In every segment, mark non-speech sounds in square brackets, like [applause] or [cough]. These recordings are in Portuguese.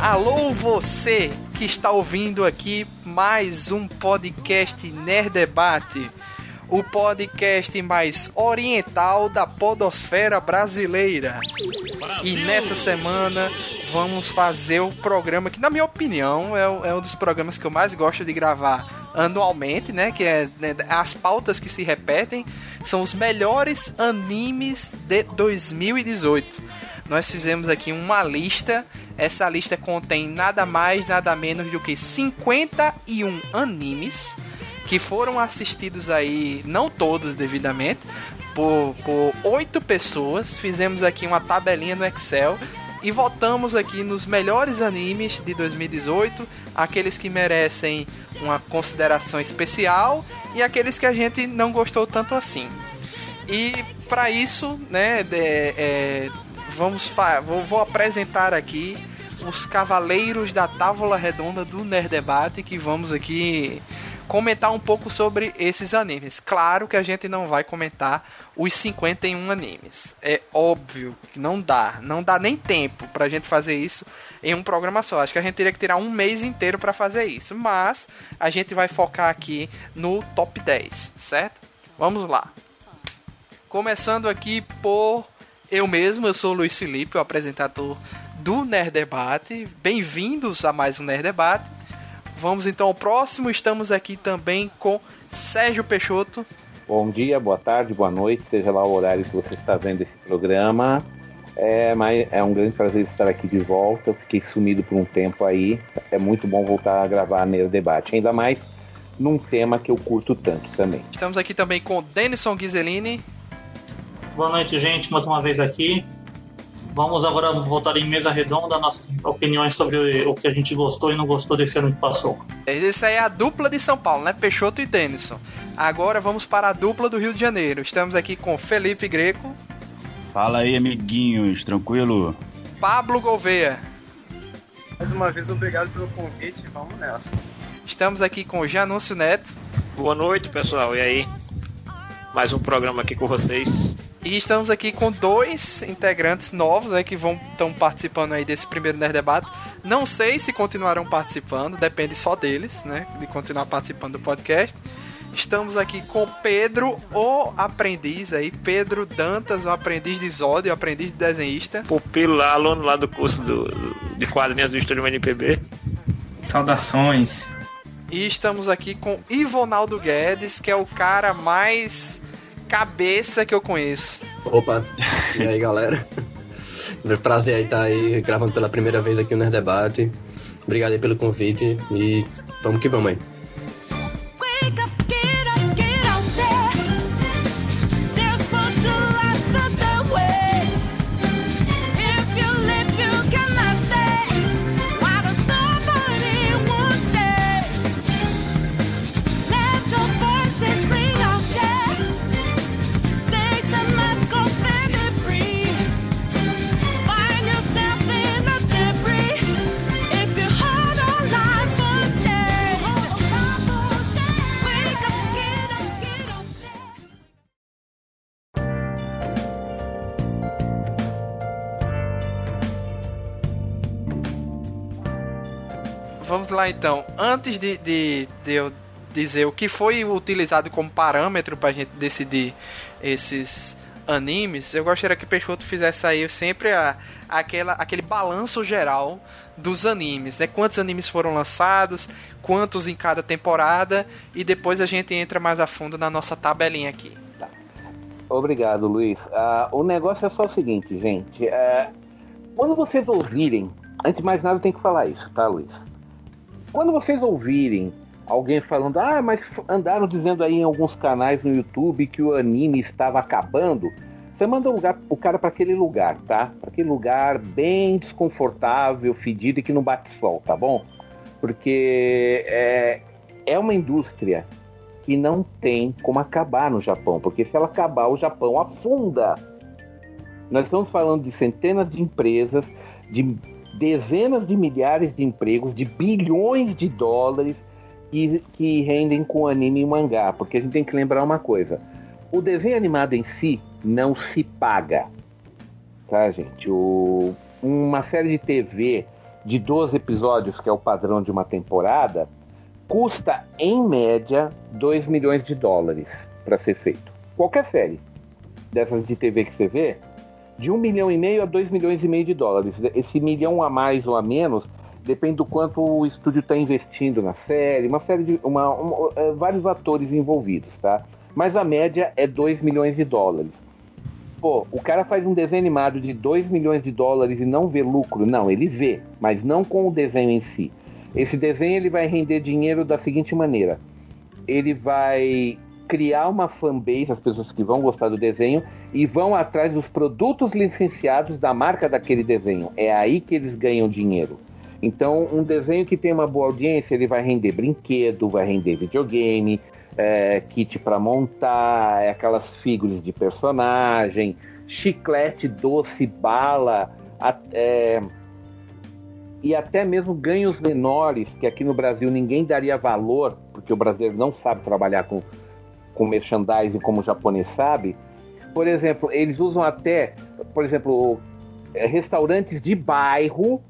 Alô você que está ouvindo aqui mais um podcast Nerd Debate, o podcast mais oriental da podosfera brasileira. E nessa semana vamos fazer o programa que, na minha opinião, é, é um dos programas que eu mais gosto de gravar anualmente, né? Que é né, as pautas que se repetem são os melhores animes de 2018 nós fizemos aqui uma lista. Essa lista contém nada mais, nada menos do que 51 animes que foram assistidos aí, não todos devidamente, por, 8 pessoas. Fizemos aqui uma tabelinha no Excel e votamos aqui nos melhores animes de 2018, aqueles que merecem uma consideração especial e aqueles que a gente não gostou tanto assim. E para isso, né, é, é, vamos vou, vou apresentar aqui os cavaleiros da Távola Redonda do Nerd Debate que vamos aqui comentar um pouco sobre esses animes. Claro que a gente não vai comentar os 51 animes. É óbvio que não dá, não dá nem tempo pra gente fazer isso em um programa só. Acho que a gente teria que tirar um mês inteiro para fazer isso, mas a gente vai focar aqui no top 10, certo? Vamos lá. Começando aqui por eu mesmo, eu sou o Luiz Felipe, o apresentador do Nerd Debate. Bem-vindos a mais um Nerd Debate. Vamos então ao próximo. Estamos aqui também com Sérgio Peixoto. Bom dia, boa tarde, boa noite, seja lá o horário que você está vendo esse programa. É, mas é um grande prazer estar aqui de volta. Eu fiquei sumido por um tempo aí. É muito bom voltar a gravar Nerd Debate, ainda mais num tema que eu curto tanto também. Estamos aqui também com Denison Ghiseline. Boa noite, gente, mais uma vez aqui. Vamos agora voltar em mesa redonda nossas opiniões sobre o que a gente gostou e não gostou desse ano que passou. Essa é a dupla de São Paulo, né? Peixoto e Denison. Agora vamos para a dupla do Rio de Janeiro. Estamos aqui com Felipe Greco. Fala aí, amiguinhos, tranquilo? Pablo Gouveia. Mais uma vez, obrigado pelo convite, vamos nessa. Estamos aqui com o Janúncio Neto. Boa noite, pessoal, e aí? Mais um programa aqui com vocês. E estamos aqui com dois integrantes novos né, que vão estão participando aí desse primeiro Nerd Debate. Não sei se continuarão participando, depende só deles, né? De continuar participando do podcast. Estamos aqui com Pedro, o aprendiz aí, Pedro Dantas, o aprendiz de Zod, o aprendiz de desenhista. Pupilo lá, aluno lá do curso do, de quadrinhos do Estúdio MNPB. Saudações. E estamos aqui com Ivonaldo Guedes, que é o cara mais cabeça que eu conheço. Opa, e aí galera? [laughs] Prazer aí estar tá aí gravando pela primeira vez aqui no Nerd Debate. Obrigado aí pelo convite e vamos que vamos aí. Lá então. Antes de, de, de eu dizer o que foi utilizado como parâmetro pra gente decidir esses animes, eu gostaria que o Peixoto fizesse aí sempre a, aquela, aquele balanço geral dos animes, né? Quantos animes foram lançados, quantos em cada temporada, e depois a gente entra mais a fundo na nossa tabelinha aqui. Tá. Obrigado, Luiz. Uh, o negócio é só o seguinte, gente. Uh, quando vocês ouvirem, antes de mais nada, tem que falar isso, tá, Luiz? Quando vocês ouvirem alguém falando, ah, mas andaram dizendo aí em alguns canais no YouTube que o anime estava acabando, você manda o, lugar, o cara para aquele lugar, tá? Para aquele lugar bem desconfortável, fedido e que não bate sol, tá bom? Porque é, é uma indústria que não tem como acabar no Japão, porque se ela acabar, o Japão afunda. Nós estamos falando de centenas de empresas, de dezenas de milhares de empregos, de bilhões de dólares que, que rendem com anime e mangá. Porque a gente tem que lembrar uma coisa: o desenho animado em si não se paga. Tá, gente? O, uma série de TV de 12 episódios, que é o padrão de uma temporada, custa em média 2 milhões de dólares para ser feito. Qualquer série dessas de TV que você vê, de 1 milhão e meio a 2 milhões e meio de dólares. Esse milhão a mais ou a menos depende do quanto o estúdio está investindo na série, uma série de. Uma, é, vários atores envolvidos, tá? Mas a média é 2 milhões de dólares. Pô, o cara faz um desenho animado de 2 milhões de dólares e não vê lucro? Não, ele vê, mas não com o desenho em si. Esse desenho ele vai render dinheiro da seguinte maneira: ele vai criar uma fanbase, as pessoas que vão gostar do desenho, e vão atrás dos produtos licenciados da marca daquele desenho. É aí que eles ganham dinheiro. Então, um desenho que tem uma boa audiência, ele vai render brinquedo, vai render videogame, é, kit para montar, é aquelas figuras de personagem, chiclete, doce, bala, é, e até mesmo ganhos menores, que aqui no Brasil ninguém daria valor, porque o brasileiro não sabe trabalhar com, com merchandising como o japonês sabe. Por exemplo, eles usam até, por exemplo, é, restaurantes de bairro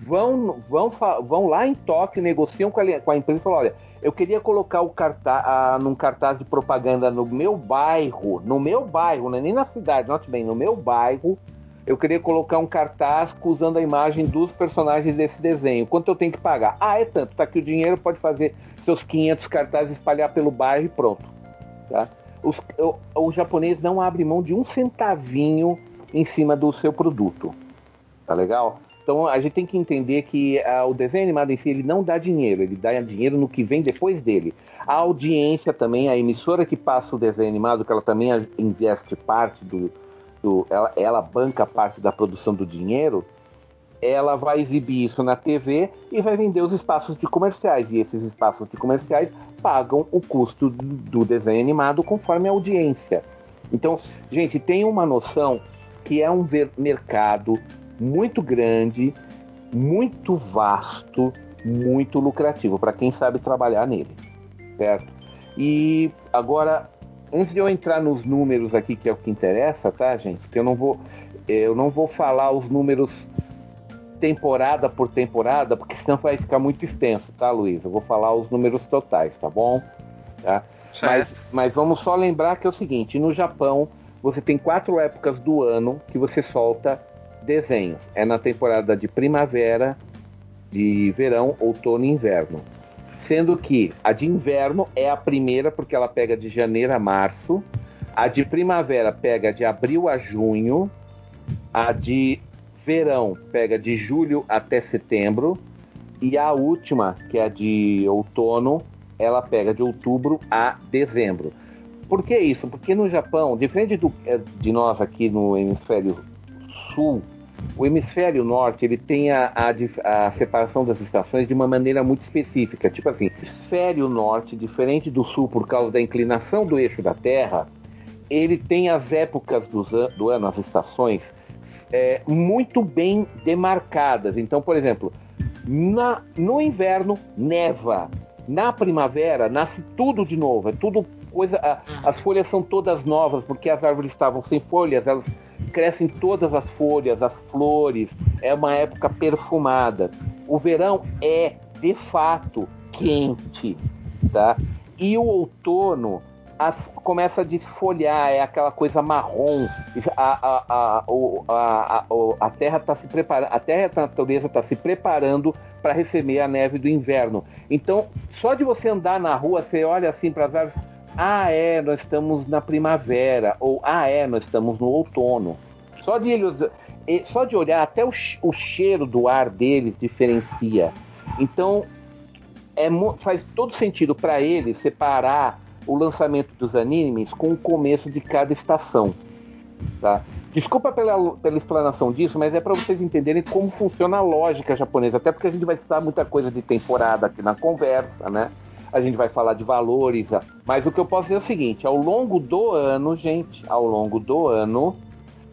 vão, vão, vão lá em Tóquio, negociam com a, com a empresa e falam: olha, eu queria colocar o cartaz, num cartaz de propaganda no meu bairro, no meu bairro, não é nem na cidade, note bem, no meu bairro, eu queria colocar um cartaz usando a imagem dos personagens desse desenho. Quanto eu tenho que pagar? Ah, é tanto. Tá aqui o dinheiro, pode fazer seus 500 cartazes espalhar pelo bairro e pronto. Tá? Os, o, o japonês não abre mão de um centavinho em cima do seu produto. Tá legal? Então a gente tem que entender que uh, o desenho animado em si ele não dá dinheiro, ele dá dinheiro no que vem depois dele. A audiência também, a emissora que passa o desenho animado, que ela também investe parte do, do, ela, ela banca parte da produção do dinheiro, ela vai exibir isso na TV e vai vender os espaços de comerciais. E esses espaços de comerciais pagam o custo do desenho animado conforme a audiência. Então, gente, tem uma noção que é um mercado muito grande, muito vasto, muito lucrativo para quem sabe trabalhar nele, certo? E agora antes de eu entrar nos números aqui, que é o que interessa, tá, gente? Porque eu não vou, eu não vou falar os números temporada por temporada, porque senão vai ficar muito extenso, tá, Luiz? Eu vou falar os números totais, tá bom? Tá? Mas, mas vamos só lembrar que é o seguinte: no Japão, você tem quatro épocas do ano que você solta desenhos. É na temporada de primavera, de verão, outono e inverno sendo que a de inverno é a primeira porque ela pega de janeiro a março, a de primavera pega de abril a junho, a de verão pega de julho até setembro e a última, que é a de outono, ela pega de outubro a dezembro. Por que isso? Porque no Japão, diferente do, eh, de nós aqui no hemisfério sul, o hemisfério norte ele tem a, a, a, separação das estações de uma maneira muito específica. Tipo assim, hemisfério norte, diferente do sul por causa da inclinação do eixo da Terra, ele tem as épocas do, do ano, as estações, é, muito bem demarcadas. Então, por exemplo, na, no inverno neva, na primavera nasce tudo de novo, é tudo coisa. A, as folhas são todas novas porque as árvores estavam sem folhas, elas crescem todas as folhas, as flores, é uma época perfumada. O verão é, de fato, quente, tá? E o outono começa a desfolhar, é aquela coisa marrom. A, a, a, a, terra está se preparando, a terra a natureza está se preparando para receber a neve do inverno. Então, só de você andar na rua, você olha assim para as árvores ah, é, nós estamos na primavera, ou ah, é, nós estamos no outono. Só de, só de olhar, até o, o cheiro do ar deles diferencia. Então, é, faz todo sentido para eles separar o lançamento dos animes com o começo de cada estação. Tá? Desculpa pela, pela explanação disso, mas é para vocês entenderem como funciona a lógica japonesa, até porque a gente vai citar muita coisa de temporada aqui na conversa, né? a gente vai falar de valores, mas o que eu posso dizer é o seguinte: ao longo do ano, gente, ao longo do ano,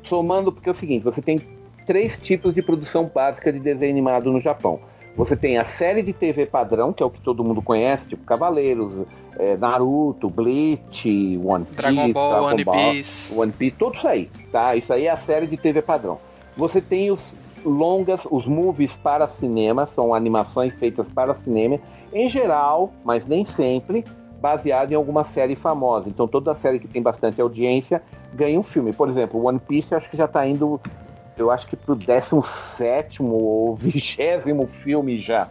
somando, porque é o seguinte, você tem três tipos de produção básica de desenho animado no Japão. Você tem a série de TV padrão, que é o que todo mundo conhece, tipo Cavaleiros, é, Naruto, Bleach, One Piece, Dragon Ball, Dragon One Ball, Piece. One Piece, tudo isso aí, tá? Isso aí é a série de TV padrão. Você tem os longas, os movies para cinema, são animações feitas para cinema, em geral, mas nem sempre, baseado em alguma série famosa. Então toda série que tem bastante audiência ganha um filme. Por exemplo, One Piece acho que já está indo, eu acho que pro 17 ou 20 filme já.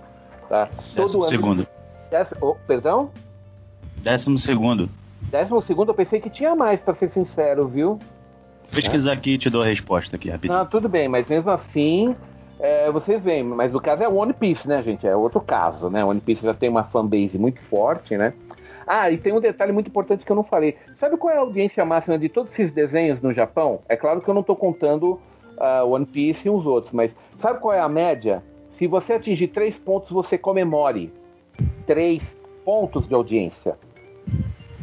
Tá? Décimo segundo. Décimo- oh, perdão? Décimo segundo. Décimo segundo eu pensei que tinha mais, para ser sincero, viu? Pesquisar aqui e te dou a resposta aqui rapidinho. Não, tudo bem, mas mesmo assim, é, vocês veem, mas o caso é One Piece, né, gente? É outro caso, né? One Piece já tem uma fanbase muito forte, né? Ah, e tem um detalhe muito importante que eu não falei. Sabe qual é a audiência máxima de todos esses desenhos no Japão? É claro que eu não tô contando ah, One Piece e os outros, mas sabe qual é a média? Se você atingir três pontos, você comemore. Três pontos de audiência.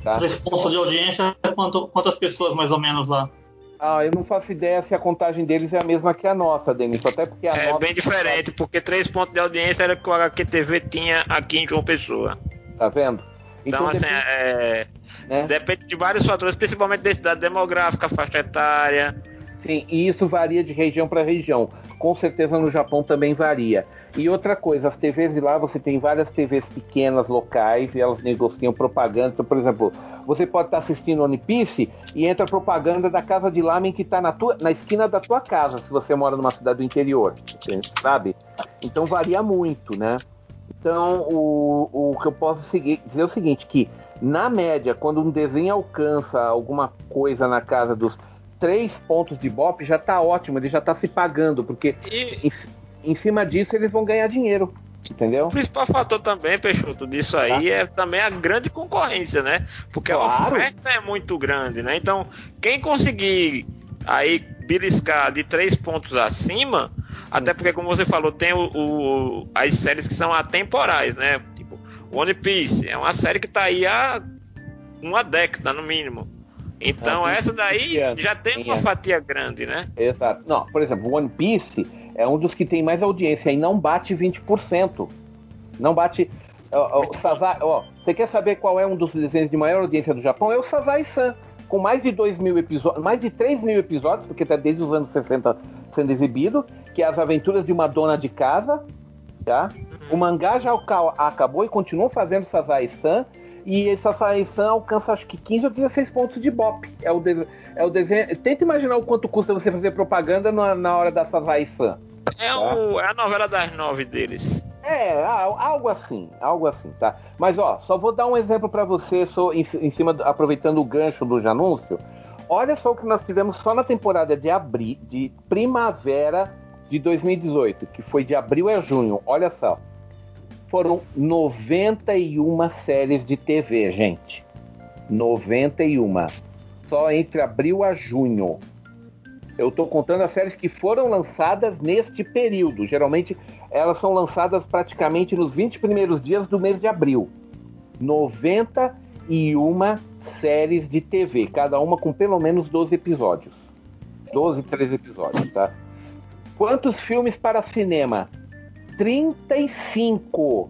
Tá? Três pontos de audiência, quanto- quantas pessoas mais ou menos lá? Ah, eu não faço ideia se a contagem deles é a mesma que a nossa, Denis. Até porque a É nossa. bem diferente, porque três pontos de audiência era o que o HQTV tinha aqui em João Pessoa. Tá vendo? Então, assim, depende, é, né? depende de vários fatores, principalmente da cidade demográfica, faixa etária. Sim, e isso varia de região para região. Com certeza no Japão também varia. E outra coisa, as TVs de lá, você tem várias TVs pequenas, locais, e elas negociam propaganda. Então, por exemplo, você pode estar assistindo One Piece e entra propaganda da casa de lamen que está na, tua- na esquina da tua casa, se você mora numa cidade do interior, você sabe? Então varia muito, né? Então, o, o que eu posso seguir- dizer é o seguinte, que na média, quando um desenho alcança alguma coisa na casa dos três pontos de Bop, já tá ótimo, ele já tá se pagando, porque E em, em cima disso eles vão ganhar dinheiro, entendeu? o principal fator também, Peixoto, disso aí é também a grande concorrência, né? Porque a Claro. oferta é muito grande, né? Então, quem conseguir aí beliscar de três pontos acima, até porque, como você falou, tem o, o- as séries que são atemporais, né? Tipo, One Piece é uma série que tá aí há uma década, no mínimo. Então, essa daí 20 anos, já tem uma fatia grande, né? Exato. Não, por exemplo, One Piece é um dos que tem mais audiência e não bate 20%. Não bate. Ó, ó, o Sazai, ó, você quer saber qual é um dos desenhos de maior audiência do Japão? É o Sazai-san, com mais de 2 mil episódios, mais de 3 mil episódios, porque está desde os anos 60 sendo exibido, que é as aventuras de uma dona de casa, tá? O mangá já aca- acabou e continua fazendo Sazai-san, e esse Sazai-san alcança acho que 15 ou 16 pontos de bop. É o, de- é o desenho. Tenta imaginar o quanto custa você fazer propaganda na, na hora da Sazai-san. É, o, é a novela das nove deles. É, algo assim, algo assim, tá? Mas ó, só vou dar um exemplo pra você, só em, em cima, do- aproveitando o gancho do Janúncio. Olha só o que nós tivemos só na temporada de abril, de primavera de 2018, que foi de abril a junho. Olha só, foram 91 séries de TV, gente. 91. Só entre abril a junho. Eu tô contando as séries que foram lançadas neste período. Geralmente elas são lançadas praticamente nos 20 primeiros dias do mês de abril. 91 séries de TV, cada uma com pelo menos 12 episódios. 12, 13 episódios, tá? Quantos filmes para cinema? 35.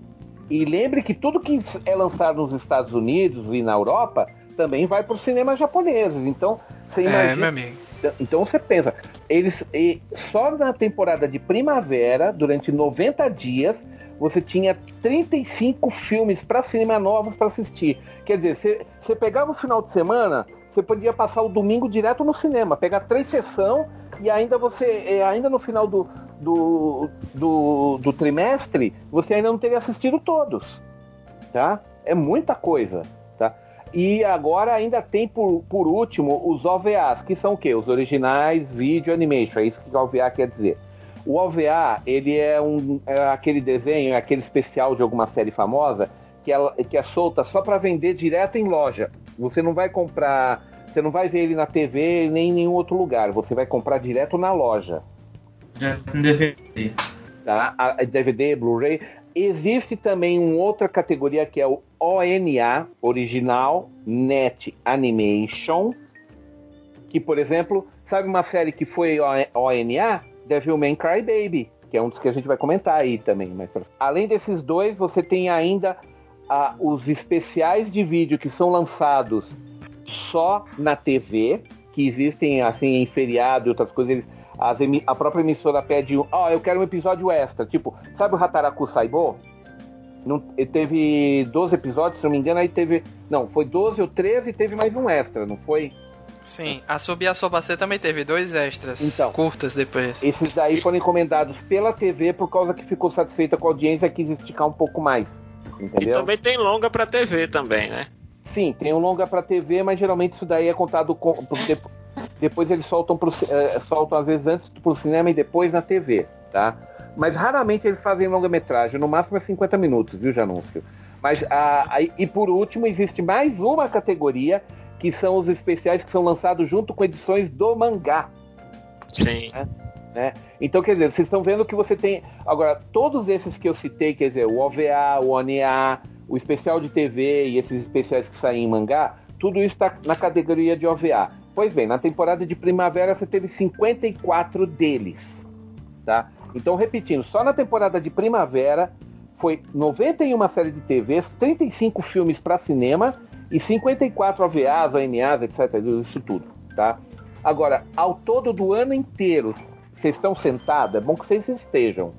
E lembre que tudo que é lançado nos Estados Unidos e na Europa também vai para os cinemas japoneses. Então, você É, imagina. amigo. Então você pensa, eles e só na temporada de primavera, durante 90 dias, você tinha 35 filmes para cinema novos para assistir. Quer dizer, você, você pegava o final de semana, você podia passar o domingo direto no cinema, pegar três sessões e ainda você, eh, ainda no final do, do, do, do trimestre, você ainda não teria assistido todos, tá? É muita coisa, tá? E agora ainda tem por, por último os OVAs, que são o quê? Os originais Video Animation, é isso que o OVA quer dizer. O OVA, ele é, um, é aquele desenho, é aquele especial de alguma série famosa que, ela, que é solta só para vender direto em loja. Você não vai comprar, você não vai ver ele na TV nem em nenhum outro lugar, você vai comprar direto na loja DVD. tá? A- a DVD, Blu-ray. existe também uma outra categoria que é o ONA, Original Net Animation, que, por exemplo, sabe uma série que foi ONA? Devilman Crybaby, que é um dos que a gente vai comentar aí também. Mas, além desses dois, você tem ainda ah, os especiais de vídeo que são lançados só na TV, que existem assim em feriado e outras coisas. Eles, as, a própria emissora pede, ó, oh, eu quero um episódio extra. Tipo, sabe o Hataraku Saibo? Não, teve 12 episódios, se não me engano, aí teve. Não, foi 12 ou 13 e teve mais um extra, não foi? Sim, a Subir a Sobacê também teve dois extras então, curtas depois. Esses daí foram encomendados pela TV por causa que ficou satisfeita com a audiência e quis esticar um pouco mais. Entendeu? E também tem longa pra TV também, né? Sim, tem um longa pra TV, mas geralmente isso daí é contado com. Porque depois eles soltam, pro, uh, soltam às vezes antes pro cinema e depois na TV, tá? Mas raramente eles fazem longa-metragem, no máximo é 50 minutos, viu, Janúncio? Mas, a, a, e por último, existe mais uma categoria que são os especiais que são lançados junto com edições do mangá. Sim. Né? Né? Então, quer dizer, vocês estão vendo que você tem. Agora, todos esses que eu citei, quer dizer, o OVA, o ONA, o especial de TV e esses especiais que saem em mangá, tudo isso está na categoria de OVA. Pois bem, na temporada de primavera você teve 54 deles. Tá? Então, repetindo, só na temporada de primavera foi 91 séries de TVs, 35 filmes para cinema e 54 OVAs, ONAs, etc. Isso tudo, tá? Agora, ao todo do ano inteiro, vocês estão sentados? É bom que vocês estejam.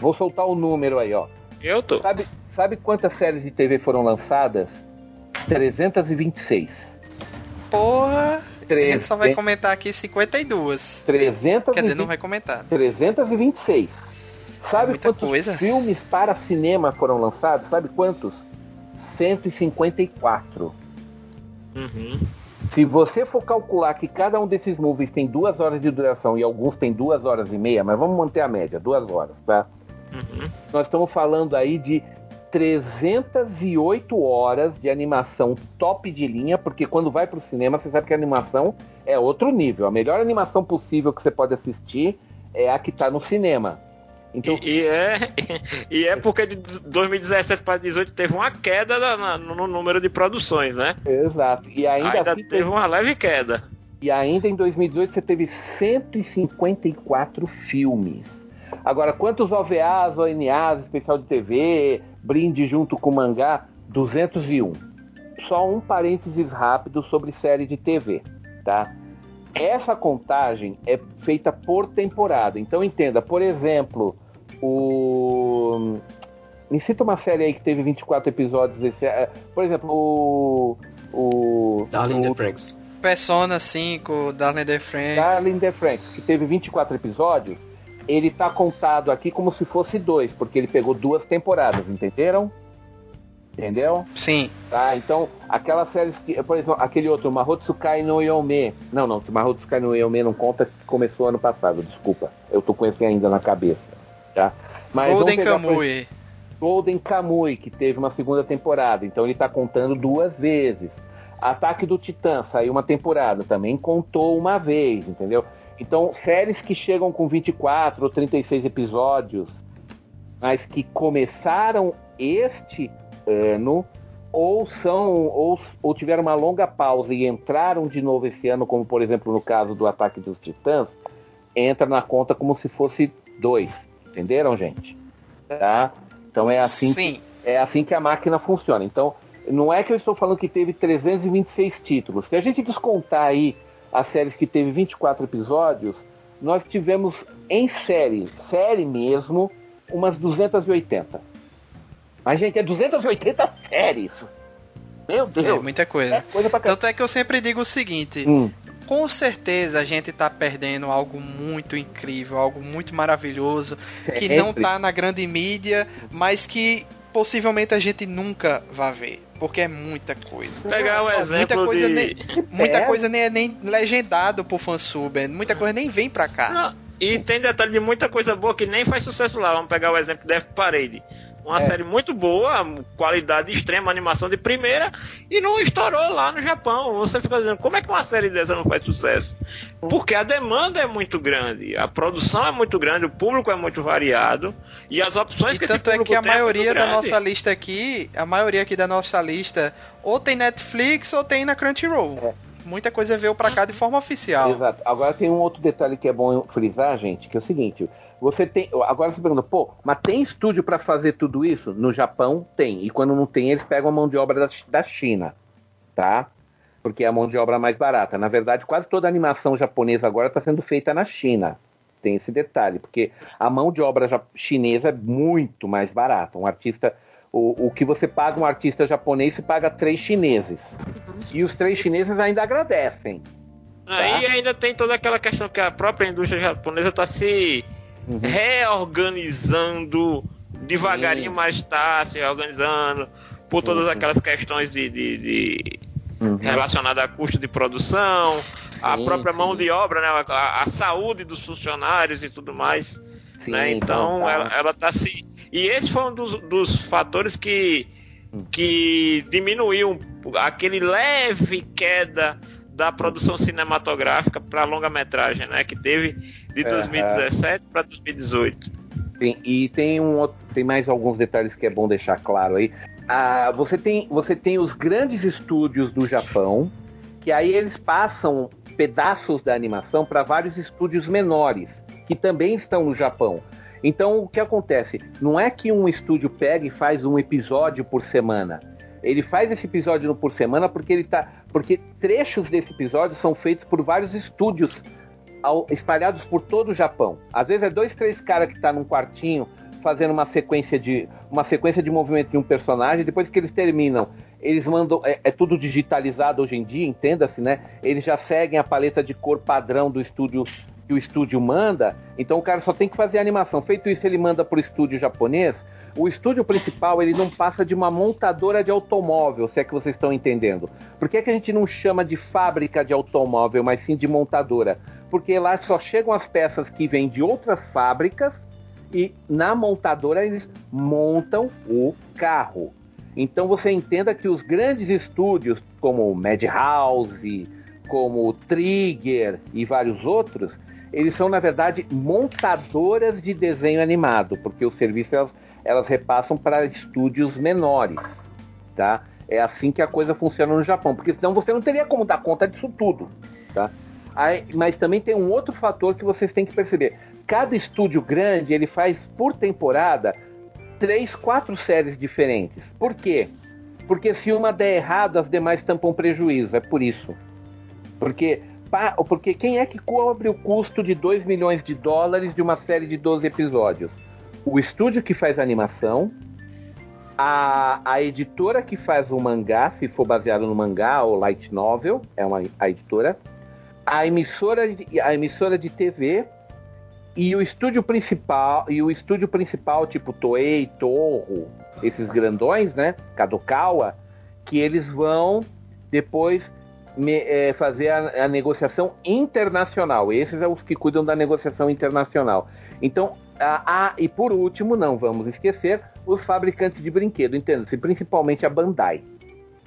Vou soltar o número aí, ó. Eu tô. Sabe, sabe quantas séries de TV foram lançadas? 326. Porra! A gente só vai comentar aqui 52. 300 Quer dizer, não vai comentar. 326. Sabe é quantos coisa? filmes para cinema foram lançados? Sabe quantos? 154. Uhum. Se você for calcular que cada um desses movies tem duas horas de duração e alguns tem duas horas e meia, mas vamos manter a média, duas horas, tá? Uhum. Nós estamos falando aí de 308 horas de animação top de linha, porque quando vai para o cinema, você sabe que a animação é outro nível. A melhor animação possível que você pode assistir é a que está no cinema. Então... E, e, é, [laughs] e é porque de 2017 para 2018 teve uma queda na, no número de produções, né? Exato. E ainda, ainda assim, teve uma leve queda. E ainda em 2018 você teve 154 filmes. Agora, quantos OVAs, ONAs, especial de TV, brinde junto com mangá? 201. Só um parênteses rápido sobre série de TV, tá? Essa contagem é feita por temporada. Então entenda, por exemplo, o. Me cita uma série aí que teve 24 episódios desse. É, por exemplo, o. O. Darling o, the Franks. Persona 5, Darling the Franks. Darling the Franks, que teve 24 episódios, ele tá contado aqui como se fosse dois, porque ele pegou duas temporadas, entenderam? Entendeu? Sim. Tá, então, aquelas séries que, por exemplo, aquele outro, Mahotsukai no Yome. Não, não, Mahotsukai no Yome não conta que começou ano passado, desculpa. Eu tô com esse ainda na cabeça tá? Mas Golden Kamui. Golden Kamui, que teve uma segunda temporada, então ele está contando duas vezes. Ataque do Titã saiu uma temporada, também contou uma vez, entendeu? Então, séries que chegam com 24 ou 36 episódios, mas que começaram este ano ou são ou, ou tiveram uma longa pausa e entraram de novo esse ano, como por exemplo no caso do Ataque dos Titãs, entra na conta como se fosse dois. Entenderam, gente? Tá? Então é assim, Sim. Que, é assim que a máquina funciona. Então, não é que eu estou falando que teve 326 títulos. Se a gente descontar aí as séries que teve 24 episódios, nós tivemos em série, série mesmo, umas 280. Mas, gente, é 280 séries. Meu Deus. É muita coisa. É coisa Tanto é que eu sempre digo o seguinte: hum com certeza a gente tá perdendo algo muito incrível, algo muito maravilhoso, que não tá na grande mídia, mas que possivelmente a gente nunca vai ver. Porque é muita coisa. Pegar o exemplo muita coisa de... nem, Muita é. coisa nem é nem legendado por fansub, muita coisa nem vem pra cá. Não, e tem detalhe de muita coisa boa que nem faz sucesso lá. Vamos pegar o exemplo de Death Parade. Uma É. série muito boa, qualidade extrema, animação de primeira, e não estourou lá no Japão. Você fica dizendo, como é que uma série dessa não faz sucesso? Porque a demanda é muito grande, a produção é muito grande, o público é muito variado, e as opções E que esse tanto é público que a tem é maioria da grande. nossa lista aqui, a maioria aqui da nossa lista, ou tem Netflix ou tem na Crunchyroll. Muita coisa veio pra cá de forma oficial. Exato. Agora tem um outro detalhe que é bom frisar, gente, que é o seguinte: você tem. Agora você pergunta, pô, mas tem estúdio pra fazer tudo isso? No Japão tem. E quando não tem, eles pegam a mão de obra da, da China, tá? Porque é a mão de obra mais barata. Na verdade, quase toda a animação japonesa agora está sendo feita na China. Tem esse detalhe, porque a mão de obra chinesa é muito mais barata. Um artista. O, o que você paga um artista japonês, você paga três chineses. E os três chineses ainda agradecem. Aí Tá. ainda tem toda aquela questão que a própria indústria japonesa está se Uhum. reorganizando devagarinho, Sim. mas está se reorganizando por todas aquelas questões de, de- de- Uhum. relacionadas a custo de produção, a Sim, própria sim. mão de obra, né, a, a saúde dos funcionários e tudo mais. Sim, né? Então tá. ela, ela tá se. E esse foi um dos, dos fatores que, Hum. que diminuiu aquele leve queda da produção cinematográfica para longa-metragem, né? Que teve de É, 2017 para 2018. Sim, e tem um outro, tem mais alguns detalhes que é bom deixar claro aí. Ah, você tem você tem os grandes estúdios do Japão, que aí eles passam pedaços da animação para vários estúdios menores, que também estão no Japão. Então o que acontece? Não é que um estúdio pega e faz um episódio por semana. Ele faz esse episódio por semana porque ele tá. Porque trechos desse episódio são feitos por vários estúdios ao- espalhados por todo o Japão. Às vezes é dois, três caras que tá num quartinho fazendo uma sequência de uma sequência de movimento de um personagem. Depois que eles terminam, eles mandam é, é tudo digitalizado hoje em dia, entenda-se, né? Eles já seguem a paleta de cor padrão do estúdio que o estúdio manda. Então o cara só tem que fazer a animação. Feito isso, ele manda pro estúdio japonês. O estúdio principal ele não passa de uma montadora de automóvel, se é que vocês estão entendendo. Por que, que a gente não chama de fábrica de automóvel, mas sim de montadora? Porque lá só chegam as peças que vêm de outras fábricas e na montadora eles montam o carro. Então você entenda que os grandes estúdios, como o Madhouse, como o Trigger e vários outros, eles são na verdade montadoras de desenho animado, porque os serviços elas, elas repassam para estúdios menores, tá? É assim que a coisa funciona no Japão, porque senão você não teria como dar conta disso tudo, tá? Aí, mas também tem um outro fator que vocês têm que perceber. Cada estúdio grande ele faz por temporada três, quatro séries diferentes. Por quê? Porque se uma der errado, as demais tampam prejuízo. É por isso. Porque, pa- porque quem é que cobre o custo de 2 milhões de dólares de uma série de 12 episódios? O estúdio que faz a animação, a, a editora que faz o mangá, se for baseado no mangá ou light novel, é uma a editora, a emissora de, a emissora de TV e o estúdio principal e o estúdio principal tipo Toei, Torro, esses grandões, né, Kadokawa, que eles vão depois me- é, fazer a, a negociação internacional. Esses são os que cuidam da negociação internacional. Então, a, a- e por último, não vamos esquecer os fabricantes de brinquedo, entenda-se, principalmente a Bandai.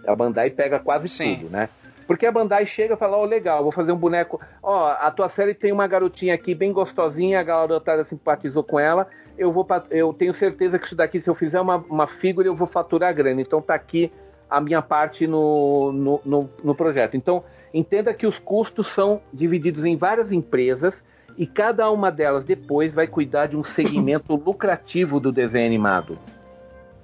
A Bandai pega quase Sim. tudo, né? Porque a Bandai chega e fala, ó, legal, vou fazer um boneco. Ó, a tua série tem uma garotinha aqui bem gostosinha, a garotada simpatizou com ela. Eu vou eu tenho certeza que isso daqui, se eu fizer uma, uma figura, eu vou faturar grana. Então tá aqui a minha parte no, no, no, no projeto. Então, entenda que os custos são divididos em várias empresas e cada uma delas depois vai cuidar de um segmento [laughs] lucrativo do desenho animado.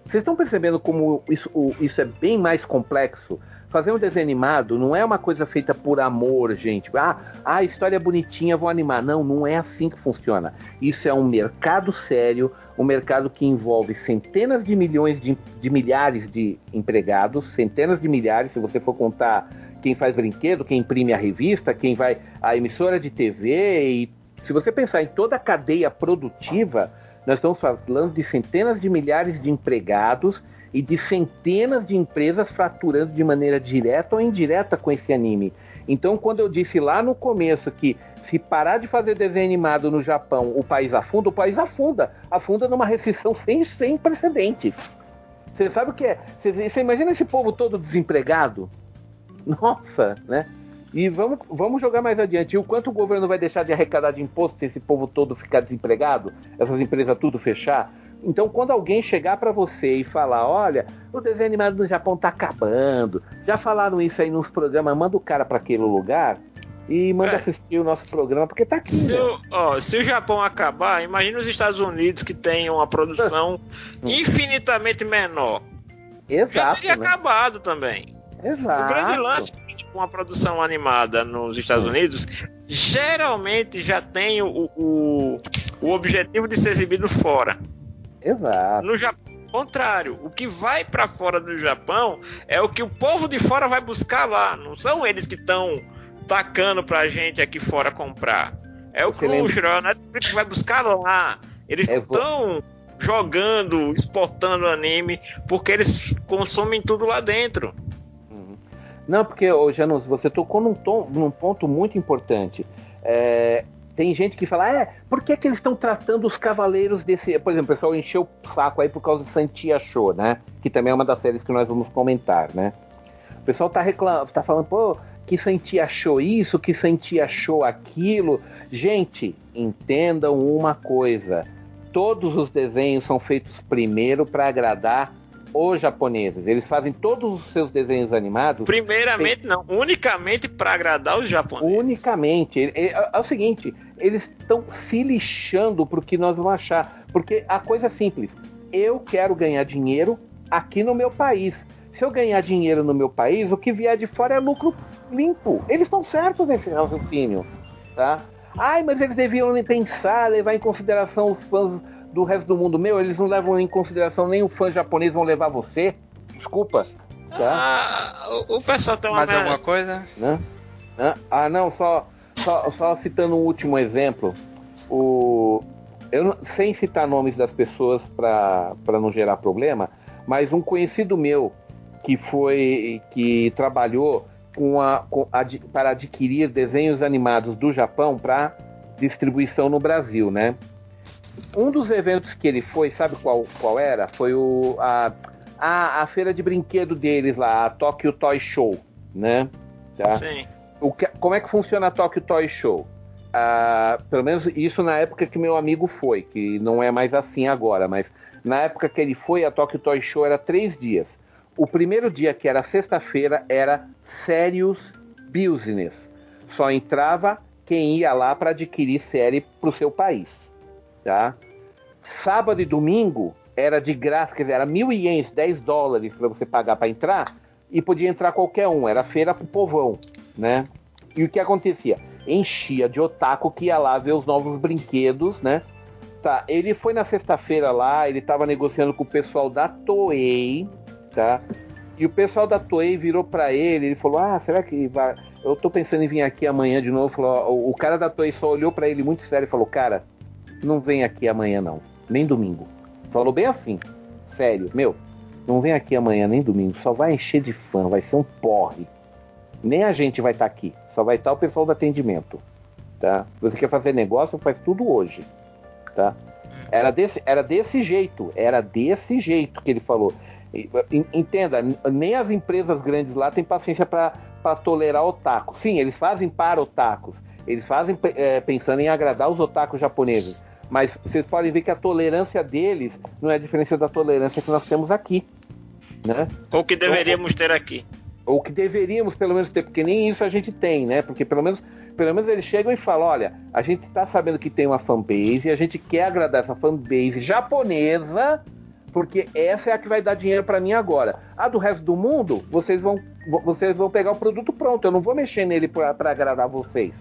Vocês estão percebendo como isso, isso é bem mais complexo? Fazer um desenho animado não é uma coisa feita por amor, gente. Ah, ah, a história é bonitinha, vou animar. Não, não é assim que funciona. Isso é um mercado sério, um mercado que envolve centenas de milhões de, de milhares de empregados, centenas de milhares, se você for contar quem faz brinquedo, quem imprime a revista, quem vai a emissora de TV e se você pensar em toda a cadeia produtiva, nós estamos falando de centenas de milhares de empregados e de centenas de empresas faturando de maneira direta ou indireta com esse anime. Então, quando eu disse lá no começo que se parar de fazer desenho animado no Japão, o país afunda, o país afunda. Afunda numa recessão sem, sem precedentes. Você sabe o que é? Você, você imagina esse povo todo desempregado? Nossa, né? E vamos, vamos jogar mais adiante. E o quanto o governo vai deixar de arrecadar de imposto se esse povo todo ficar desempregado? Essas empresas tudo fechar? Então, quando alguém chegar para você e falar, olha, o desenho animado no Japão tá acabando, já falaram isso aí nos programas, manda o cara para aquele lugar e manda É. assistir o nosso programa, porque tá aqui. Se né? o, ó, se o Japão acabar, imagina os Estados Unidos que tem uma produção [laughs] infinitamente menor. Já Exato, teria né? acabado também. Exato. O grande lance uma produção animada nos Estados. Unidos geralmente já tem o, o, o objetivo de ser exibido fora. Exato. No Japão, ao contrário, o que vai pra fora do Japão é o que o povo de fora vai buscar lá. Não são eles que estão tacando pra gente aqui fora comprar. É o Crunchyroll, né? que vai buscar lá. Eles É, estão jogando, exportando anime, porque eles consomem tudo lá dentro. Não, porque, ô, Janus, você tocou num, tom- num ponto muito importante. É, tem gente que fala, é, por que, que eles estão tratando os cavaleiros desse. Por exemplo, o pessoal encheu o saco aí por causa de Santia Show, né? Que também é uma das séries que nós vamos comentar, né? O pessoal tá reclamando, tá falando, pô, que Santia achou isso, que Santia achou aquilo. Gente, entendam uma coisa: todos os desenhos são feitos primeiro para agradar os japoneses. Eles fazem todos os seus desenhos animados Primeiramente, não, unicamente para agradar os japoneses. Unicamente. É, é- é o seguinte, eles estão se lixando pro que nós vamos achar. Porque a coisa é simples. Eu quero ganhar dinheiro aqui no meu país. Se eu ganhar dinheiro no meu país, o que vier de fora é lucro limpo. Eles estão certos nesse raciocínio, tá? Ai, mas eles deviam pensar, levar em consideração os fãs do resto do mundo. Meu, eles não levam em consideração nem o fã japonês vão levar você. Desculpa, tá? Ah, o, pessoal tem uma. Mais alguma coisa? né? Né? Ah, não, só, só, só citando um último exemplo. O, eu, sem citar nomes das pessoas para não gerar problema, mas um conhecido meu que foi que trabalhou com a, com ad- para adquirir desenhos animados do Japão para distribuição no Brasil, né? Um dos eventos que ele foi, sabe qual, qual era? Foi o, a, a, a feira de brinquedo deles lá, a Tokyo Toy Show, né? Tá? Sim. O que- como é que funciona a Tokyo Toy Show? Ah, pelo menos isso na época que meu amigo foi, que não é mais assim agora, mas na época que ele foi, a Tokyo Toy Show era três dias. O primeiro dia, que era sexta-feira, era Serious Business. Só entrava quem ia lá para adquirir série para o seu país. Tá? Sábado e domingo era de graça, quer dizer, era mil ienes, 10 dólares para você pagar para entrar, e podia entrar qualquer um, era feira pro povão, né? E o que acontecia? Enchia de otaku que ia lá ver os novos brinquedos, né? Tá, ele foi na sexta-feira lá, ele tava negociando com o pessoal da Toei, tá? E o pessoal da Toei virou pra ele, ele falou: "Ah, será que vai eu tô pensando em vir aqui amanhã de novo". Falou, o, cara da Toei só olhou pra ele muito sério e falou: "Cara, não vem aqui amanhã não, nem domingo". Falou bem assim. Sério, meu, não vem aqui amanhã nem domingo, só vai encher de fã, vai ser um porre. Nem a gente vai estar aqui, só vai estar o pessoal do atendimento, tá? Você quer fazer negócio, faz tudo hoje, tá? Era desse, era desse jeito, era desse jeito que ele falou. En- Entenda, nem as empresas grandes lá têm paciência para tolerar otaku. Sim, eles fazem para otakus, eles fazem eh, pensando em agradar os otakus japoneses. Mas vocês podem ver que a tolerância deles não é a diferença da tolerância que nós temos aqui, né? Ou que deveríamos ter aqui. ou que deveríamos pelo menos ter, porque nem isso a gente tem, né? Porque pelo menos, pelo menos eles chegam e falam, olha, a gente tá sabendo que tem uma fanbase e a gente quer agradar essa fanbase japonesa, porque essa é a que vai dar dinheiro para mim agora. A do resto do mundo, vocês vão vo- vocês vão pegar o produto pronto, eu não vou mexer nele para agradar vocês.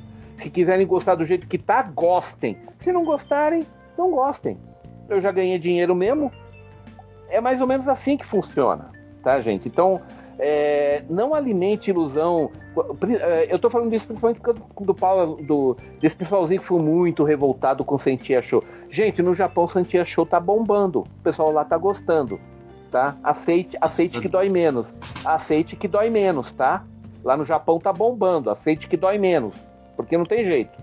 Se quiserem gostar do jeito que tá, gostem. Se não gostarem, não gostem. Eu já ganhei dinheiro mesmo. É mais ou menos assim que funciona, tá, gente? Então, é, não alimente ilusão. É, Eu tô falando disso principalmente do, Paulo- do- desse pessoalzinho que foi muito revoltado com Sentia Show. Gente, no Japão Sentia Show tá bombando. O pessoal lá tá gostando. tá? Aceite, aceite que dói menos. Aceite que dói menos, tá? Lá no Japão tá bombando, aceite que dói menos, porque não tem jeito.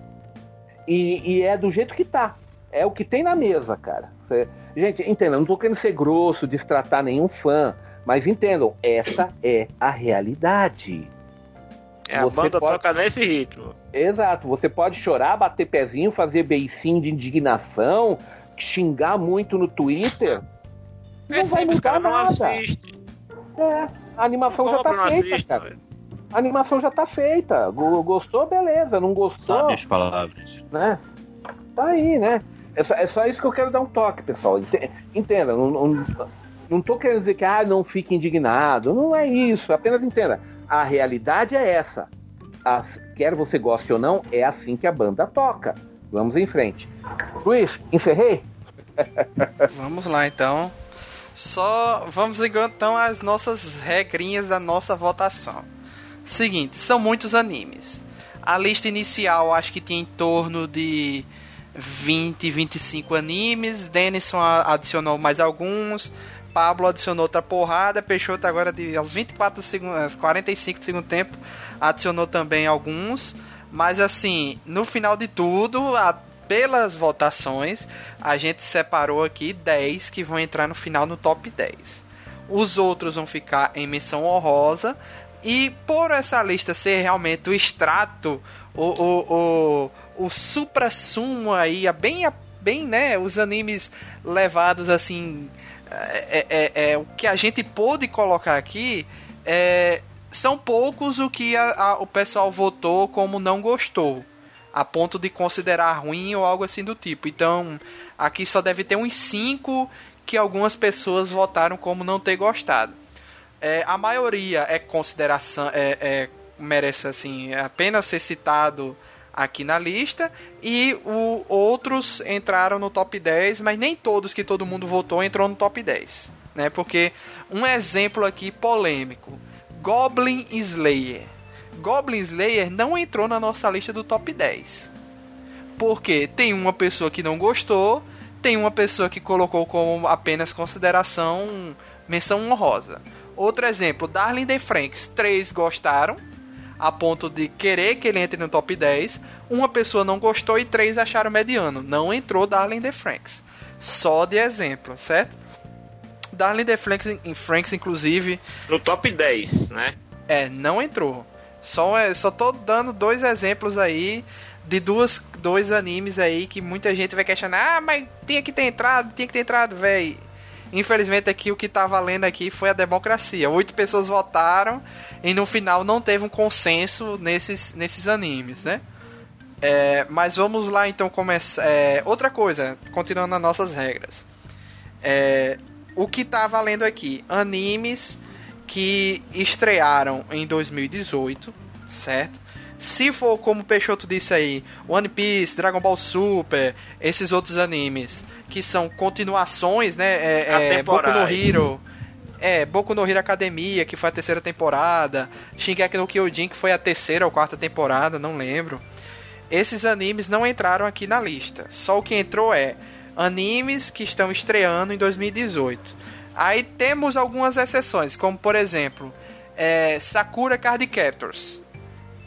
E, e é do jeito que tá. É o que tem na mesa, cara. Cê- gente, entenda, não tô querendo ser grosso, destratar nenhum fã, mas entendam, essa é a realidade. É, a Você banda pode- toca nesse ritmo. Exato, você pode chorar, bater pezinho, fazer beicinho de indignação, xingar muito no Twitter. Não é vai simples, mudar não nada. assiste. É, a animação já tá não feita, assiste, cara. velho. A animação já tá feita. Go- Gostou, beleza. Não gostou, Sabe as palavras. né? Tá aí, né? É só, é só isso que eu quero dar um toque, pessoal. Ente- Entenda, não, não, não tô querendo dizer que ah, não fique indignado. Não é isso. Apenas entenda. A realidade é essa. As- quer você goste ou não, é assim que a banda toca. Vamos em frente. Luiz, encerrei? [laughs] Vamos lá então. Só vamos então às nossas regrinhas da nossa votação. Seguinte, são muitos animes. A lista inicial acho que tinha em torno de 20, 25 animes. Denison adicionou mais alguns. Pablo adicionou outra porrada. Peixoto agora de aos 24 segundos, aos 45 do segundo tempo adicionou também alguns. Mas assim, no final de tudo, a- pelas votações, a gente separou aqui 10 que vão entrar no final no top 10. Os outros vão ficar em menção honrosa. E por essa lista ser realmente o extrato, o, o, o, o supra-sumo aí, a bem, a- bem, né, os animes levados assim, é, é, é, o que a gente pôde colocar aqui, é, são poucos o que a- a- o pessoal votou como não gostou, a ponto de considerar ruim ou algo assim do tipo. Então, aqui só deve ter uns 5 que algumas pessoas votaram como não ter gostado. É, a maioria é consideração, é, é- merece assim apenas ser citado aqui na lista e o, outros entraram no top 10, mas nem todos que todo mundo votou entrou no top 10, né? Porque um exemplo aqui polêmico, Goblin Slayer. Goblin Slayer não entrou na nossa lista do top 10. Porque tem uma pessoa que não gostou, tem uma pessoa que colocou como apenas consideração menção honrosa. Outro exemplo, Darling the Franks. Três gostaram, a ponto de querer que ele entre no top 10. Uma pessoa não gostou e três acharam mediano. Não entrou Darling the Franks. Só de exemplo, certo? Darling the Franks, em Franks inclusive, No top 10, né? é, não entrou. Só, é, só tô dando dois exemplos aí de duas, dois animes aí que muita gente vai questionar. Ah, mas tinha que ter entrado, tinha que ter entrado, véi. Infelizmente aqui o que tá valendo aqui foi a democracia. Oito pessoas votaram e no final não teve um consenso nesses, nesses animes, né? É, mas vamos lá então começar. É, outra coisa, continuando nas nossas regras. É, o que tá valendo aqui? Animes que estrearam em 2018, certo? Se for como o Peixoto disse aí, One Piece, Dragon Ball Super, esses outros animes que são continuações, né? É, é, Boku no. Hero, é, Boku no Hero Academia, que foi a terceira temporada, Shingeki no Kyojin, que foi a terceira ou quarta temporada, não lembro. Esses animes não entraram aqui na lista. Só o que entrou é animes que estão estreando em 2018. Aí temos algumas exceções, como por exemplo, é, Sakura Card Captors.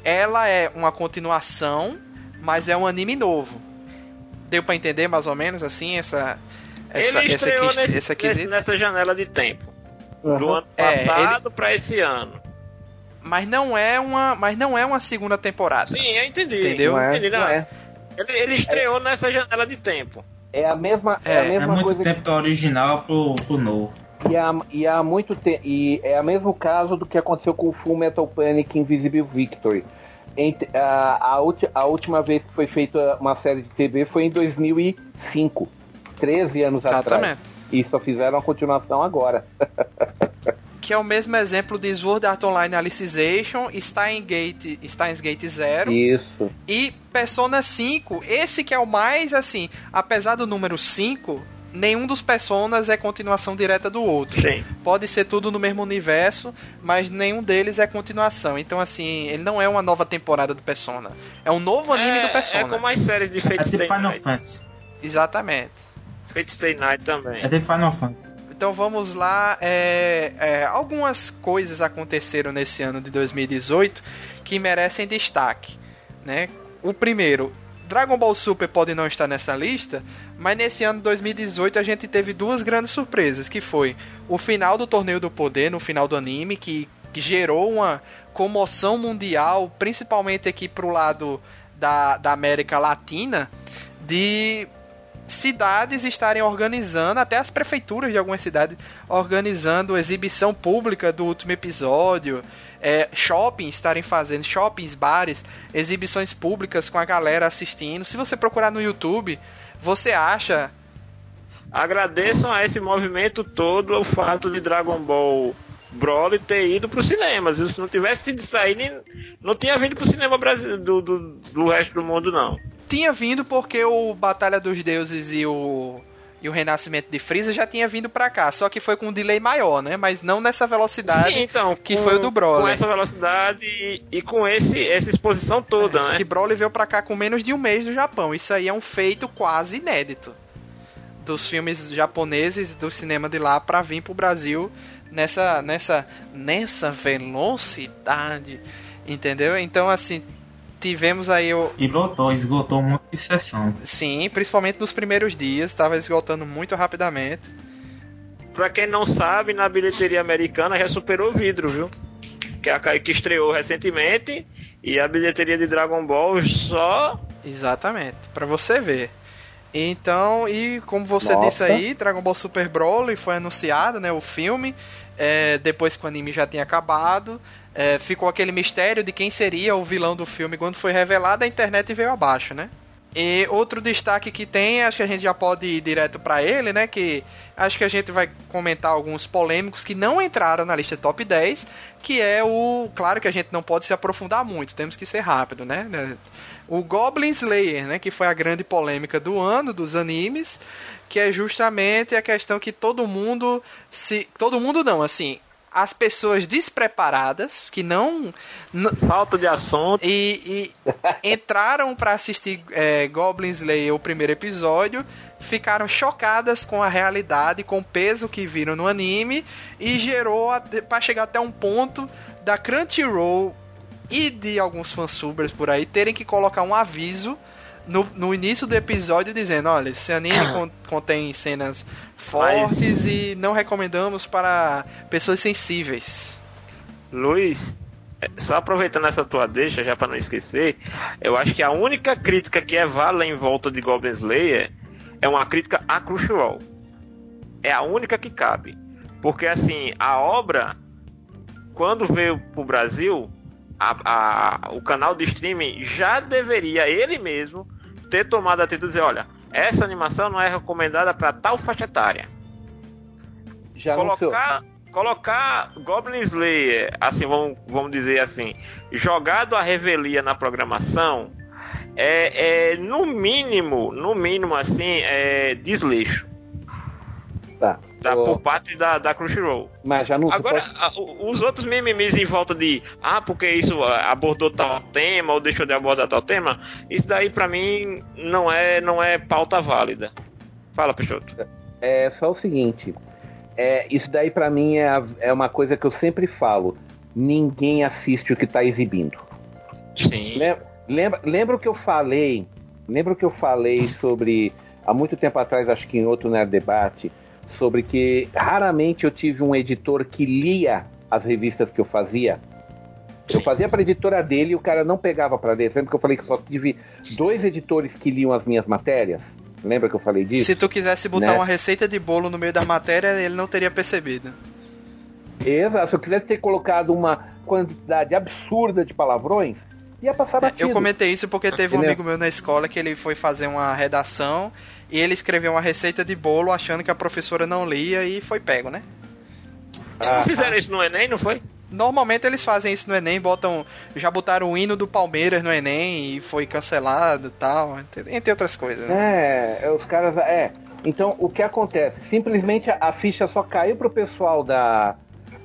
Ela é uma continuação, mas é um anime novo. Deu pra entender mais ou menos assim essa essa ele essa, estreou nesse, essa nesse- quesito? nessa janela de tempo. Do Uhum. ano É, passado pra esse ano. Mas não é uma, mas não é uma segunda temporada. Sim, eu entendi. Entendeu? Não é, Entendi, não não. é. Ele, ele estreou nessa janela de tempo. É a mesma, é, É, a é É mesma muito coisa tempo do original pro, pro novo. E há, e há muito te e é o mesmo caso do que aconteceu com o Full Metal Panic Invisible Victory. Ent- a, a, a última vez que foi feita uma série de TV foi em 2005, 13 anos atrás. Exatamente. E só fizeram a continuação agora. [laughs] Que é o mesmo exemplo de Sword Art Online Alicization, Steins Gate, Steins Gate Zero Isso. e Persona 5. Esse que é o mais assim, apesar do número 5, nenhum dos personas é continuação direta do outro. Sim. Pode ser tudo no mesmo universo, mas nenhum deles é continuação. Então, assim, ele não é uma nova temporada do Persona. É um novo anime é, do Persona. É como as séries de É Fate tipo Stay Final Night. Fantasy. Exatamente. Fate Stay Night também. É tipo Final Fantasy. Então vamos lá. É, é, algumas coisas aconteceram nesse ano de 2018 que merecem destaque. Né? O primeiro, Dragon Ball Super pode não estar nessa lista, mas nesse ano de 2018 a gente teve duas grandes surpresas, que foi o final do Torneio do Poder, no final do anime, que, que gerou uma comoção mundial, principalmente aqui pro lado da, da América Latina, de cidades estarem organizando, até as prefeituras de algumas cidades organizando exibição pública do último episódio, é, shoppings estarem fazendo, shoppings, bares, exibições públicas com a galera assistindo. Se você procurar no YouTube, você acha. Agradeçam a esse movimento todo o fato de Dragon Ball Broly ter ido pro cinema. Se não tivesse isso aí, nem- não tinha vindo pro cinema brasileiro, do, do, do resto do mundo, não. Tinha vindo porque o Batalha dos Deuses e o e o Renascimento de Freeza já tinha vindo pra cá, só que foi com um delay maior, né? Mas não nessa velocidade Sim, então, que com- foi o do Broly. Com essa velocidade e, e com esse, essa exposição toda, né? que Broly veio pra cá com menos de um mês do Japão. Isso aí é um feito quase inédito dos filmes japoneses do cinema de lá pra vir pro Brasil nessa nessa nessa velocidade, entendeu? Então assim, tivemos aí o E lotou, esgotou monte de sessão. sim, principalmente nos primeiros dias, estava esgotando muito rapidamente. Pra quem não sabe, na bilheteria americana já superou o vidro, viu? Que é a que estreou recentemente e a bilheteria de Dragon Ball só Exatamente, pra você ver. Então, e como você Nossa. disse aí, Dragon Ball Super Broly foi anunciado, né, o filme, é, depois que o anime já tinha acabado, é, ficou aquele mistério de quem seria o vilão do filme quando foi revelado, a internet veio abaixo, né? E outro destaque que tem, acho que a gente já pode ir direto pra ele, né, que acho que a gente vai comentar alguns polêmicos que não entraram na lista top 10, que é o, claro que a gente não pode se aprofundar muito, temos que ser rápido, né? O Goblin Slayer, né, que foi a grande polêmica do ano dos animes, que é justamente a questão que todo mundo se todo mundo não, assim, as pessoas despreparadas que não falta de assunto. e, e [laughs] entraram pra assistir é, Goblin Slayer o primeiro episódio, ficaram chocadas com a realidade, com o peso que viram no anime e gerou pra chegar até um ponto da Crunchyroll e de alguns fansubers por aí terem que colocar um aviso no, no início do episódio dizendo, olha, esse anime con- [coughs] contém cenas fortes e não recomendamos para pessoas sensíveis. Luiz, é, só aproveitando essa tua deixa, já pra não esquecer, eu acho que a única crítica que é válida em volta de Goblin Slayer é uma crítica a Crunchyroll. É a única que cabe. Porque assim, a obra, quando veio pro Brasil, a- a- o canal de streaming já deveria, ele mesmo, ter tomado a atitude de dizer, olha, essa animação não é recomendada para tal faixa etária Já anunciou. colocar, colocar Goblin Slayer, assim, vamos, vamos dizer assim, jogado a revelia na programação, é, é no mínimo, no mínimo assim, é desleixo Tá. Da, Ô, por parte da, da Crunchyroll. Mas já anunciou. Agora, a- o- os outros mimimis em volta de, ah, porque isso ah, abordou tal tema ou deixou de abordar tal tema, isso daí pra mim não é, não é pauta válida. Fala, Peixoto. É só o seguinte. É, isso daí pra mim é, é uma coisa que eu sempre falo. Ninguém assiste o que tá exibindo. Sim. Lem- Lembra, lembra o que eu falei? Lembra o que eu falei sobre há muito tempo atrás, acho que em outro Nerd Debate, sobre que raramente eu tive um editor que lia as revistas que eu fazia. Eu fazia para editora dele e o cara não pegava para dentro. Lembra que eu falei que só tive dois editores que liam as minhas matérias? Lembra que eu falei disso? Se tu quisesse botar Né? uma receita de bolo no meio da matéria, ele não teria percebido. Exato. Se eu quisesse ter colocado uma quantidade absurda de palavrões, ia passar batido. É, Eu comentei isso porque teve um amigo meu na escola que ele foi fazer uma redação e ele escreveu uma receita de bolo achando que a professora não lia e foi pego, né? Ah, Não fizeram isso no Enem, não foi? Normalmente eles fazem isso no Enem, botam. Já botaram o hino do Palmeiras no Enem e foi cancelado e tal, entre outras coisas. Né? É, é, os caras. É. Então, o que acontece? Simplesmente a, a ficha só caiu pro pessoal da,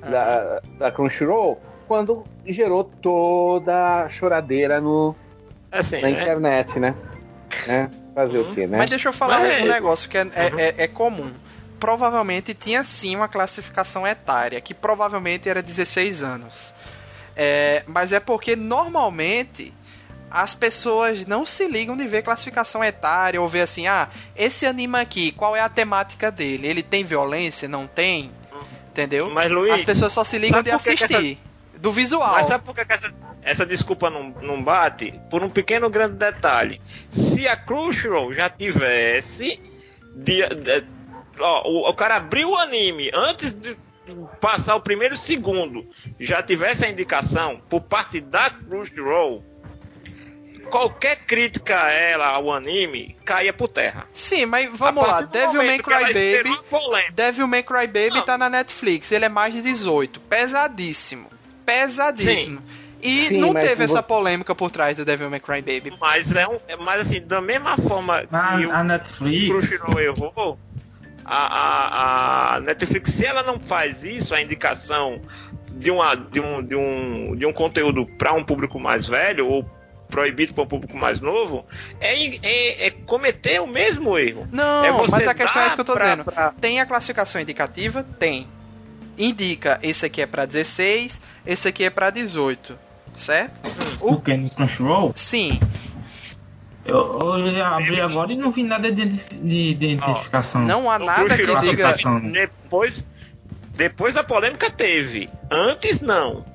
da, da Crunchyroll quando gerou toda a choradeira no, Assim, na né? internet, né? né? Fazer o quê, né? Mas deixa eu falar Mas- um negócio que é, é, é- é comum. provavelmente tinha sim uma classificação etária, que provavelmente era 16 anos. É, mas é porque normalmente as pessoas não se ligam de ver classificação etária ou ver assim, ah, esse anime aqui, qual é a temática dele? Ele tem violência? Não tem? Entendeu? Mas, Luiz, as pessoas só se ligam de assistir. Do visual. Mas sabe por que essa, essa desculpa não, não bate? Por um pequeno grande detalhe. Se a Crunchyroll já tivesse. De, de- ó, o, o cara abriu o anime antes de passar o primeiro segundo, já tivesse a indicação por parte da Crunchyroll, qualquer crítica a ela, ao anime, caía por terra. Sim, mas vamos lá. Devil May Cry Baby. Devil May Cry Baby tá na Netflix. Ele é mais de 18. Pesadíssimo. Pesadíssimo. E Sim, não mas teve essa polêmica por trás do Devil May Cry Baby. Mas é um. Mas assim, da mesma forma Na, que o a Netflix. Crunchyroll errou, a, a, a Netflix, se ela não faz isso, a indicação de, uma, de, um, de, um, de um conteúdo para um público mais velho ou proibido para um público mais novo, é, é, é cometer o mesmo erro. Não, É mas a questão é isso que eu tô pra- dizendo. pra- Tem a classificação indicativa? Tem. Indica, esse aqui é pra 16, esse aqui é pra 18. Certo? O O... que no Crunchyroll? Sim. Eu, eu abri agora e não vi nada de, de identificação. Não há No nada que diga. Depois, depois da polêmica teve. Antes não.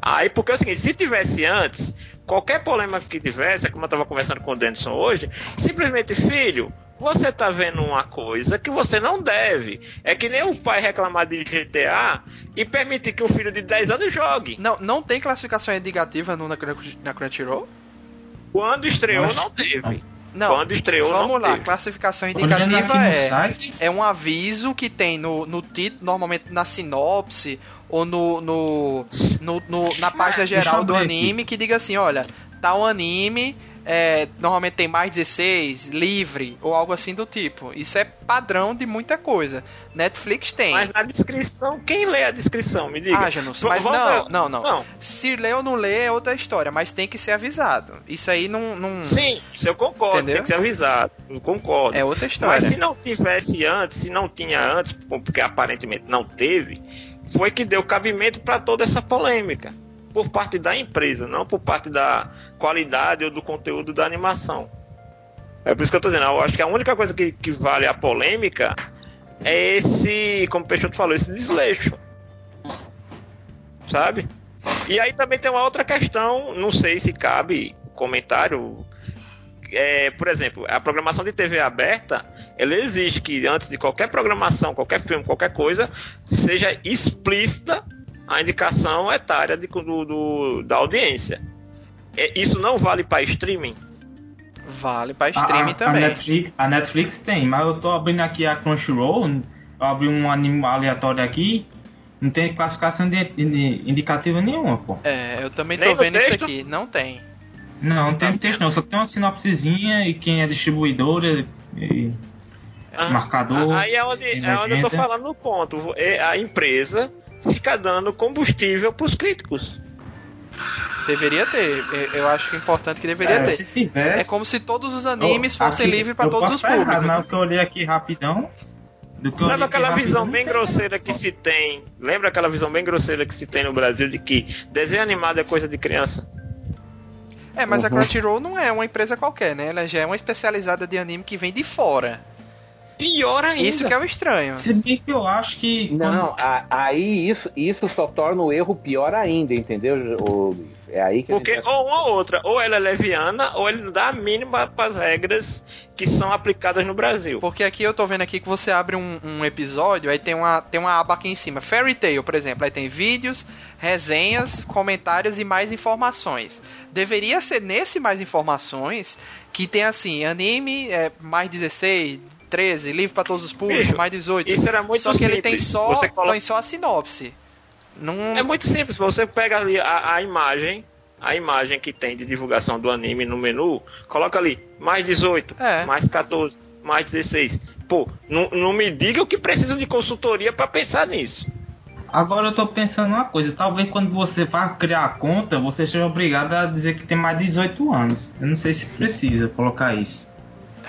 Aí, porque é o seguinte, se tivesse antes, qualquer polêmica que tivesse, é como eu tava conversando com o Denison hoje, simplesmente, filho, você tá vendo uma coisa que você não deve. É que nem o pai reclamar de GTA e permitir que um filho de 10 anos jogue. Não, não tem classificação indicativa no, na, na Crunchyroll? Quando estreou, Nossa. não teve. Não. Quando estreou, Vamos não lá, teve. classificação indicativa é. É um aviso que tem no, no título, normalmente na sinopse ou no, no, no- no- na página geral do anime que diga assim, olha, tá um anime, é, normalmente tem mais 16, livre, ou algo assim do tipo. Isso é padrão de muita coisa. Netflix tem. Mas na descrição, quem lê a descrição? Me diga. Ah, Janus, mas não, não, não, Não, Se lê ou não lê é outra história, mas tem que ser avisado. Isso aí não. não sim, isso eu concordo, Entendeu? tem que ser avisado. Eu concordo. é outra história. Mas se não tivesse antes, se não tinha antes, porque aparentemente não teve, foi que deu cabimento para toda essa polêmica. Por parte da empresa, não por parte da qualidade ou do conteúdo da animação. É por isso que eu tô dizendo, eu acho que a única coisa que, que vale a polêmica é esse, como o Peixoto falou, esse desleixo. Sabe? E aí também tem uma outra questão, não sei se cabe comentário, é, por exemplo, a programação de TV aberta, ela exige que antes de qualquer programação, qualquer filme, qualquer coisa, seja explícita a indicação etária de- do, do- da audiência. É, isso não vale para streaming? Vale pra a, streaming a- a também. Netflix, a Netflix tem, mas eu tô abrindo aqui a Crunchyroll, eu abri um anime aleatório aqui, não tem classificação de, de- indicativa nenhuma, pô. É, eu também Nem tô no vendo isso aqui. Não tem. Não, não tem texto não, só tem uma sinopsezinha e quem é distribuidora e Ah, marcador. Aí é onde, é onde eu tô falando no ponto. É, A empresa fica dando combustível pros críticos. Deveria ter. Eu- acho que é importante que deveria É, ter. se tivesse, É como se todos os animes fossem livres pra eu todos os errado, públicos. mas o que eu olhei aqui rapidão. Do que eu Sabe aquela visão não bem grosseira que não. se tem? Lembra aquela visão bem grosseira que se tem no Brasil de que desenho animado é coisa de criança? É, mas a Uhum. Crunchyroll não é uma empresa qualquer, né? Ela já é uma especializada de anime que vem de fora. Pior ainda. Isso que é o estranho. Se bem que eu acho que. Não, a- aí isso, isso só torna o erro pior ainda, entendeu, Luiz? É aí que Porque gente... ou uma ou outra, ou ela é leviana, ou ele não dá a mínima para as regras que são aplicadas no Brasil. Porque aqui eu tô vendo aqui que você abre um, um episódio, aí tem uma, tem uma aba aqui em cima. Fairy Tail, por exemplo. Aí tem vídeos, resenhas, comentários e mais informações. Deveria ser nesse mais informações que tem assim, anime é, mais 16, 13, livre pra todos os públicos, Bicho, mais 18. Isso era muito só que simples. ele tem só, Você coloca- tem só a sinopse. Não... É muito simples, você pega ali a, a imagem, a imagem que tem de divulgação do anime no menu, coloca ali mais 18, É. mais 14, mais 16. Pô, não, não me diga o que preciso de consultoria para pensar nisso. Agora eu tô pensando uma coisa, talvez quando você vai criar a conta, você seja obrigado a dizer que tem mais de 18 anos. Eu não sei se precisa colocar isso.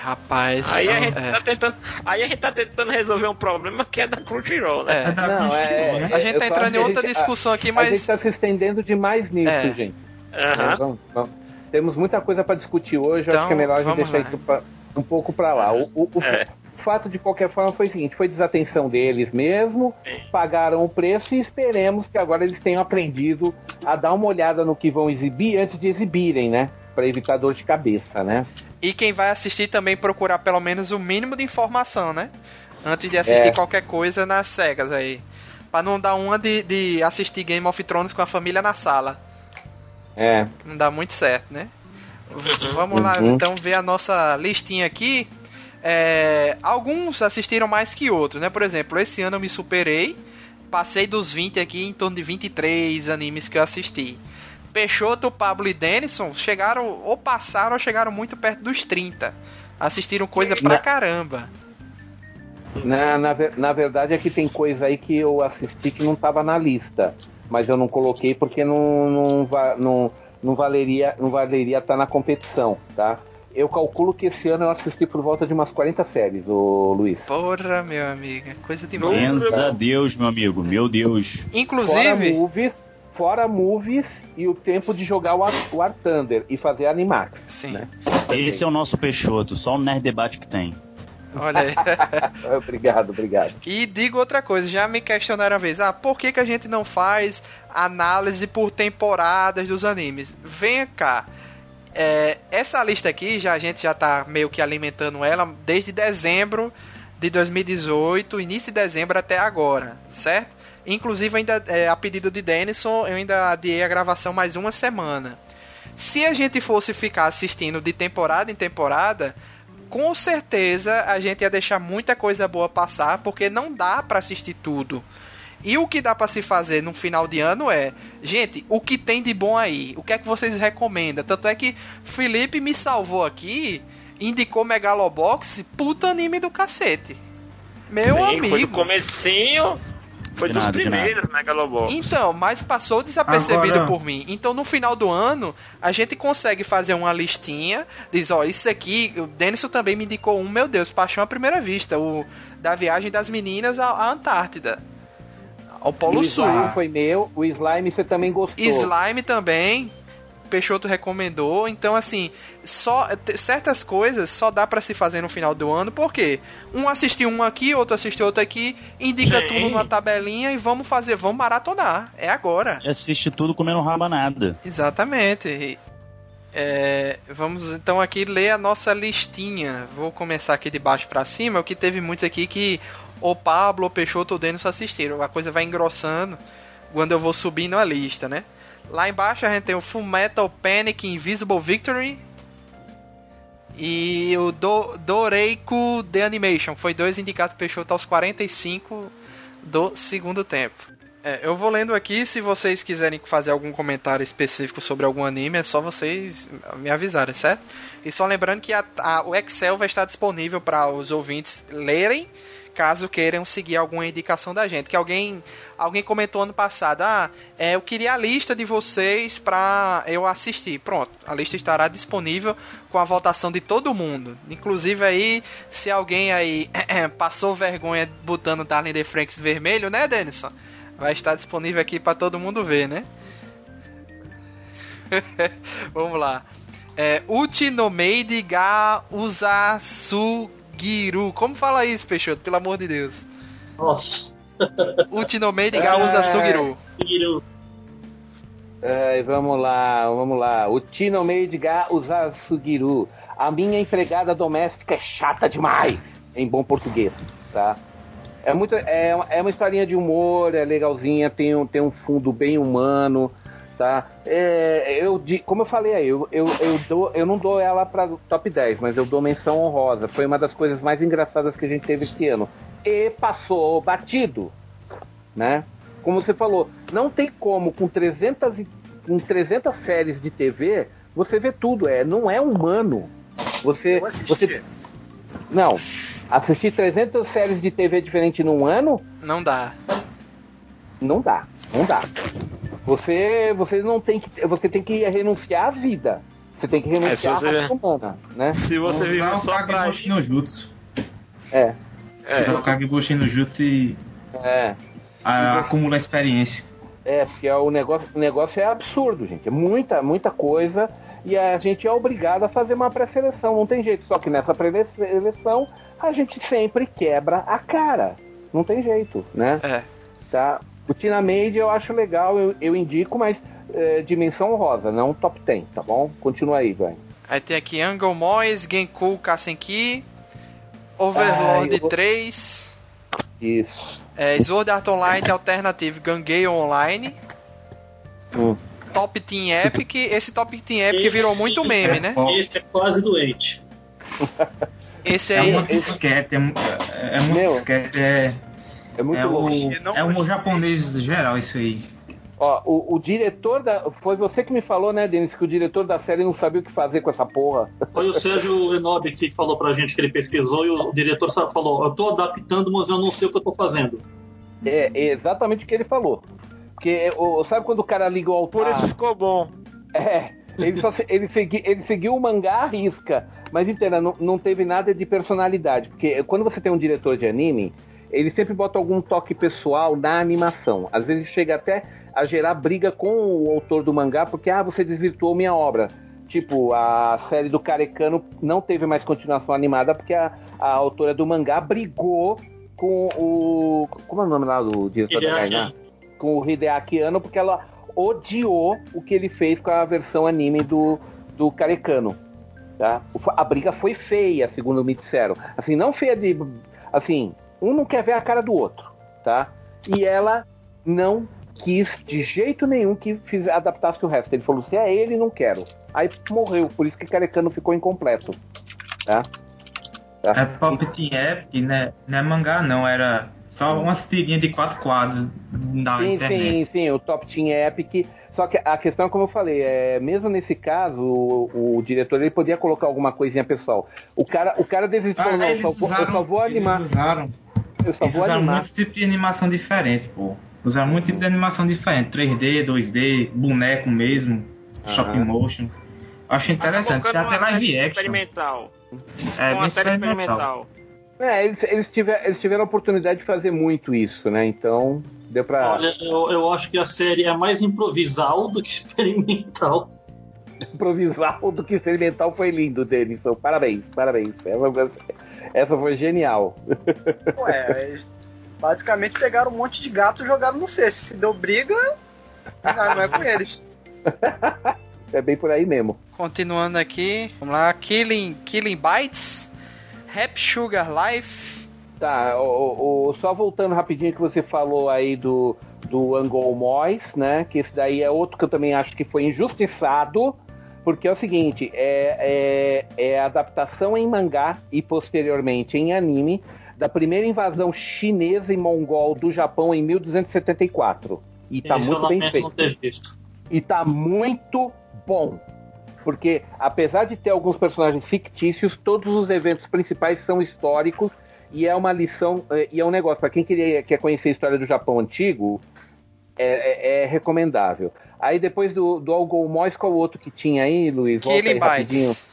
Rapaz. Aí a gente é. tá tentando, aí a gente tá tentando resolver um problema que é da Crunchyroll, né? É. É da Não, Crunchyroll, é- né? A gente tá entrando em outra gente- discussão aqui, A gente mas. está se estendendo demais nisso, É. gente. Aham. Vamos- vamos- Temos muita coisa para discutir hoje, Então, acho que é melhor a gente deixar lá. isso pra- um pouco para lá. O, o- o É. fato, de qualquer forma, foi o seguinte: foi desatenção deles mesmo, pagaram o preço e esperemos que agora eles tenham aprendido a dar uma olhada no que vão exibir antes de exibirem, né? Para evitar dor de cabeça, né? E quem vai assistir também procurar pelo menos o mínimo de informação, né? Antes de assistir É. qualquer coisa nas cegas aí. Pra não dar uma de, de assistir Game of Thrones com a família na sala. É. Não dá muito certo, né? V- Vamos lá Uhum. então ver a nossa listinha aqui. É, alguns assistiram mais que outros, né? Por exemplo, esse ano eu me superei. Passei dos 20 aqui, em torno de 23 animes que eu assisti. Peixoto, Pablo e Denison chegaram, ou passaram, ou chegaram muito perto dos 30. Assistiram coisa pra Na- caramba. Na, na, na verdade é que tem coisa aí que eu assisti que não estava na lista, mas eu não coloquei porque não, não, não, não valeria não valeria estar na competição, tá? Eu calculo que esse ano eu assisti por volta de umas 40 séries, ô Luiz. Porra, meu amigo, é coisa demais. Graças a Deus, meu amigo. Meu Deus. Fora Inclusive, movies, fora movies e o tempo de jogar o War, War Thunder e fazer Animax. sim, né? Esse é o nosso Peixoto, só o Nerd Debate que tem. olha aí. [laughs] obrigado, obrigado. E digo outra coisa, já me questionaram uma vez, ah, por que, que a gente não faz análise por temporadas dos animes? Venha cá. É, essa lista aqui, já a gente já tá meio que alimentando ela desde dezembro de 2018, início de dezembro até agora, certo? Inclusive, ainda é, a pedido de Denison, eu ainda adiei a gravação mais uma semana. Se a gente fosse ficar assistindo de temporada em temporada, com certeza a gente ia deixar muita coisa boa passar, porque não dá pra assistir tudo. E o que dá pra se fazer no final de ano é, gente, o que tem de bom aí? O que é que vocês recomendam? Tanto é que Felipe me salvou aqui, indicou Megalobox, puta anime do cacete. Meu Sim, amigo. foi do comecinho, foi De dos nada, primeiros Megalobox. Então, mas passou desapercebido Agora- por mim. Então, no final do ano, a gente consegue fazer uma listinha. Diz, ó, isso aqui. O Denison também me indicou um, meu Deus, Paixão à Primeira Vista. O da viagem das meninas à, à Antártida. Ao Polo o Sul. Slime foi meu, o Slime você também gostou. Slime também. Peixoto recomendou. Então, assim, só certas coisas só dá pra se fazer no final do ano, porque um assistiu um aqui, outro assistiu outro aqui, indica Sim. tudo numa tabelinha e vamos fazer, vamos maratonar. É agora. E assiste tudo comendo rabanada. Exatamente. É, vamos então aqui ler a nossa listinha. Vou começar aqui de baixo pra cima, o que teve muitos aqui que o Pablo, o Peixoto ou o Denis assistiram. A coisa vai engrossando quando eu vou subindo a lista, né? Lá embaixo a gente tem o Full Metal Panic Invisible Victory e o Do Doreiko The Animation. Foi dois indicados Peixoto aos 45 do segundo tempo. É, eu vou lendo aqui, se vocês quiserem fazer algum comentário específico sobre algum anime, é só vocês me avisarem, certo? E só lembrando que a- a- o Excel vai estar disponível para os ouvintes lerem, caso queiram seguir alguma indicação da gente. Que alguém, alguém comentou ano passado, ah, é, eu queria a lista de vocês para eu assistir. Pronto, a lista estará disponível com a votação de todo mundo. Inclusive aí, se alguém aí [clears throat] passou vergonha botando Darling the Franks vermelho, né, Denison? Vai estar disponível aqui para todo mundo ver, né? [laughs] Vamos lá. É, Uchi no Meide ga Usasugiru. Como fala isso, Peixoto? Pelo amor de Deus. Nossa, [laughs] Uchi no Meide ga Usasugiru. Kiro. É, vamos lá, vamos lá. O Tino Maid ga Usasugiru. A minha empregada doméstica é chata demais, em bom português, tá? É, muito, é, uma- é uma historinha de humor, é legalzinha, tem um, tem um fundo bem humano, tá? É, eu, como eu falei aí, eu, eu, eu, dou, eu não dou ela pra top 10, mas eu dou menção honrosa. Foi uma das coisas mais engraçadas que a gente teve esse ano. E passou batido, né? Como você falou, não tem como com 300, e- com 300 séries de TV você ver tudo. É, não é humano. Você, você não assistir 300 séries de TV diferente num ano Não dá. Não dá, não dá. Você, você não tem que, você tem que renunciar à vida, Você tem que renunciar É, se à você- raça humana, né? Se você vive só Kagebushi no Jutsu. É, É, Usar o Kagebushi no Jutsu e é. a, acumular experiência. É, porque é o negócio, o negócio é absurdo, gente. É muita, muita coisa. E a gente é obrigado a fazer uma pré-seleção. Não tem jeito. Só que nessa pré-seleção a gente sempre quebra a cara. Não tem jeito, né? É. Tá? O Tina Made eu acho legal, eu, eu indico, mas é, dimensão rosa, não top 10, tá bom? Continua aí, vai. Aí tem aqui Angle Mois, Genku Kasenki, Overlord Ah, eu vou- 3, Isso. é, Sword Art Online Alternative Ganguei Online, Hum. Top Team Epic. Esse Top Team Epic Esse- virou muito meme, né? Esse é quase doente. Esse É aí. muito esse- disquete, é, é, é muito Meu, disquete, é, É muito é, louco. o, é gostei. japonês geral isso aí. Ó, o, o diretor da. Foi você que me falou, né, Denis, que o diretor da série não sabia o que fazer com essa porra. Foi o Sérgio Enob que falou pra gente que ele pesquisou e o diretor só falou: Eu tô adaptando, mas eu não sei o que eu tô fazendo. É, é exatamente o que ele falou. Porque, o, sabe quando o cara liga o por altar? isso ficou bom. É, ele, só, ele, segui, ele seguiu o mangá à risca, mas inteira, não, não teve nada de personalidade. Porque quando você tem um diretor de anime, ele sempre bota algum toque pessoal na animação. Às vezes chega até a gerar briga com o autor do mangá, porque, ah, você desvirtuou minha obra. Tipo, a série do Carecano não teve mais continuação animada, porque a, a autora do mangá brigou com o. Como é o nome lá do diretor da Gainá? com o Hideaki Anno porque ela odiou o que ele fez com a versão anime do, do Carecano. Tá? A briga foi feia, segundo me disseram. Assim, não feia de. Assim, um não quer ver a cara do outro, tá? E ela não quis de jeito nenhum que fiz, adaptasse o resto. Ele falou: se é ele, não quero. Aí morreu, por isso que Carecano ficou incompleto. Tá? Tá? É Pop Team Epic, né? Não é mangá não, era só umas tirinhas de quatro quadros na sim, internet. sim, sim, o Top Team Epic. Só que a questão, como eu falei, é, mesmo nesse caso, o, o diretor ele podia colocar alguma coisinha pessoal. O cara, o cara desistiu, Ah, não, eu só, vou- eu usaram, só vou animar. Eles usaram, Eu só eles vou usaram animar. muitos tipos de animação diferente, pô. Usaram muito tipo de animação diferente. 3D, 2D, boneco mesmo, stop Aham. motion. Acho interessante. Tem até live action. experimental. É, uma bem série experimental. experimental. É, eles, eles, tiver, eles tiveram a oportunidade de fazer muito isso, né? Então, deu pra Olha, eu, eu acho que a série é mais improvisal do que [laughs] experimental. [laughs] improvisar do que experimental foi lindo, Denison. Parabéns, parabéns. Essa, essa foi genial. [laughs] Ué, eles basicamente pegaram um monte de gato e jogaram no cesto. Se deu briga, não, não é com eles. É bem por aí mesmo. Continuando aqui, vamos lá. Killing, Killing Bites, Rap Sugar Life. Tá, o, o- só voltando rapidinho que você falou aí do, do Angol Mois, né? Que esse daí é outro que eu também acho que foi injustiçado, porque é o seguinte, é, é, é adaptação em mangá e posteriormente em anime da primeira invasão chinesa e mongol do Japão em 1274. E tá Esse muito bem feito e tá muito bom. Porque, apesar de ter alguns personagens fictícios, todos os eventos principais são históricos e é uma lição, é, e é um negócio, para quem queria, quer conhecer a história do Japão antigo, é, é- é recomendável. Aí depois do, do Algol Mois, qual o outro que tinha aí, Luiz? Volta Killing aí rapidinho. Bites.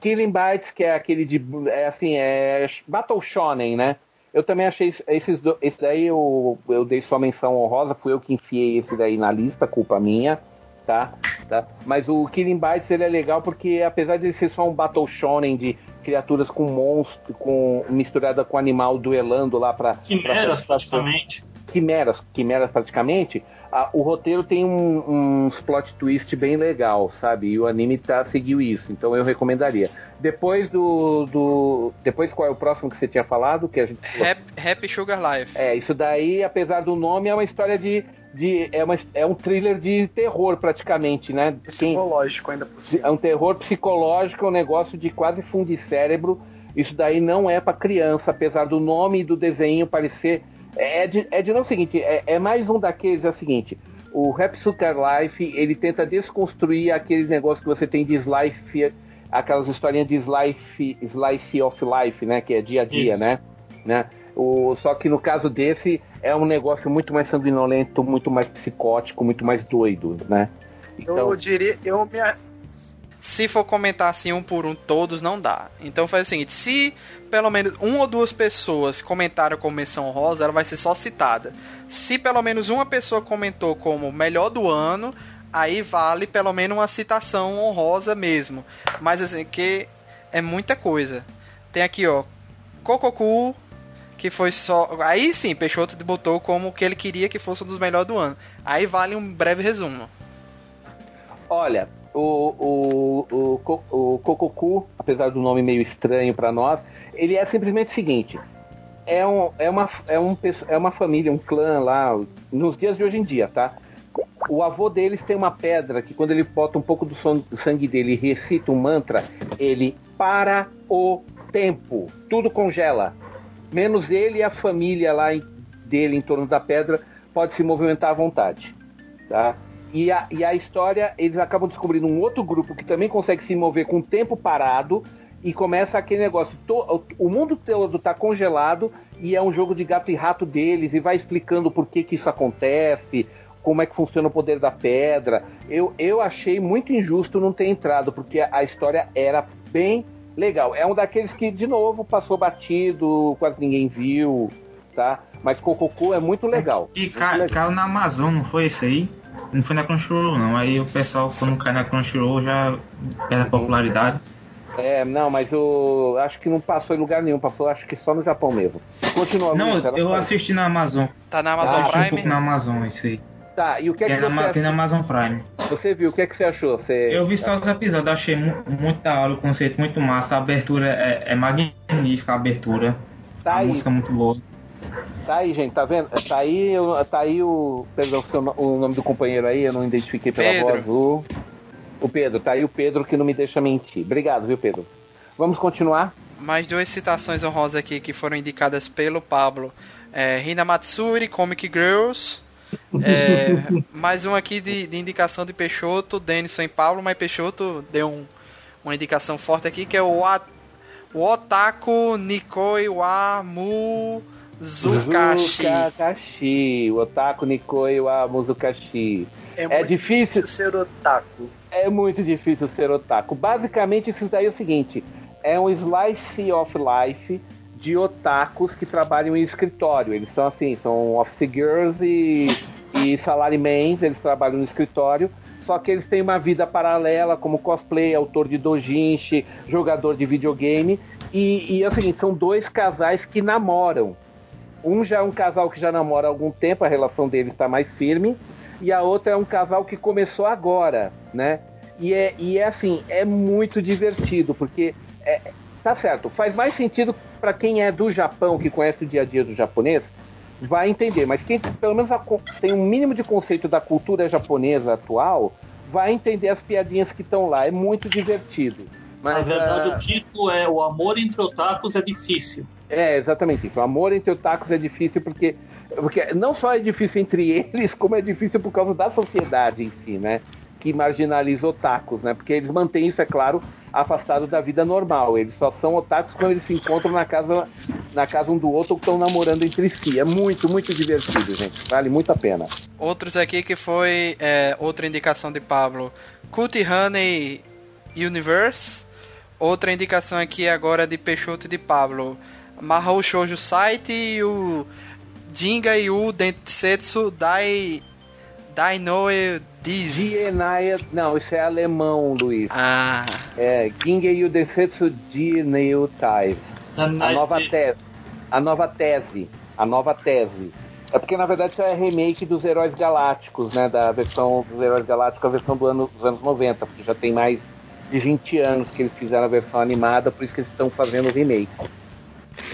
Killing Bites, que é aquele de. É assim, é. Battle Shonen, né? Eu também achei esse- esses do, esse daí eu, eu dei sua menção honrosa, fui eu que enfiei esse daí na lista, culpa minha, tá? tá? Mas o Killing Bites ele é legal porque apesar de ele ser só um Battle Shonen de criaturas com monstro, com misturada com animal duelando lá pra. Quimeras, pra- praticamente. quimeras, quimeras praticamente, a- o roteiro tem um, uns plot twist bem legal, sabe? E o anime tá, seguiu isso, então eu recomendaria. Depois do, do. Depois qual é o próximo que você tinha falado? Que a gente Rap, Rap Sugar Life. É, isso daí, apesar do nome, é uma história de. de é, uma, é um thriller de terror, praticamente, né? Quem- Psicológico ainda por cima. é um terror psicológico, é um negócio de quase fundir cérebro. Isso daí não é para criança, apesar do nome e do desenho parecer. É de, é de não é o seguinte, é, é mais um daqueles, é o seguinte. O Rap Sugar Life, ele tenta desconstruir aqueles negócios que você tem de slice, aquelas historinhas de slice, slice of life, né? Que é dia a dia, Isso. né? né? O, só que no caso desse, é um negócio muito mais sanguinolento, muito mais psicótico, muito mais doido, né? Então, Eu diria, eu me, se for comentar assim um por um, todos não dá. Então faz o seguinte: se pelo menos uma ou duas pessoas comentaram como menção rosa, ela vai ser só citada. Se pelo menos uma pessoa comentou como melhor do ano, aí vale pelo menos uma citação honrosa mesmo. Mas assim, que é muita coisa. Tem aqui, ó, Cococu, que foi só. Aí sim, Peixoto botou como que ele queria que fosse um dos melhores do ano. Aí vale um breve resumo. Olha, o, o, o, o Cococu, apesar do nome meio estranho para nós, ele é simplesmente o seguinte: é, um, é, uma, é, um, é uma família, um clã lá, nos dias de hoje em dia, tá? O avô deles tem uma pedra que quando ele bota um pouco do sangue dele e recita um mantra, ele para o tempo, tudo congela. Menos ele e a família lá dele em torno da pedra pode se movimentar à vontade, tá? E a, e a história, eles acabam descobrindo um outro grupo que também consegue se mover com o tempo parado e começa aquele negócio. to- o mundo todo tá congelado e é um jogo de gato e rato deles e vai explicando por que, que isso acontece, como é que funciona o poder da pedra. Eu, eu achei muito injusto não ter entrado, porque a história era bem legal. É um daqueles que, de novo, passou batido, quase ninguém viu, tá? Mas Cococô é muito legal. E ca- legal. caiu na Amazon, não foi isso aí? Não foi na Crunchyroll, não. Aí o pessoal, quando cai na Crunchyroll, já perde a popularidade. É, não, mas eu acho que não passou em lugar nenhum, passou acho que só no Japão mesmo. Continua, Não, Luiz, eu assisti na Amazon. Tá na Amazon Ah, assisti um Prime? pouco na Amazon, isso aí. Tá, e o que é que Tem na, você, Ma- tem na? Amazon Prime. você viu? O que é que você achou? Você... Eu vi só os episódios, achei mu- muito da hora, o conceito muito massa, a abertura é, é magnífica, a abertura. Tá a aí, música é muito boa. tá aí, gente, tá vendo? Tá aí, tá aí o. Perdão, o nome do companheiro aí, eu não identifiquei pela Pedro. voz. O, o Pedro, tá aí o Pedro que não me deixa mentir. Obrigado, viu, Pedro? Vamos continuar? Mais duas citações honrosas aqui que foram indicadas pelo Pablo. É, Hina Matsuri, Comic Girls. É, [laughs] mais um aqui de, de indicação de Peixoto, Denison e Pablo, mas Peixoto deu um- uma indicação forte aqui que é o, A- o Otaku Nikoi wa Muzukashi. Zukashi, o Otaku Nikoi wa Muzukashi. É muito difícil. ser otaku. É muito difícil ser otaku. Basicamente, isso daí é o seguinte: é um slice of life de otakus que trabalham em escritório. Eles são assim, são office girls e, e salarymans, eles trabalham no escritório. Só que eles têm uma vida paralela, como cosplay, autor de dojinshi, jogador de videogame. E, e é o seguinte: são dois casais que namoram. Um já é um casal que já namora há algum tempo, a relação deles está mais firme. E a outra é um casal que começou agora, né? E é, e é assim, é muito divertido, porque é, tá certo, faz mais sentido para quem é do Japão, que conhece o dia a dia do japonês, vai entender, mas quem pelo menos tem um mínimo de conceito da cultura japonesa atual, vai entender as piadinhas que estão lá, é muito divertido. Na Mas, verdade, ah, o título é O Amor entre Otakus é Difícil. É, exatamente isso. O amor entre otakus é difícil porque, porque não só é difícil entre [laughs] eles, como é difícil por causa da sociedade em si, né? Que marginaliza otakus, né? Porque eles mantêm isso, é claro, afastado da vida normal. Eles só são otakus quando eles se encontram na casa, na casa um do outro ou estão namorando entre si. É muito, muito divertido, gente. Vale muito a pena. Outros aqui que foi é, outra indicação de Pablo. Cult Honey Universe. Outra indicação aqui agora de Peixoto e de Pablo. Mahou Shoujo Site e o Jinga e o Densetsu Dai Dainoe Diz. Não, isso é alemão, Luiz. Ah, É Gingei Densetsu Dieneu Tai. A nova tese. A nova tese. A nova tese. É porque na verdade isso é remake dos Heróis Galácticos, né? Da versão dos Heróis Galácticos, a versão do ano, dos anos 90, porque já tem mais de 20 anos que eles fizeram a versão animada, por isso que eles estão fazendo o remake.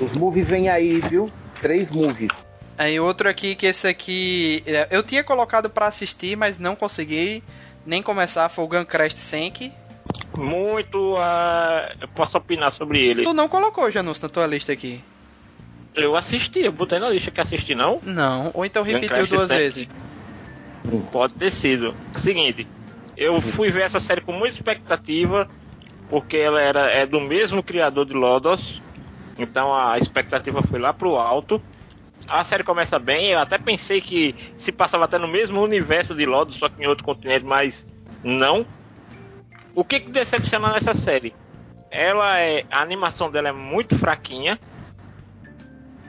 Os movies vêm aí, viu? Três movies. aí outro aqui que esse aqui é, eu tinha colocado pra assistir, mas não consegui nem começar. Foi o Guncrest Senki. Muito. ah, eu posso opinar sobre ele. Tu não colocou, Janus, na tua lista aqui? Eu assisti, eu botei na lista que assisti, não? Não. Ou então repetiu duas vezes. Pode ter sido. Seguinte, eu fui ver essa série com muita expectativa, porque ela era, é do mesmo criador de Lodos, então a expectativa foi lá pro alto. A série começa bem, eu até pensei que se passava até no mesmo universo de Lodos, só que em outro continente, mas não. O que, que decepciona nessa série? Ela é. A animação dela é muito fraquinha.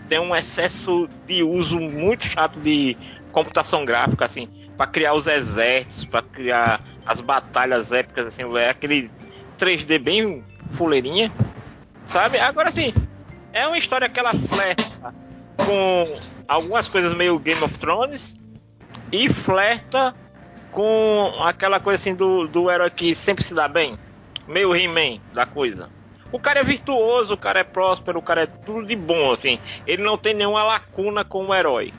Tem um excesso de uso muito chato de computação gráfica, assim, para criar os exércitos, para criar as batalhas épicas, assim, é aquele 3D bem fuleirinha, sabe? Agora, assim, é uma história que ela flerta com algumas coisas meio Game of Thrones e flerta com aquela coisa assim do, do herói que sempre se dá bem, meio He-Man da coisa. O cara é virtuoso, o cara é próspero, o cara é tudo de bom, assim. Ele não tem nenhuma lacuna como herói.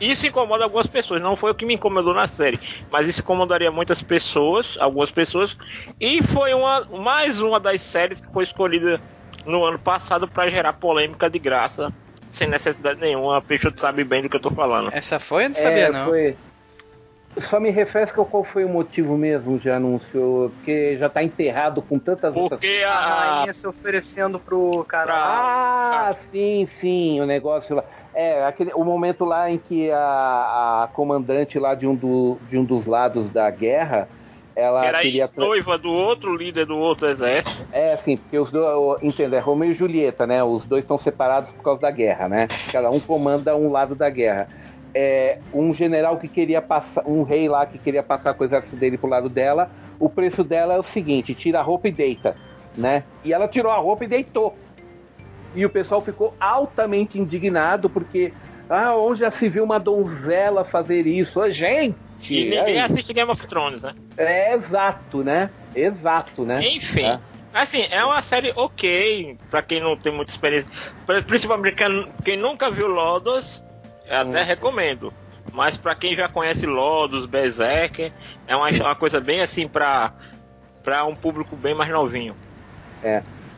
Isso incomoda algumas pessoas, não foi o que me incomodou na série, mas isso incomodaria muitas pessoas, algumas pessoas, e foi uma, mais uma das séries que foi escolhida no ano passado para gerar polêmica de graça, sem necessidade nenhuma. A Peixoto sabe bem do que eu tô falando. Essa foi? Eu não sabia, É, não. foi- Só me refresca qual foi o motivo mesmo de anúncio, porque já tá enterrado com tantas outras Porque A a. rainha se oferecendo pro cara. Ah, sim, sim, o negócio lá. É, aquele, o momento lá em que a, a comandante lá de um, do, de um dos lados da guerra, ela era queria. ex-noiva do outro líder do outro exército. É, sim, porque os dois. Entenda, é Romeu e Julieta, né? Os dois estão separados por causa da guerra, né? Cada um comanda um lado da guerra. É, um general que queria passar. Um rei lá que queria passar com o exército dele pro lado dela. O preço dela é o seguinte: tira a roupa e deita, né? E ela tirou a roupa e deitou. E o pessoal ficou altamente indignado porque. Ah, onde já se viu uma donzela fazer isso? Ô, gente! E ninguém aí. assiste Game of Thrones, né? É exato, né? Exato, né? Enfim. É. Assim, é uma série ok, pra quem não tem muita experiência. Principalmente quem, quem nunca viu Lodos, eu até Hum. recomendo. Mas pra quem já conhece Lodos, Berserker, é uma, uma coisa bem assim pra, pra um público bem mais novinho.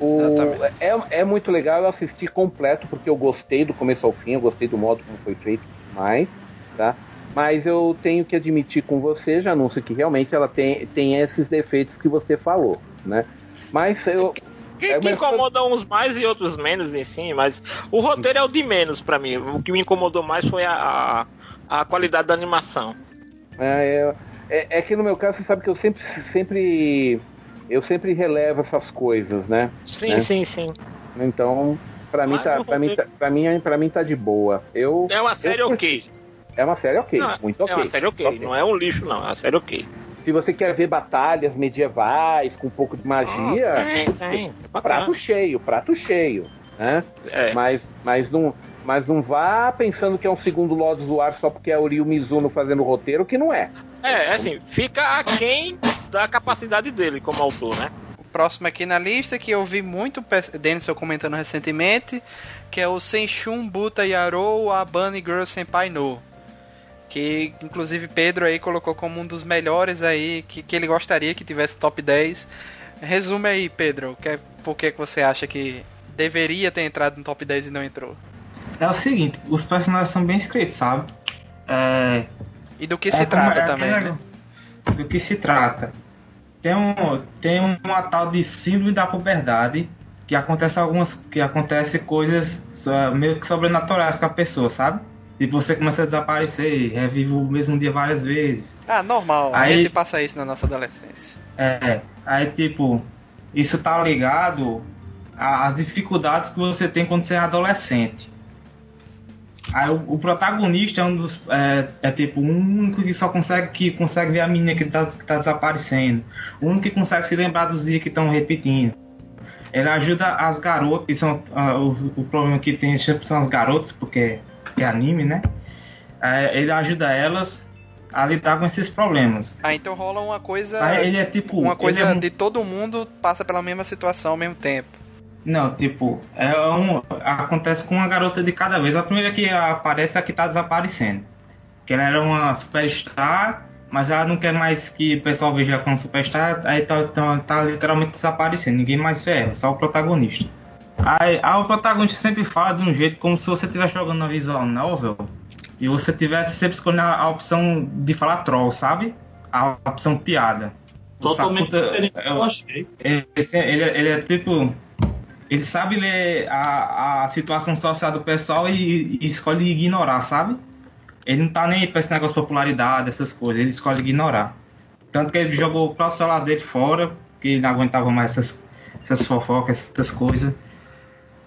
O- Exatamente. é, é muito legal eu assistir completo, porque eu gostei do começo ao fim, eu gostei do modo como foi feito mais, tá? Mas eu tenho que admitir com você, Janúncio, que realmente ela tem, tem esses defeitos que você falou, né? Mas eu. Que, É, que incomoda uns mais e outros menos si, mas o roteiro é o de menos pra mim. O que me incomodou mais foi a, a, a qualidade da animação. É, é, é que no meu caso, você sabe que eu sempre, sempre. Eu sempre relevo essas coisas, né? Sim, Né? sim, sim. Então, pra mim, tá, o pra, mim, tá, pra, mim, pra mim tá de boa. Eu, É uma série eu- ok. É uma série ok, Não, muito ok. É uma série ok, não é um lixo, não. É uma série ok. Se você quer ver batalhas medievais com um pouco de magia, Ah, tem, tem. prato cheio, prato cheio, né? É. Mas, mas, não, mas não vá pensando que é um segundo Lodos do Ar só porque é o Ryu Mizuno fazendo o roteiro, que não é. É, assim, fica aquém da capacidade dele como autor, né? O próximo aqui na lista que eu vi muito Denison comentando recentemente, que é o Senshun Buta Yarou Abani Girl Senpai no. Que inclusive Pedro aí colocou como um dos melhores aí, que, que ele gostaria que tivesse top 10. Resume aí, Pedro, que é, por que você acha que deveria ter entrado no top 10 e não entrou? É o seguinte, os personagens são bem escritos, sabe? É, E do que é se trata é também, né? Do que se trata. Tem, um, tem uma tal de síndrome da puberdade que acontece algumas que acontece coisas só- meio que sobrenaturais com a pessoa, sabe? E você começa a desaparecer, revive o mesmo dia várias vezes. Ah, normal, a Aí- gente passa isso na nossa adolescência. É, aí tipo, isso tá ligado a- às dificuldades que você tem quando você é adolescente. Aí o, o protagonista é um dos. É, é tipo o único que só consegue que consegue ver a menina que tá, que tá desaparecendo. O único que consegue se lembrar dos dias que estão repetindo. Ele ajuda as garotas, que são ah, o, o problema que tem são as garotas, porque é anime, né? É, ele ajuda elas a lidar com esses problemas. Ah, então rola uma coisa. Ele é tipo. uma coisa é um- de todo mundo passa pela mesma situação ao mesmo tempo. Não, tipo, é um, acontece com uma garota de cada vez. A primeira que aparece é a que tá desaparecendo. Que ela era uma superstar, mas ela não quer mais que o pessoal veja como superstar, aí tá, tá, tá literalmente desaparecendo. Ninguém mais vê ela, só o protagonista. Aí, aí o protagonista sempre fala de um jeito como se você estivesse jogando na visual novel e você tivesse sempre escolhendo a, opção de falar troll, sabe? A opção piada. Totalmente Sakuta- diferente do é, que eu achei. ele, ele, ele é tipo. Ele sabe ler a, a situação social do pessoal e, e escolhe ignorar, sabe? Ele não tá nem pra esse negócio de popularidade, essas coisas, ele escolhe ignorar. Tanto que ele jogou o próprio celular dele fora, que não aguentava mais essas, essas fofocas, essas coisas.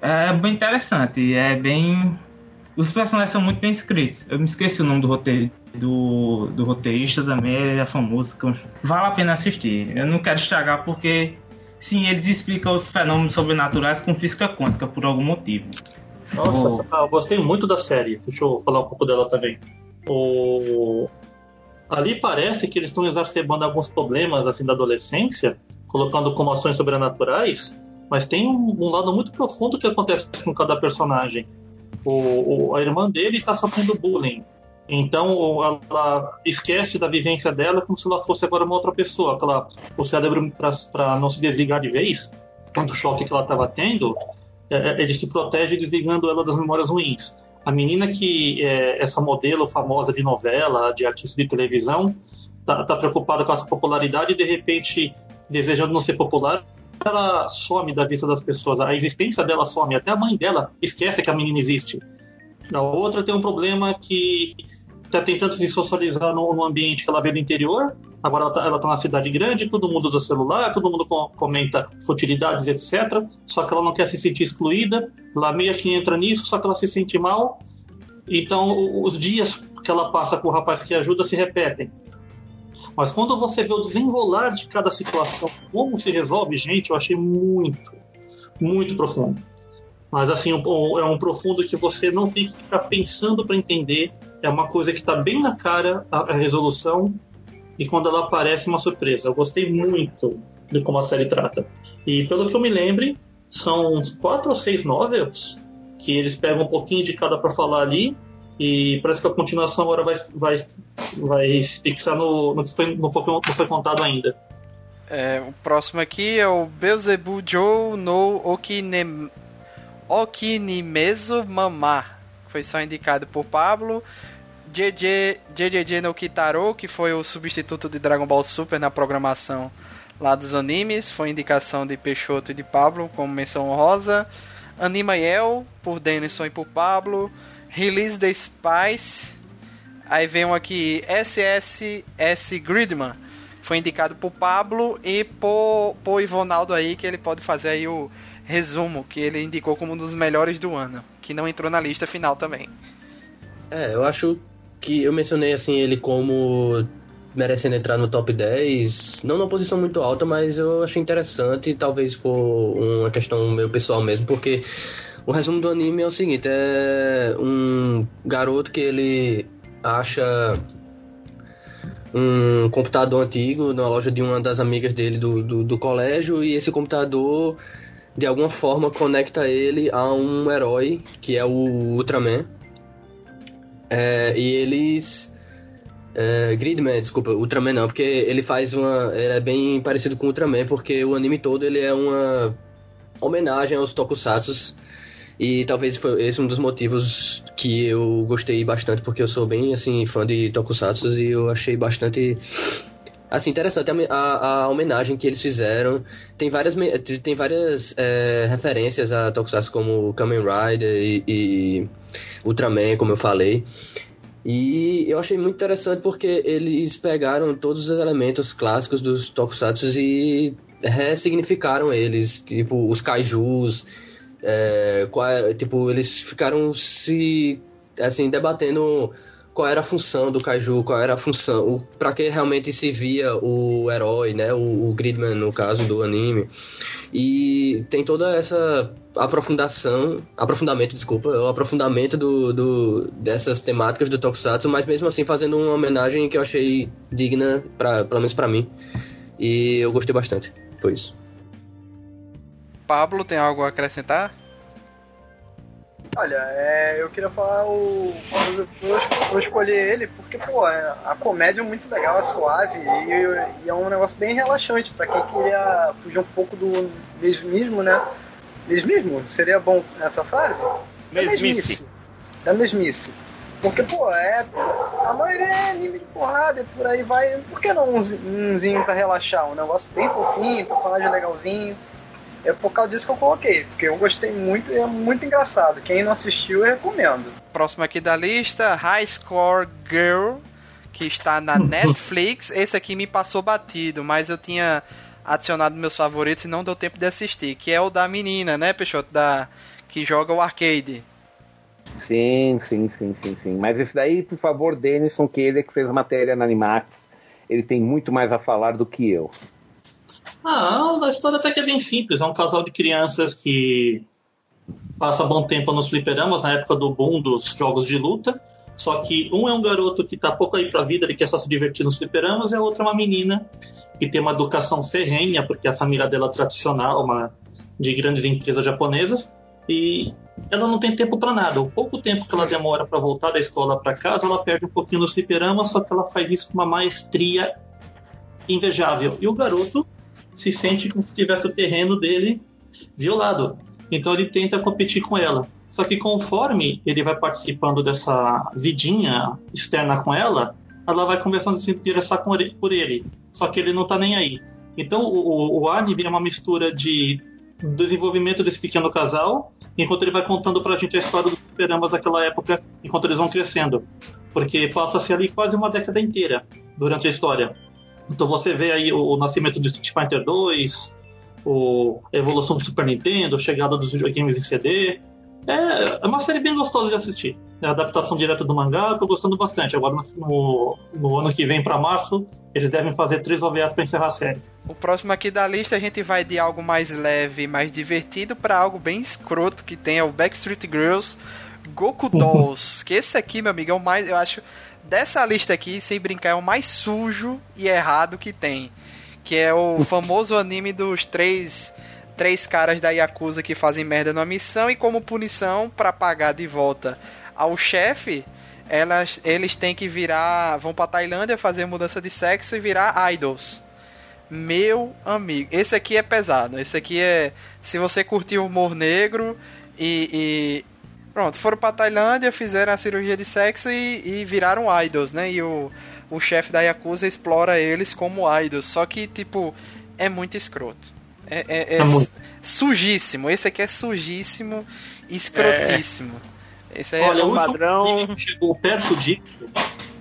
É bem interessante, é bem. Os personagens são muito bem escritos. Eu me esqueci o nome do roteiro do, do roteirista também, ele é famoso. Vale a pena assistir. Eu não quero estragar porque sim, eles explicam os fenômenos sobrenaturais com física quântica por algum motivo. Nossa, oh. eu gostei muito da série. Deixa eu falar um pouco dela também. O... Ali parece que eles estão exacerbando alguns problemas assim da adolescência, colocando como ações sobrenaturais, mas tem um, um lado muito profundo que acontece [laughs] com cada personagem. O, o a irmã dele está sofrendo bullying. Então ela esquece da vivência dela como se ela fosse agora uma outra pessoa. Aquela, o cérebro, para não se desligar de vez, tanto choque que ela estava tendo, é, é, ele se protege desligando ela das memórias ruins. A menina que é essa modelo famosa de novela, de artista de televisão, tá, tá preocupada com essa popularidade e de repente, desejando não ser popular, ela some da vista das pessoas. A existência dela some. Até a mãe dela esquece que a menina existe. A outra tem um problema que está tentando se socializar no, no, ambiente que ela vê do interior. Agora ela está tá na cidade grande, todo mundo usa celular, todo mundo com, comenta futilidades, etc. Só que ela não quer se sentir excluída. Ela meio que entra nisso, só que ela se sente mal. Então os dias que ela passa com o rapaz que ajuda se repetem. Mas quando você vê o desenrolar de cada situação, como se resolve, gente, eu achei muito, muito profundo. Mas assim, é um profundo que você não tem que ficar pensando para entender. É uma coisa que está bem na cara a, resolução e quando ela aparece uma surpresa. Eu gostei muito de como a série trata. E pelo que eu me lembre, são uns quatro ou seis novels que eles pegam um pouquinho de cada para falar ali e parece que a continuação agora vai, vai, vai se fixar no, no que foi, foi, não foi contado ainda. É, o próximo aqui é o Beelzebub Joe no Okine Okinimezo Mamá, foi só indicado por Pablo. JJ, JJJ no Kitaro, que foi o substituto de Dragon Ball Super na programação lá dos animes, foi indicação de Peixoto e de Pablo como menção honrosa. Anima Yel, por Denison e por Pablo. Release the Spice. Aí vem um aqui, SSS Gridman. Foi indicado por Pablo e por, por Ivonaldo aí, que ele pode fazer aí o resumo que ele indicou como um dos melhores do ano, que não entrou na lista final também. É, eu acho que eu mencionei assim ele como merecendo entrar no top 10, não numa posição muito alta, mas eu achei interessante, talvez por uma questão meu pessoal mesmo, porque o resumo do anime é o seguinte, é um garoto que ele acha um computador antigo na loja de uma das amigas dele do, do, do colégio e esse computador de alguma forma conecta ele a um herói que é o Ultraman. É, e eles. É, Gridman, desculpa, Ultraman não, porque ele faz uma. Ele é bem parecido com o Ultraman, porque o anime todo ele é uma homenagem aos Tokusatsu. E talvez foi esse um dos motivos que eu gostei bastante, porque eu sou bem assim fã de Tokusatsu e eu achei bastante Assim, interessante a, a, a, homenagem que eles fizeram. Tem várias, tem várias é, referências a Tokusatsu como Kamen Rider e, e, Ultraman, como eu falei. E eu achei muito interessante porque eles pegaram todos os elementos clássicos dos Tokusatsu e ressignificaram eles, tipo os kaijus, é, qual, é, tipo, eles ficaram se assim debatendo qual era a função do Kaiju, qual era a função, para que realmente se via o herói, né, o, o Gridman no caso do anime. E tem toda essa aprofundação, aprofundamento, desculpa, o aprofundamento do, do, dessas temáticas do Tokusatsu, mas mesmo assim fazendo uma homenagem que eu achei digna, pelo menos para mim. E eu gostei bastante. Foi isso. Pablo, tem algo a acrescentar? Olha, é, eu queria falar o. Eu, eu escolhi ele porque, pô, é, a comédia é muito legal, é suave e, e é um negócio bem relaxante para quem queria fugir um pouco do mesmismo, né? Mesmismo? Seria bom nessa frase? Mesmice. Da mesmice. Porque, pô, é. A maioria é anime de porrada e por aí vai. Por que não um, umzinho pra relaxar? Um negócio bem fofinho, personagem legalzinho. É por causa disso que eu coloquei, porque eu gostei muito e é muito engraçado. Quem não assistiu, eu recomendo. Próximo aqui da lista, High Score Girl, que está na [laughs] Netflix, esse aqui me passou batido, mas eu tinha adicionado meus favoritos e não deu tempo de assistir, que é o da menina, né, Peixoto, da que joga o arcade. Sim, sim, sim, sim, sim. Mas esse daí, por favor, Denison, que ele é que fez a matéria na Animax, ele tem muito mais a falar do que eu. Ah, a história até que é bem simples. É um casal de crianças que passa bom tempo nos fliperamas, na época do boom dos jogos de luta. Só que um é um garoto que tá pouco aí pra vida, ele quer só se divertir nos fliperamas, e a outra é uma menina que tem uma educação ferrenha, porque a família dela é tradicional, uma de grandes empresas japonesas, e ela não tem tempo para nada. O pouco tempo que ela demora para voltar da escola para casa, ela perde um pouquinho nos fliperamas, só que ela faz isso com uma maestria invejável. E o garoto se sente como se tivesse o terreno dele violado. Então ele tenta competir com ela. Só que conforme ele vai participando dessa vidinha externa com ela, ela vai começando a se interessar por ele. Só que ele não tá nem aí. Então o, o anime é uma mistura de desenvolvimento desse pequeno casal, enquanto ele vai contando pra gente a história dos superamas daquela época, enquanto eles vão crescendo. Porque passa-se ali quase uma década inteira durante a história. Então você vê aí o, o nascimento de Street Fighter 2, o, a evolução do Super Nintendo, a chegada dos videogames em CD. É, é uma série bem gostosa de assistir. É a adaptação direta do mangá, tô gostando bastante. Agora no, no ano que vem para março, eles devem fazer três OVAs para encerrar a série. O próximo aqui da lista a gente vai de algo mais leve, mais divertido para algo bem escroto que tem é o Backstreet Girls Goku Dolls. [laughs] que esse aqui, meu amigo, é o mais, eu acho, dessa lista aqui, sem brincar, é o mais sujo e errado que tem. Que é o famoso anime dos três três caras da Yakuza que fazem merda numa missão e como punição para pagar de volta ao chefe, elas eles têm que virar, vão para Tailândia fazer mudança de sexo e virar idols. Meu amigo, esse aqui é pesado. Esse aqui é se você curtiu humor negro e, e pronto, foram para Tailândia, fizeram a cirurgia de sexo e, e viraram idols, né? E o o chefe da Yakuza explora eles como idols, só que tipo é muito escroto. É, é, é, é muito. sujíssimo. Esse aqui é sujíssimo, escrotíssimo. É. Esse aí Olha, é o padrão. chegou perto disso,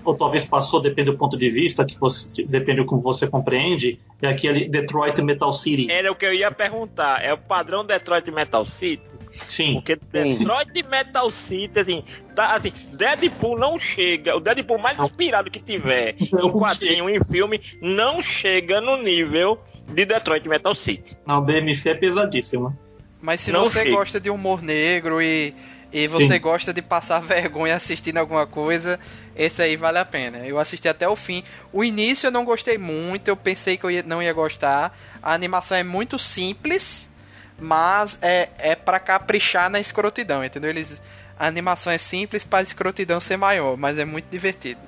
ou talvez passou, depende do ponto de vista, que você, depende de como você compreende, é aquele Detroit Metal City. Era o que eu ia perguntar. É o padrão Detroit Metal City? Sim. Porque Detroit Sim. Metal City, assim, tá, assim, Deadpool não chega. O Deadpool mais inspirado que tiver [laughs] em quadrinho, em filme, não chega no nível de Detroit Metal City. Não, DMC é pesadíssimo. Mas se não você chega. gosta de humor negro e, e você Sim. gosta de passar [laughs] vergonha assistindo alguma coisa, esse aí vale a pena. Eu assisti até o fim. O início eu não gostei muito, eu pensei que eu não ia gostar. A animação é muito simples, mas é, é para caprichar na escrotidão, entendeu? Eles, a animação é simples para a escrotidão ser maior, mas é muito divertido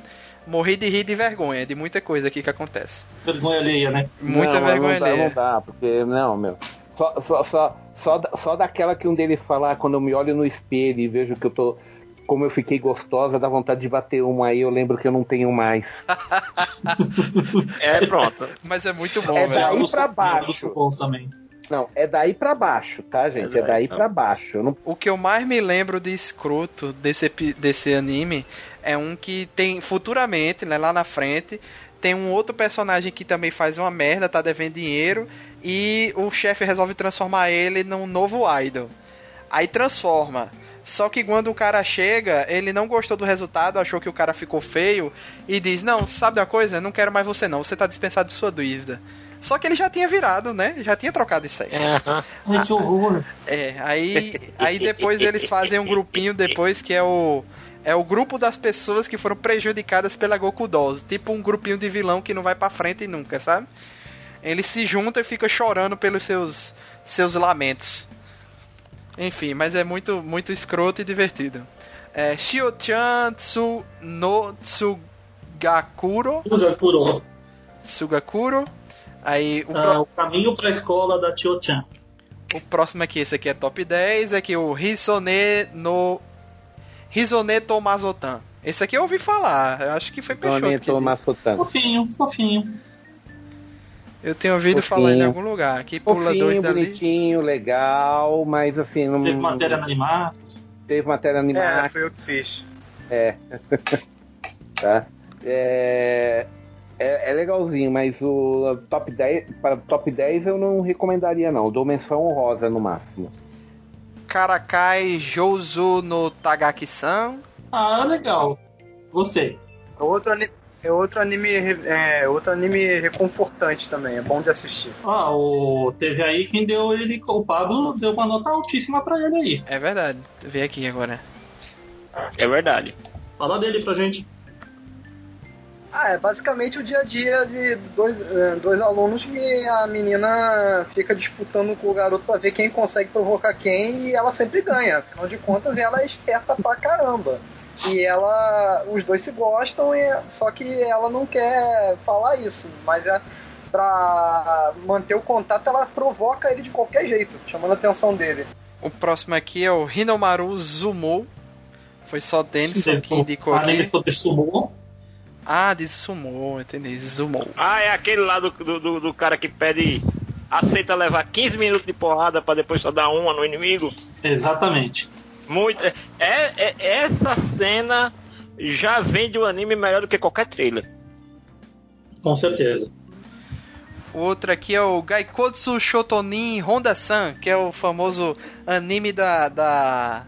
morri de rir de vergonha, de muita coisa aqui que acontece. Vergonha alheia, né? Muita não, vergonha não alheia. Não dá, porque, não, meu. Só, só, só, só, só daquela que um deles falar, quando eu me olho no espelho e vejo que eu tô. Como eu fiquei gostosa, dá vontade de bater uma aí, eu lembro que eu não tenho mais. [laughs] é, pronto. Mas é muito bom, é velho. daí pra baixo. também. Não, é daí para baixo, tá, gente? É, é daí para baixo. Não... O que eu mais me lembro de escroto desse, desse anime é um que tem futuramente, né, lá na frente, tem um outro personagem que também faz uma merda, tá devendo dinheiro, e o chefe resolve transformar ele num novo idol. Aí transforma. Só que quando o cara chega, ele não gostou do resultado, achou que o cara ficou feio e diz: Não, sabe da coisa? Não quero mais você, não. Você tá dispensado de sua dúvida. Só que ele já tinha virado, né? Já tinha trocado de sexo. Ai, que horror. É, aí, aí depois eles fazem um grupinho depois que é o é o grupo das pessoas que foram prejudicadas pela Goku Dolls, tipo um grupinho de vilão que não vai para frente nunca, sabe? Eles se juntam e ficam chorando pelos seus seus lamentos. Enfim, mas é muito muito escroto e divertido. É Shio-chan Tsu no Tsugakuro. Tsugakuro. Tsugakuro Aí o, pro... o caminho para a escola da Tio-chan. O próximo aqui, esse aqui é top 10, é que o Hisone no Hisone Tomazotan. Esse aqui eu ouvi falar, eu acho que foi Peixoto que Tomazotan. Fofinho, fofinho. Eu tenho ouvido fofinho. falar em algum lugar. Aqui pula fofinho, dois dali. bonitinho, legal, mas assim... Não... Teve matéria animada. Teve matéria animada. É, foi eu que fiz. É. [laughs] tá. É, é, é legalzinho, mas o top 10, para top 10 eu não recomendaria não. Eu dou menção honrosa no máximo. Karakai Jouzu no Tagaki-san. Ah, legal. Gostei. É outro, é outro anime, é outro anime reconfortante também, é bom de assistir. Ah, o... teve aí quem deu ele. O Pablo deu uma nota altíssima pra ele aí. É verdade. Vê aqui agora. É verdade. Fala dele pra gente. Ah, é basicamente o dia a dia de dois, eh, dois alunos que a menina fica disputando com o garoto pra ver quem consegue provocar quem e ela sempre ganha. Afinal de contas, ela é esperta pra caramba. E ela. Os dois se gostam, e- só que ela não quer falar isso. Mas é pra manter o contato, ela provoca ele de qualquer jeito, chamando a atenção dele. O próximo aqui é o Hinomaru Zumo. Foi só Denison que indicou aqui. sobre sumo. Ah, de Sumo, entendi. Zumo. Ah, é aquele lá do, do, do- do cara que pede. Aceita levar 15 minutos de porrada pra depois só dar uma no inimigo. Exatamente. Muito. É, é- essa cena já vende o anime melhor do que qualquer trailer. Com certeza. O outro aqui é o Gaikotsu Shotonin Honda-san, que é o famoso anime da, da,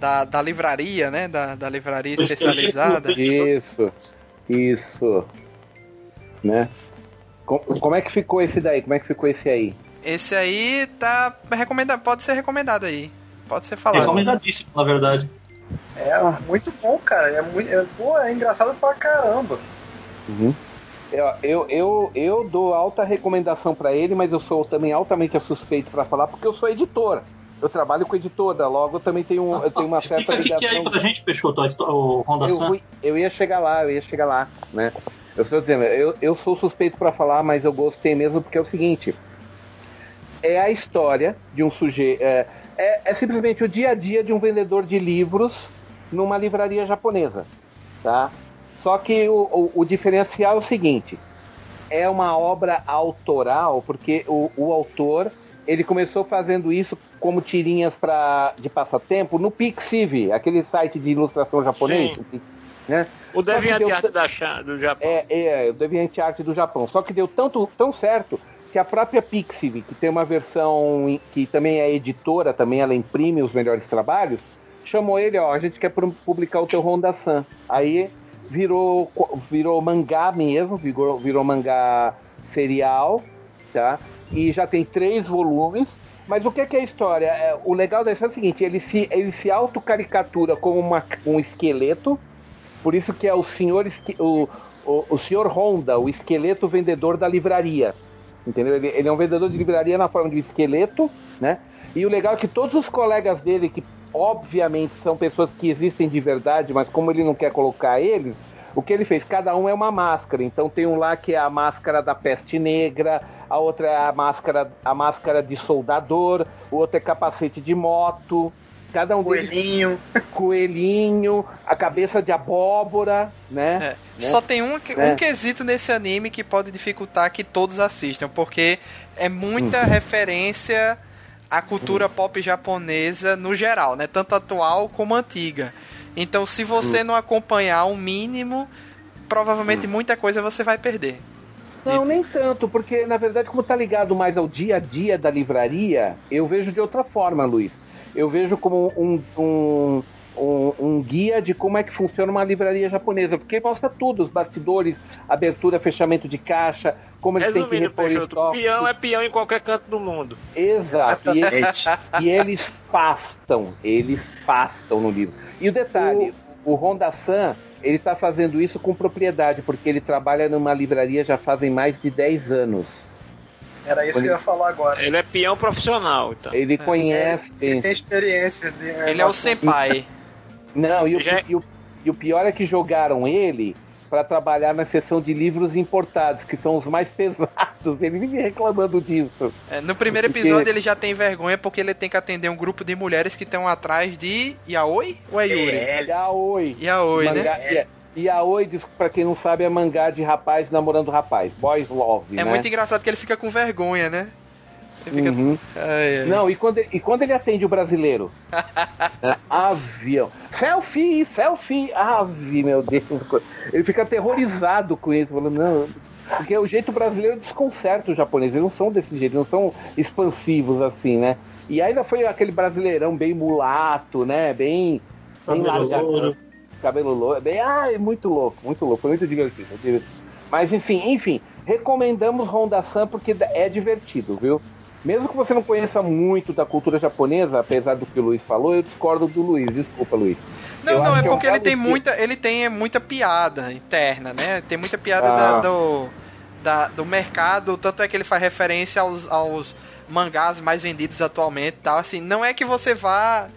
da, da livraria, né? Da, da livraria especializada. Isso, isso. Né? Com- Como é que ficou esse daí? Como é que ficou esse aí? Esse aí tá recomendado, pode ser recomendado aí. Pode ser falado. Recomendadíssimo, na verdade. É muito bom, cara. É, muito, é, pô, é engraçado pra caramba. Uhum. Eu, eu, eu, eu dou alta recomendação pra ele, mas eu sou também altamente suspeito pra falar porque eu sou editor. Eu trabalho com editora, logo eu também tenho, um- eu tenho uma [laughs] certa Explica o que, é aí ligação. pra gente, Peixoto, o Honda eu, eu ia chegar lá, eu ia chegar lá, né? Eu estou dizendo, eu, eu sou suspeito pra falar, mas eu gostei mesmo porque é o seguinte: é a história de um sujeito. É, é, é simplesmente o dia a dia de um vendedor de livros numa livraria japonesa, tá? Só que o, o, o diferencial é o seguinte: é uma obra autoral, porque o, o autor ele começou fazendo isso como tirinhas pra, de passatempo no Pixiv, aquele site de ilustração japonês, Sim. né? O Deviante deu do Japão. É, é, o DeviantArt do Japão. Só que deu tanto, tão certo que a própria Pixiv, que tem uma versão que também é editora, também ela imprime os melhores trabalhos, chamou ele, ó, a gente quer pu- publicar o teu Honda San. Aí virou, virou mangá mesmo, virou, virou mangá serial, tá? E já tem três volumes. Mas o que é, que é a história? É, o legal da história é o seguinte, ele se, ele se autocaricatura como uma, um esqueleto, por isso que é o senhor, o, o, o senhor Honda, o esqueleto vendedor da livraria. Entendeu? Ele, ele é um vendedor de livraria na forma de esqueleto, né? E o legal é que todos os colegas dele, que obviamente são pessoas que existem de verdade, mas como ele não quer colocar eles, o que ele fez? Cada um é uma máscara. Então tem um lá que é a máscara da peste negra, a outra é a máscara, a máscara de soldador, o outro é capacete de moto. Cada um deles Coelhinho. coelhinho, a cabeça de abóbora, né? É. Né? Só tem um, que- Né? um quesito nesse anime que pode dificultar que todos assistam, porque é Hum. muita referência à cultura pop japonesa no geral, né? Tanto atual como antiga. Então, se Hum. você não acompanhar o mínimo, provavelmente muita coisa você vai perder. Não, nem tanto, porque na verdade, como tá ligado mais ao dia a dia da livraria, eu vejo de outra forma, Luiz. Eu vejo como um, um, um, um guia de como é que funciona uma livraria japonesa, porque mostra tudo, os bastidores, abertura, fechamento de caixa, como eles têm que repor Peixoto, estoque. peão é peão em qualquer canto do mundo. Exato. E, Exatamente. e eles fastam, eles fastam no livro. E o detalhe, o, Honda San, ele tá fazendo isso com propriedade, porque ele trabalha numa livraria já fazem mais de 10 anos. Era isso que eu ia falar agora. Ele é peão profissional, então. Ele conhece. Ele tem experiência. De, Ele é o senpai. Não, e o, Já- e o- e o pior é que jogaram ele para trabalhar na seção de livros importados, que são os mais [laughs] pesados. Ele vive reclamando disso. É, no primeiro Porque- episódio ele já tem vergonha porque ele tem que atender um grupo de mulheres que estão atrás de Yaoi ou é Yuri? É, Yaoi. Yaoi, né? Mangá, é, Yaoi, pra quem não sabe, é mangá de rapaz namorando rapaz. Boys Love, É né? muito engraçado que ele fica com vergonha, né? Fica... Uhum. Ai, ai. Não, e quando, e quando ele atende o brasileiro? [laughs] É, avião. Selfie, selfie. Ave, meu Deus. Ele fica aterrorizado com isso. Falando, não. Porque o jeito brasileiro desconcerta os japoneses. Eles não são desse jeito, não são expansivos assim, né? E ainda foi aquele brasileirão bem mulato, né? Bem. bem louro. Cabelo louro. Bem, ai, muito louco, muito louco. Foi muito divertido. divertido. Mas enfim, enfim. Recomendamos Honda Sun porque é divertido, viu? Mesmo que você não conheça muito da cultura japonesa, apesar do que o Luiz falou, eu discordo do Luiz. Desculpa, Luiz. Não, Eu não, acho é que é um porque ele tem que- muita, ele tem muita piada interna, né? Tem muita piada Ah. da- do, da- do mercado, tanto é que ele faz referência aos, aos mangás mais vendidos atualmente, e tal. Assim, não é que você vá,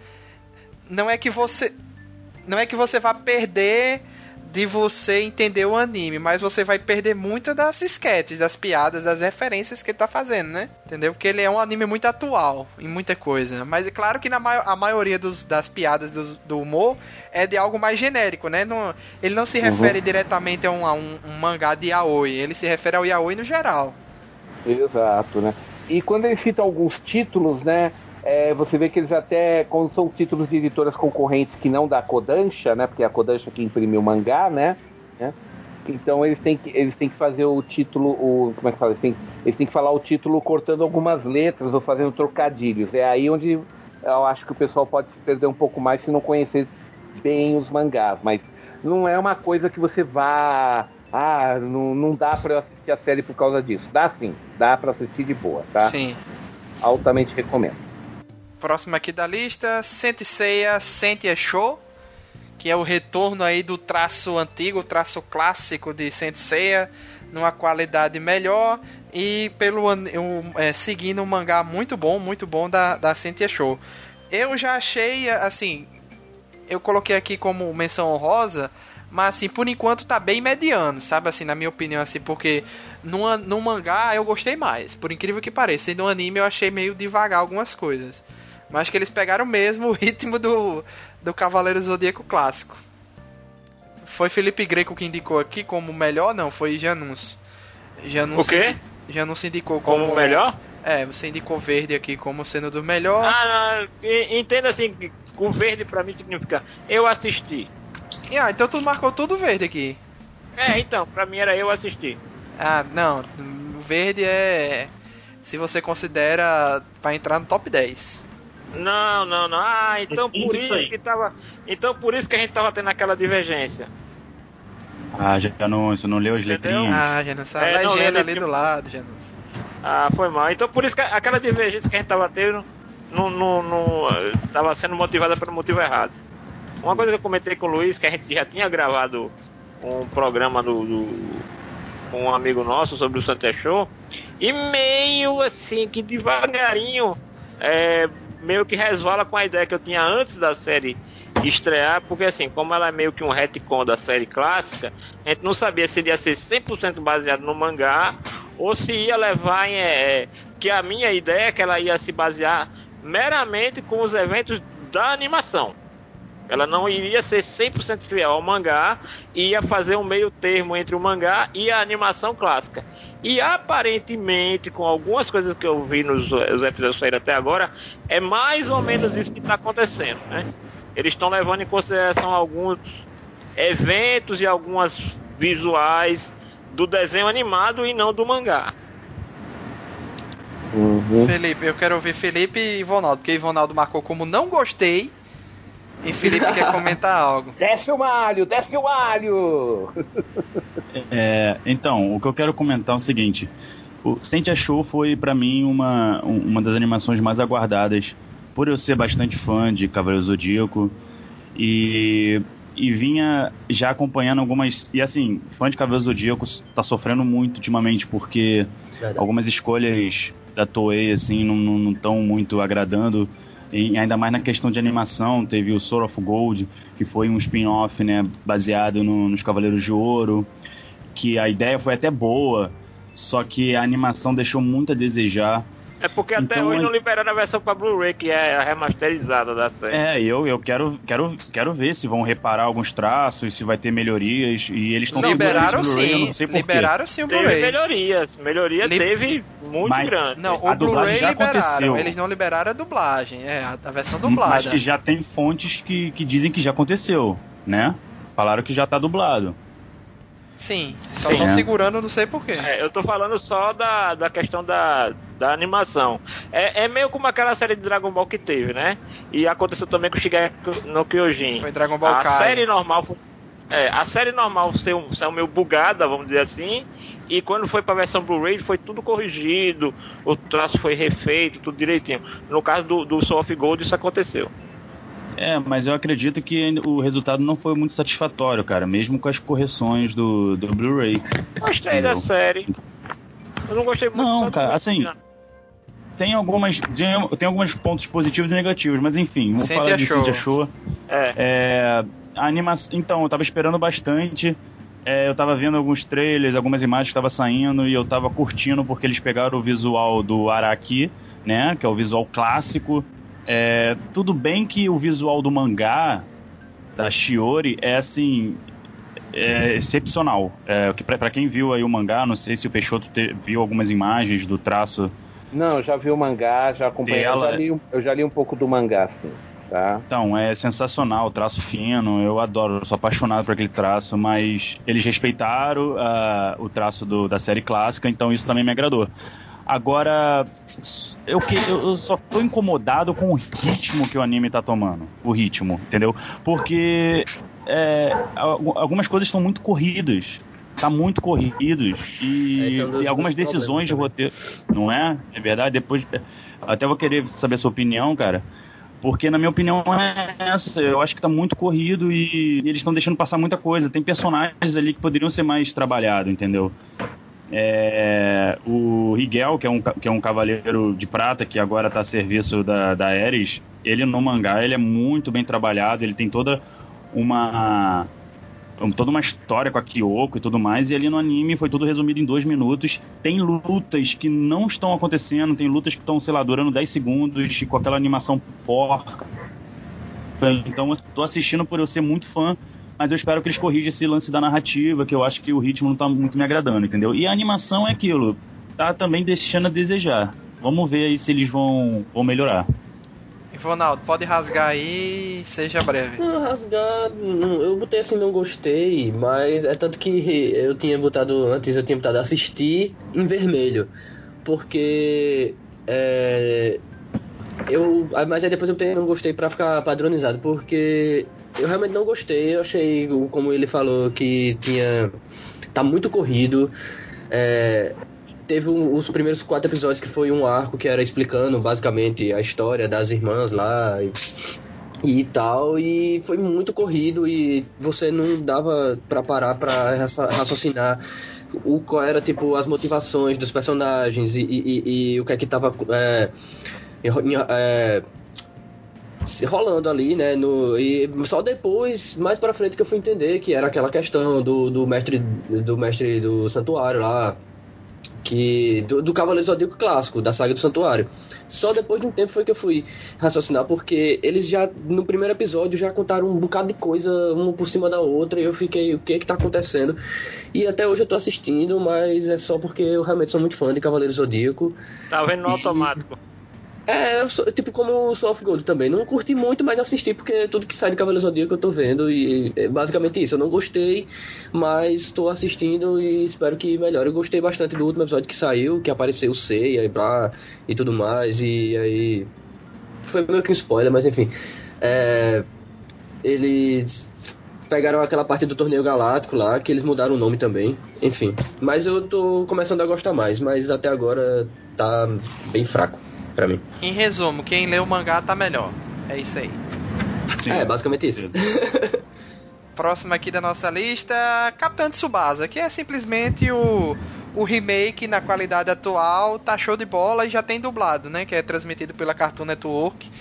não é que você, não é que você vá perder de você entender o anime, mas você vai perder muitas das sketches, das piadas, das referências que ele tá fazendo, né? Entendeu? Porque ele é um anime muito atual em muita coisa. Mas é claro que na ma a maioria dos- das piadas do, do humor é de algo mais genérico, né? Não- ele não se refere diretamente a um, a um- um mangá de yaoi, ele se refere ao yaoi no geral. Exato, né? E quando ele cita alguns títulos, né? É, você vê que eles até, quando são títulos de editoras concorrentes que não da Kodansha, né? Porque é a Kodansha que imprimiu o mangá, né? né? Então eles têm, que, eles têm que fazer o título, o, como é que fala? Eles têm, eles têm que falar o título cortando algumas letras ou fazendo trocadilhos. É aí onde eu acho que o pessoal pode se perder um pouco mais se não conhecer bem os mangás. Mas não é uma coisa que você vá. Ah, não, não dá pra eu assistir a série por causa disso. Dá sim, dá pra assistir de boa, tá? Sim. Altamente recomendo. Próximo aqui da lista, Senseiya Sentia Show, que é o retorno aí do traço antigo, traço clássico de Senseiya, numa qualidade melhor e pelo um, é, seguindo um mangá muito bom, muito bom da, da Sentia Show. Eu já achei, assim, eu coloquei aqui como menção honrosa, mas assim, por enquanto tá bem mediano, sabe? Assim, na minha opinião, assim, porque no, no mangá eu gostei mais, por incrível que pareça. E no anime eu achei meio devagar algumas coisas. Mas que eles pegaram mesmo [laughs] o ritmo do, do Cavaleiro Zodíaco clássico. Foi Felipe Greco que indicou aqui como melhor? Não, foi Janus. Janus O quê? Janus indicou como, Como melhor? É, você indicou verde aqui como sendo do melhor. Ah, não, entenda assim, que o verde pra mim significa eu assisti. Ah, então tu marcou tudo verde aqui. É, então, pra mim era eu assistir. Ah, não. Verde é. Se você considera pra entrar no top 10. Não, não, não. Ah, então Isso por isso aí. que tava. Então por isso que a gente tava tendo aquela divergência. Ah, já não, você não leu as Entendeu? letrinhas? Ah, Janus, a É, não, legenda ali do lado, Janus. Ah, foi mal. Então por isso que aquela divergência que a gente tava tendo não, não, não tava sendo motivada pelo motivo errado. Uma coisa que eu comentei com o Luiz, que a gente já tinha gravado um programa do, do- com um amigo nosso sobre o Santa Show, e meio assim que devagarinho é, meio que resvala com a ideia que eu tinha antes da série estrear, porque assim, como ela é meio que um retcon da série clássica, a gente não sabia se ia ser 100% baseado no mangá ou se ia levar em. é, que a minha ideia é que ela ia se basear meramente com os eventos da animação. Ela não iria ser 100% fiel ao mangá, ia fazer um meio termo entre o mangá e a animação clássica. E aparentemente, com algumas coisas que eu vi nos os episódios saíram até agora, é mais ou menos isso que está acontecendo, né? Eles estão levando em consideração alguns eventos e algumas visuais do desenho animado e não do mangá. Uhum. Felipe, eu quero ouvir Felipe e Ivonaldo, porque Ivonaldo marcou como não gostei. E Felipe quer comentar algo. [laughs] Desce o malho, desce o malho! É, então, o que eu quero comentar é o seguinte: o Sentia Show foi pra mim uma, um- uma das animações mais aguardadas, por eu ser bastante fã de Cavaleiro Zodíaco e, e vinha já acompanhando algumas. E assim, fã de Cavaleiro Zodíaco tá sofrendo muito ultimamente porque Verdade. algumas escolhas da Toei assim não estão muito agradando ainda mais na questão de animação teve o Sword of Gold que foi um spin-off né baseado no- nos Cavaleiros de Ouro que a ideia foi até boa só que a animação deixou muito a desejar É porque até Então, hoje não liberaram a versão pra Blu-ray, que é a remasterizada da série. É, eu, eu quero, quero, quero ver se vão reparar alguns traços, se vai ter melhorias. E eles estão Liberaram sim, liberaram sim o Teve Blu-ray. melhorias. Melhoria Li- teve muito Mas- grande. Não, A o dublagem Blu-ray já liberaram. aconteceu. Eles não liberaram a dublagem. É, a, a versão Mas dublada. que já tem fontes que, que dizem que já aconteceu, né? Falaram que já tá dublado. Sim, só estão É. segurando, não sei porquê. É, eu tô falando só da, da questão da, da animação. É, é meio como aquela série de Dragon Ball que teve, né? E aconteceu também com o Shigeki no Kyojin. Foi Dragon Ball a Kai. série normal foi- é, a série normal saiu, saiu meio bugada, vamos dizer assim, e quando foi pra versão Blu-ray foi tudo corrigido, o traço foi refeito, tudo direitinho. No caso do, do Soul of Gold isso aconteceu. É, mas eu acredito que o resultado não foi muito satisfatório, cara, mesmo com as correções do, do Blu-ray. Gostei da Entendeu? série. Eu não gostei muito Não, cara, assim, Tem algumas, tem alguns pontos positivos e negativos, mas enfim, Cynthia falar de. Cynthia Show. É, É, a. Então, eu tava esperando bastante. É, eu tava vendo alguns trailers, algumas imagens que estavam saindo e eu tava curtindo porque eles pegaram o visual do Araki, né? Que é o visual clássico. É, tudo bem que o visual do mangá da Shiori é assim. É excepcional. É, que pra, pra quem viu aí o mangá, não sei se o Peixoto te- viu algumas imagens do traço Não, eu já vi o mangá, já acompanhei. Eu Dela- já, li, eu já li um pouco do mangá, sim. Tá? Então, é sensacional, traço fino, eu adoro, eu sou apaixonado por aquele traço, mas eles respeitaram ah, o traço do- da série clássica, então isso também me agradou. Agora, eu, que, eu eu só tô incomodado com o ritmo que o anime tá tomando. O ritmo, entendeu? Porque é, al- algumas coisas estão muito corridas. Tá muito corridos. E, é um e algumas decisões de roteiro. Não é? É verdade? Depois. Até vou querer saber a sua opinião, cara. Porque, na minha opinião, é essa. Eu acho que tá muito corrido e, e eles estão deixando passar muita coisa. Tem personagens ali que poderiam ser mais trabalhados, entendeu? É, o Higel, que é, um, que é um cavaleiro de prata que agora está a serviço da, da Ares, ele no mangá ele é muito bem trabalhado, ele tem toda uma um- toda uma história com a Kyoko e tudo mais, e ali no anime foi tudo resumido em dois minutos. Tem lutas que não estão acontecendo, tem lutas que estão, sei lá, durando 10 segundos, com aquela animação porca. Então eu tô assistindo por eu ser muito fã, mas eu espero que eles corrijam esse lance da narrativa, que eu acho que o ritmo não tá muito me agradando, entendeu? E a animação é aquilo, tá também deixando a desejar. Vamos ver aí se eles vão, vão melhorar. Ronaldo, pode rasgar aí seja breve. Não, rasgar, não, eu botei assim, não gostei, mas é tanto que eu tinha botado, antes eu tinha botado assistir em vermelho, porque é, eu, mas aí depois eu botei não gostei pra ficar padronizado, porque eu realmente não gostei, eu achei, como ele falou, que tinha, tá muito corrido, é, teve um- os primeiros quatro episódios que foi um arco que era explicando basicamente a história das irmãs lá e, e tal, e foi muito corrido e você não dava pra parar pra raça- raciocinar o qual era tipo as motivações dos personagens e, e- e- o que é que tava é, é, rolando ali, né? No, e só depois, mais pra frente, que eu fui entender que era aquela questão do, do mestre do mestre do santuário lá, que do, do Cavaleiro Zodíaco clássico, da saga do Santuário. Só depois de um tempo foi que eu fui raciocinar, porque eles já, no primeiro episódio, já contaram um bocado de coisa, uma por cima da outra, e eu fiquei, o que que tá acontecendo? E até hoje eu tô assistindo, mas é só porque eu realmente sou muito fã de Cavaleiro Zodíaco. tá vendo no E- automático. É, eu sou, tipo como o Soul of Gold também. Não curti muito, mas assisti porque tudo que sai de Cavaleiro Zodíaco eu tô vendo. E é basicamente isso. Eu não gostei, mas tô assistindo e espero que melhore. Eu gostei bastante do último episódio que saiu, que apareceu o Seiya e blá e tudo mais. E aí. Foi meio que um spoiler, mas enfim. É, eles pegaram aquela parte do torneio galáctico lá, que eles mudaram o nome também. Enfim. Mas eu tô começando a gostar mais, mas até agora tá bem fraco pra mim. Em resumo, quem lê o mangá tá melhor. É isso aí. Sim. É, basicamente isso. [laughs] Próximo aqui da nossa lista, Capitão Tsubasa, que é simplesmente o, o remake na qualidade atual, tá show de bola e já tem dublado, né? Que é transmitido pela Cartoon Network,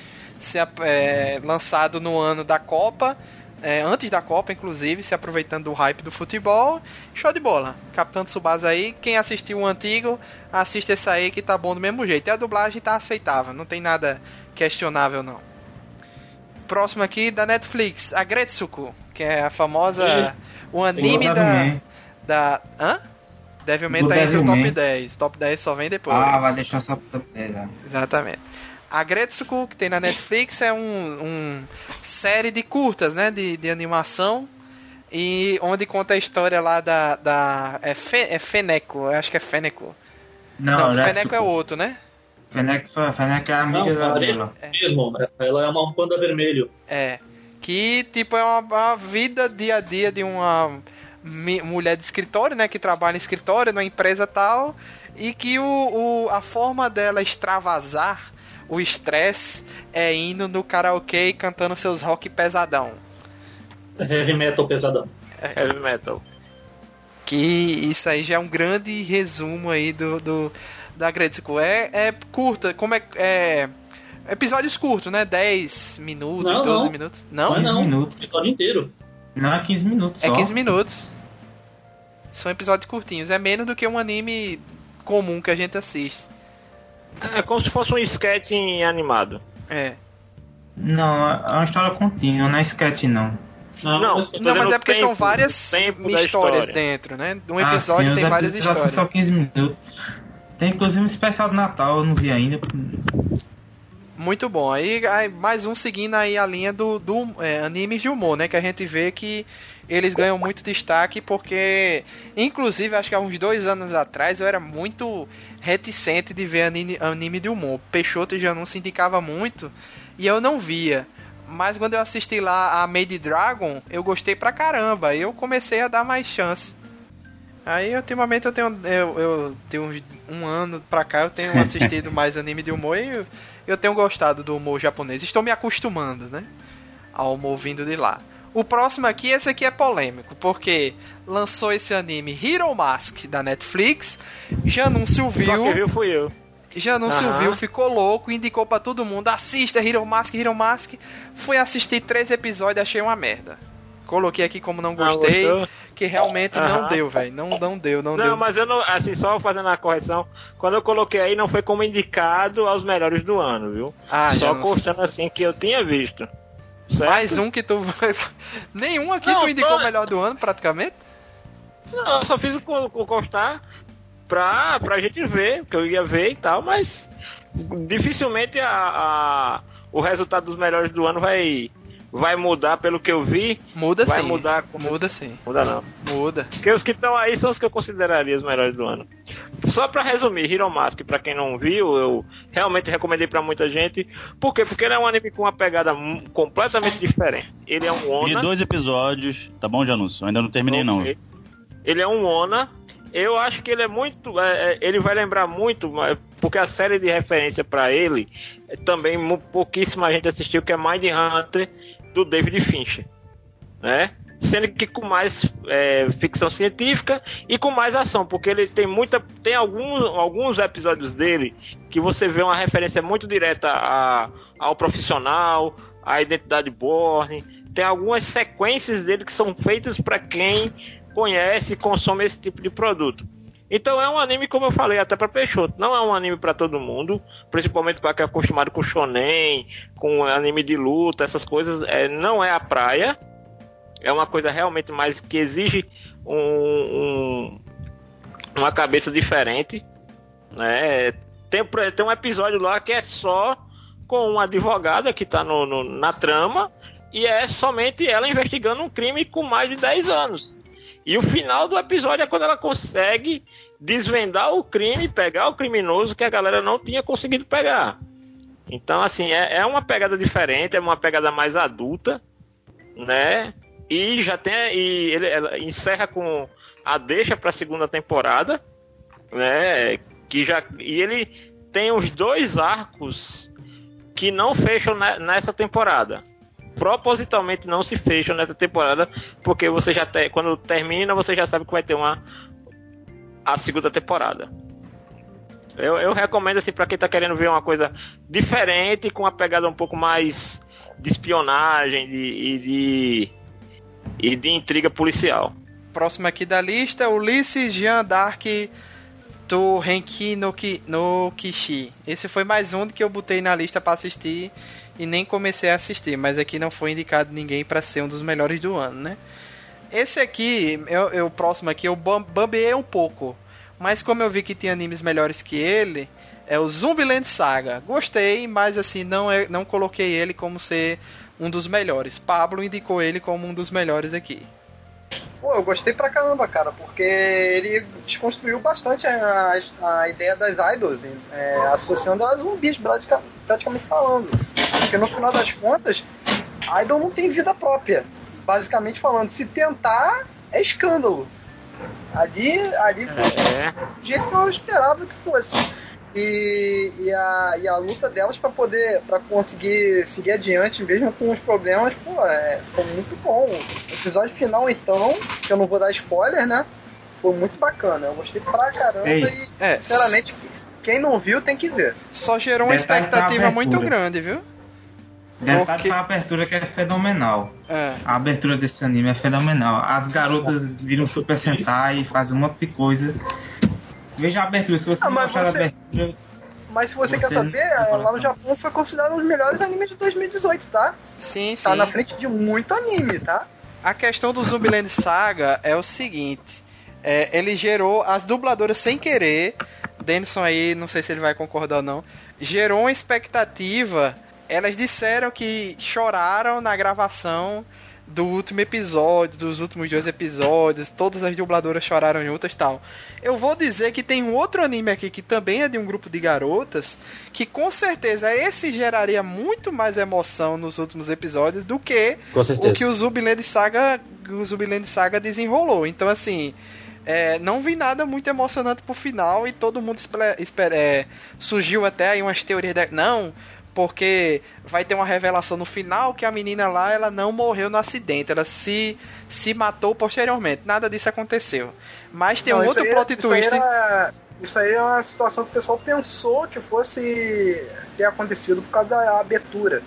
se, é, lançado no ano da Copa. É, antes da Copa, inclusive, se aproveitando do hype do futebol. Show de bola. Capitão Tsubasa aí, quem assistiu o antigo, assiste esse aí que tá bom do mesmo jeito. E a dublagem tá aceitável, não tem nada questionável não. Próximo aqui da Netflix, a Gretsuko, que é a famosa. o anime da. Da. Hã? Devilman Do tá entre o top Devilman. 10. Top 10 só vem depois. Ah, vai deixar só pra é, né? Exatamente. A Gretsuko, que tem na Netflix, é um, um série de curtas, né? De, de animação. E onde conta a história lá da. da é, Fe, é Feneco, eu acho que é Feneco. Não, Não, Feneco é outro, né? Feneco, Feneco é a amiga Não, da a dela. mesmo. Ela é uma um panda vermelho. É. Que, tipo, é uma, uma vida dia a dia de uma mulher de escritório, né? Que trabalha em escritório, numa empresa tal. E que o, o, a forma dela extravasar o estresse é indo no karaokê e cantando seus rock pesadão. Heavy metal pesadão. Heavy metal. Que isso aí já é um grande resumo aí do, do da Gretsuko. É, é curta, como é, é. Episódios curtos, né? 10 minutos, Não, 12 não. minutos. Não? Mas 15 não, minutos. episódio inteiro. Não, é 15 minutos É só. 15 minutos. São episódios curtinhos. É menos do que um anime comum que a gente assiste. É como se fosse um sketch animado. É. Não, é uma história contínua, não é sketch não. Não, Não, Não, mas é porque são tempo, várias tempo da histórias história. dentro, né? Um Ah, episódio sim, tem os várias histórias. Só 15 minutos. Tem inclusive um especial do Natal, eu não vi ainda. Muito bom. Aí, aí, mais um seguindo aí a linha do, do é, animes de humor, né? Que a gente vê que eles ganham muito destaque porque, inclusive, acho que há uns dois anos atrás eu era muito reticente de ver anime, anime de humor. Peixoto já não se indicava muito e eu não via. Mas quando eu assisti lá a Made Dragon, eu gostei pra caramba. Aí eu comecei a dar mais chance. Aí ultimamente eu tenho eu, eu tenho um ano pra cá eu tenho [laughs] assistido mais anime de humor e eu, eu tenho gostado do humor japonês. Estou me acostumando, né? Ao humor vindo de lá. O próximo aqui, esse aqui é polêmico, porque lançou esse anime Hero Mask da Netflix. Janúncio Só quem viu, viu fui eu. Janúncio Aham. viu, ficou louco, indicou pra todo mundo: assista Hero Mask, Hero Mask. Fui assistir três episódios, achei uma merda. Coloquei aqui como não gostei, gostou? que realmente não Aham. deu, velho. Não, não deu, não, Não, deu. mas eu não, assim, só fazendo a correção, quando eu coloquei aí não foi como indicado aos melhores do ano, viu? Ah, só constando assim que eu tinha visto. Certo? Mais um que tu. [laughs] Nenhum aqui Não, tu indicou o melhor do ano, praticamente? Não, eu só fiz o co- o constar pra, pra gente ver, que eu ia ver e tal, mas dificilmente a, a- o resultado dos melhores do ano vai, vai mudar pelo que eu vi. Muda vai sim. mudar. Muda sim. Muda não. Muda. Porque os que estão aí são os que eu consideraria os melhores do ano. Só pra resumir, Hero Mask, pra quem não viu, eu realmente recomendei pra muita gente. Por quê? Porque ele é um anime com uma pegada completamente diferente. Ele é um Vi Ona. dois episódios, tá bom, Janus? Eu ainda não terminei, não. Ok. Ele é um Ona. Eu acho que ele é muito. é, é, ele vai lembrar muito, mas- porque a série de referência pra ele é também pouquíssima gente assistiu, que é Mind Hunter do David Fincher. Né? Sendo que com mais é, ficção científica e com mais ação, porque ele tem muita. Tem alguns, alguns episódios dele que você vê uma referência muito direta a- ao profissional, à identidade Borne. Tem algumas sequências dele que são feitas para quem conhece e consome esse tipo de produto. Então é um anime, como eu falei, até para Peixoto. Não é um anime para todo mundo, principalmente para quem é acostumado com shonen, com anime de luta, essas coisas. É, não é a praia. É uma coisa realmente mais que exige um, um- uma cabeça diferente. Né? Tem, tem um episódio lá que é só com uma advogada que está no, no- na trama e é somente ela investigando um crime com mais de 10 anos. E o final do episódio é quando ela consegue desvendar o crime, pegar o criminoso que a galera não tinha conseguido pegar. Então, assim, é, é uma pegada diferente, é uma pegada mais adulta, né? E já tem. E ele ela encerra com a deixa para a segunda temporada, né? Que já, e ele tem os dois arcos que não fecham ne- nessa temporada propositalmente não se fecham nessa temporada, porque você já tem, quando termina, você já sabe que vai ter uma a segunda temporada. Eu, eu recomendo assim para quem tá querendo ver uma coisa diferente, com uma pegada um pouco mais de espionagem de, e de e de intriga policial. Próximo aqui da lista, Ulisses Jean d'Arc do Renki no, Ki, no Kishi. Esse foi mais um que eu botei na lista para assistir e nem comecei a assistir, mas aqui não foi indicado ninguém para ser um dos melhores do ano, né? Esse aqui, eu, eu próximo aqui, eu bambeei um pouco, mas como eu vi que tinha animes melhores que ele, é o Zumbiland Saga. Gostei, mas assim, não, é, não coloquei ele como ser um dos melhores. Pablo indicou ele como um dos melhores aqui. Pô, eu gostei pra caramba, cara, porque ele desconstruiu bastante a, a ideia das idols, é, associando elas a zumbis, praticamente falando. Porque no final das contas, idol não tem vida própria. Basicamente falando, se tentar, é escândalo. Ali, ali foi é. do jeito que eu esperava que fosse e, e, a, e a luta delas para poder para conseguir seguir adiante mesmo com os problemas pô, é, foi muito bom o episódio final então que eu não vou dar spoiler né foi muito bacana eu gostei pra caramba Ei. e é. sinceramente quem não viu tem que ver só gerou uma expectativa muito grande viu Detalhe Porque... a abertura que é fenomenal. É. A abertura desse anime é fenomenal. As garotas viram Super Sentai e fazem um monte de coisa. Veja a abertura, se você ah, não gostar você... da abertura. Mas se você, você quer saber, lá no Japão foi considerado um dos melhores animes de 2018, tá? Sim, sim. Tá na frente de muito anime, tá? A questão do Zumbiland Saga é o seguinte: é, ele gerou as dubladoras sem querer. Denison aí, não sei se ele vai concordar ou não. Gerou uma expectativa. Elas disseram que choraram na gravação do último episódio, dos últimos dois episódios, todas as dubladoras choraram juntas e tal. Eu vou dizer que tem um outro anime aqui que também é de um grupo de garotas, que com certeza esse geraria muito mais emoção nos últimos episódios do que o que o Zumbiland Saga, o Zumbiland Saga desenrolou. Então assim, é, não vi nada muito emocionante pro final e todo mundo espera, é, surgiu até aí umas teorias de, não, porque vai ter uma revelação no final que a menina lá ela não morreu no acidente, ela se se matou posteriormente. Nada disso aconteceu. Mas tem não, um outro aí, plot twist. Isso aí, era, isso aí é uma situação que o pessoal pensou que fosse ter acontecido por causa da abertura.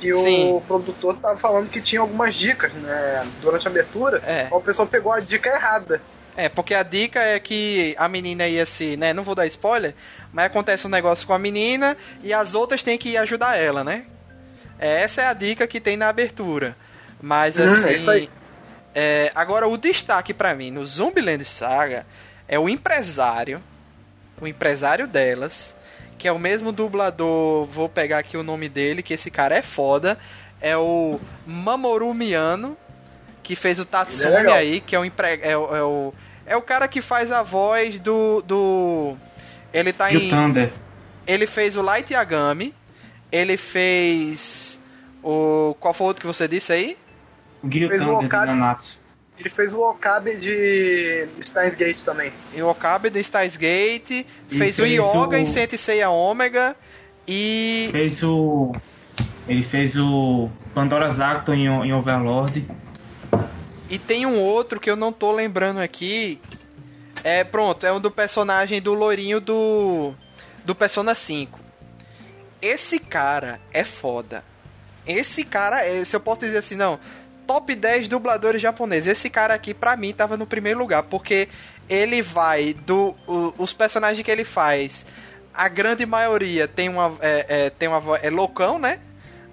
Que Sim. o produtor estava falando que tinha algumas dicas, né? Durante a abertura, é. o pessoal pegou a dica errada. É, porque a dica é que a menina ia se, né, não vou dar spoiler, mas acontece um negócio com a menina e as outras têm que ajudar ela, né? É, essa é a dica que tem na abertura. Mas hum, assim, é é, agora o destaque para mim no Zumbiland Saga é o empresário, o empresário delas, que é o mesmo dublador, vou pegar aqui o nome dele, que esse cara é foda, é o Mamoru Miano, que fez o Tatsumi é aí, que é o, empre... é, é o é o cara que faz a voz do. do ele tá em. Thunder. Ele fez o Light Yagami. Ele fez. O. Qual foi o outro que você disse aí? O Gil Thunder o Okabe, Nanatsu. Ele fez o Okabe de Steins Gate também. E o Okabe de Steins Gate. Fez, fez, o Yoga o... em Senseiya Omega. E. Fez o. Ele fez o Pandora's Acton em, em Overlord. E tem um outro que eu não tô lembrando aqui. É, pronto, é um do personagem do Lourinho do. Do Persona 5. Esse cara é foda. Esse cara, é, se eu posso dizer assim, não. Top 10 dubladores japoneses. Esse cara aqui, pra mim, tava no primeiro lugar. Porque ele vai do. O, os personagens que ele faz. A grande maioria tem uma. É, é, tem uma é loucão, né?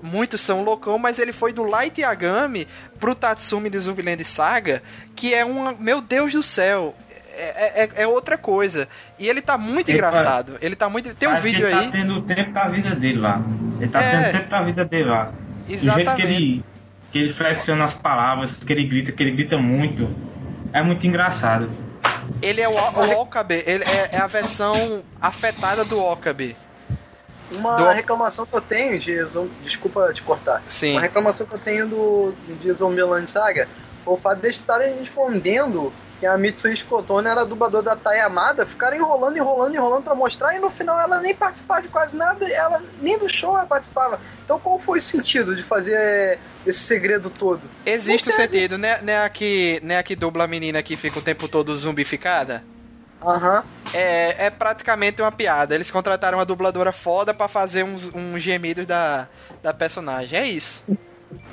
Muitos são loucão, mas ele foi do Light Yagami pro Tatsumi de Zumbiland Saga, que é uma. Meu Deus do céu! É, é, é outra coisa. E ele tá muito ele engraçado. Ele tá muito. Tem um vídeo ele aí. Ele tá tendo o tempo da vida dele lá. Ele tá é... tendo o tempo da vida dele lá. Exatamente. O jeito que ele, que ele flexiona as palavras, que ele grita, que ele grita muito. É muito engraçado. Ele é o, o Okabe, ele é, é a versão afetada do Okabe. Uma do... reclamação que eu tenho de. Desculpa te cortar. Sim. Uma reclamação que eu tenho do, de Zombieland Saga foi o fato de estarem escondendo que a Mitsui Skotone era dublador da Tai Amada, ficaram enrolando, enrolando, enrolando para mostrar e no final ela nem participava de quase nada, ela nem do show ela participava. Então qual foi o sentido de fazer esse segredo todo? Existe o sentido, né, né, aqui, né aqui dubla a menina que fica o tempo todo zumbificada? Aham. Uhum. É, é praticamente uma piada. Eles contrataram uma dubladora foda para fazer uns, uns gemidos da, da personagem. É isso.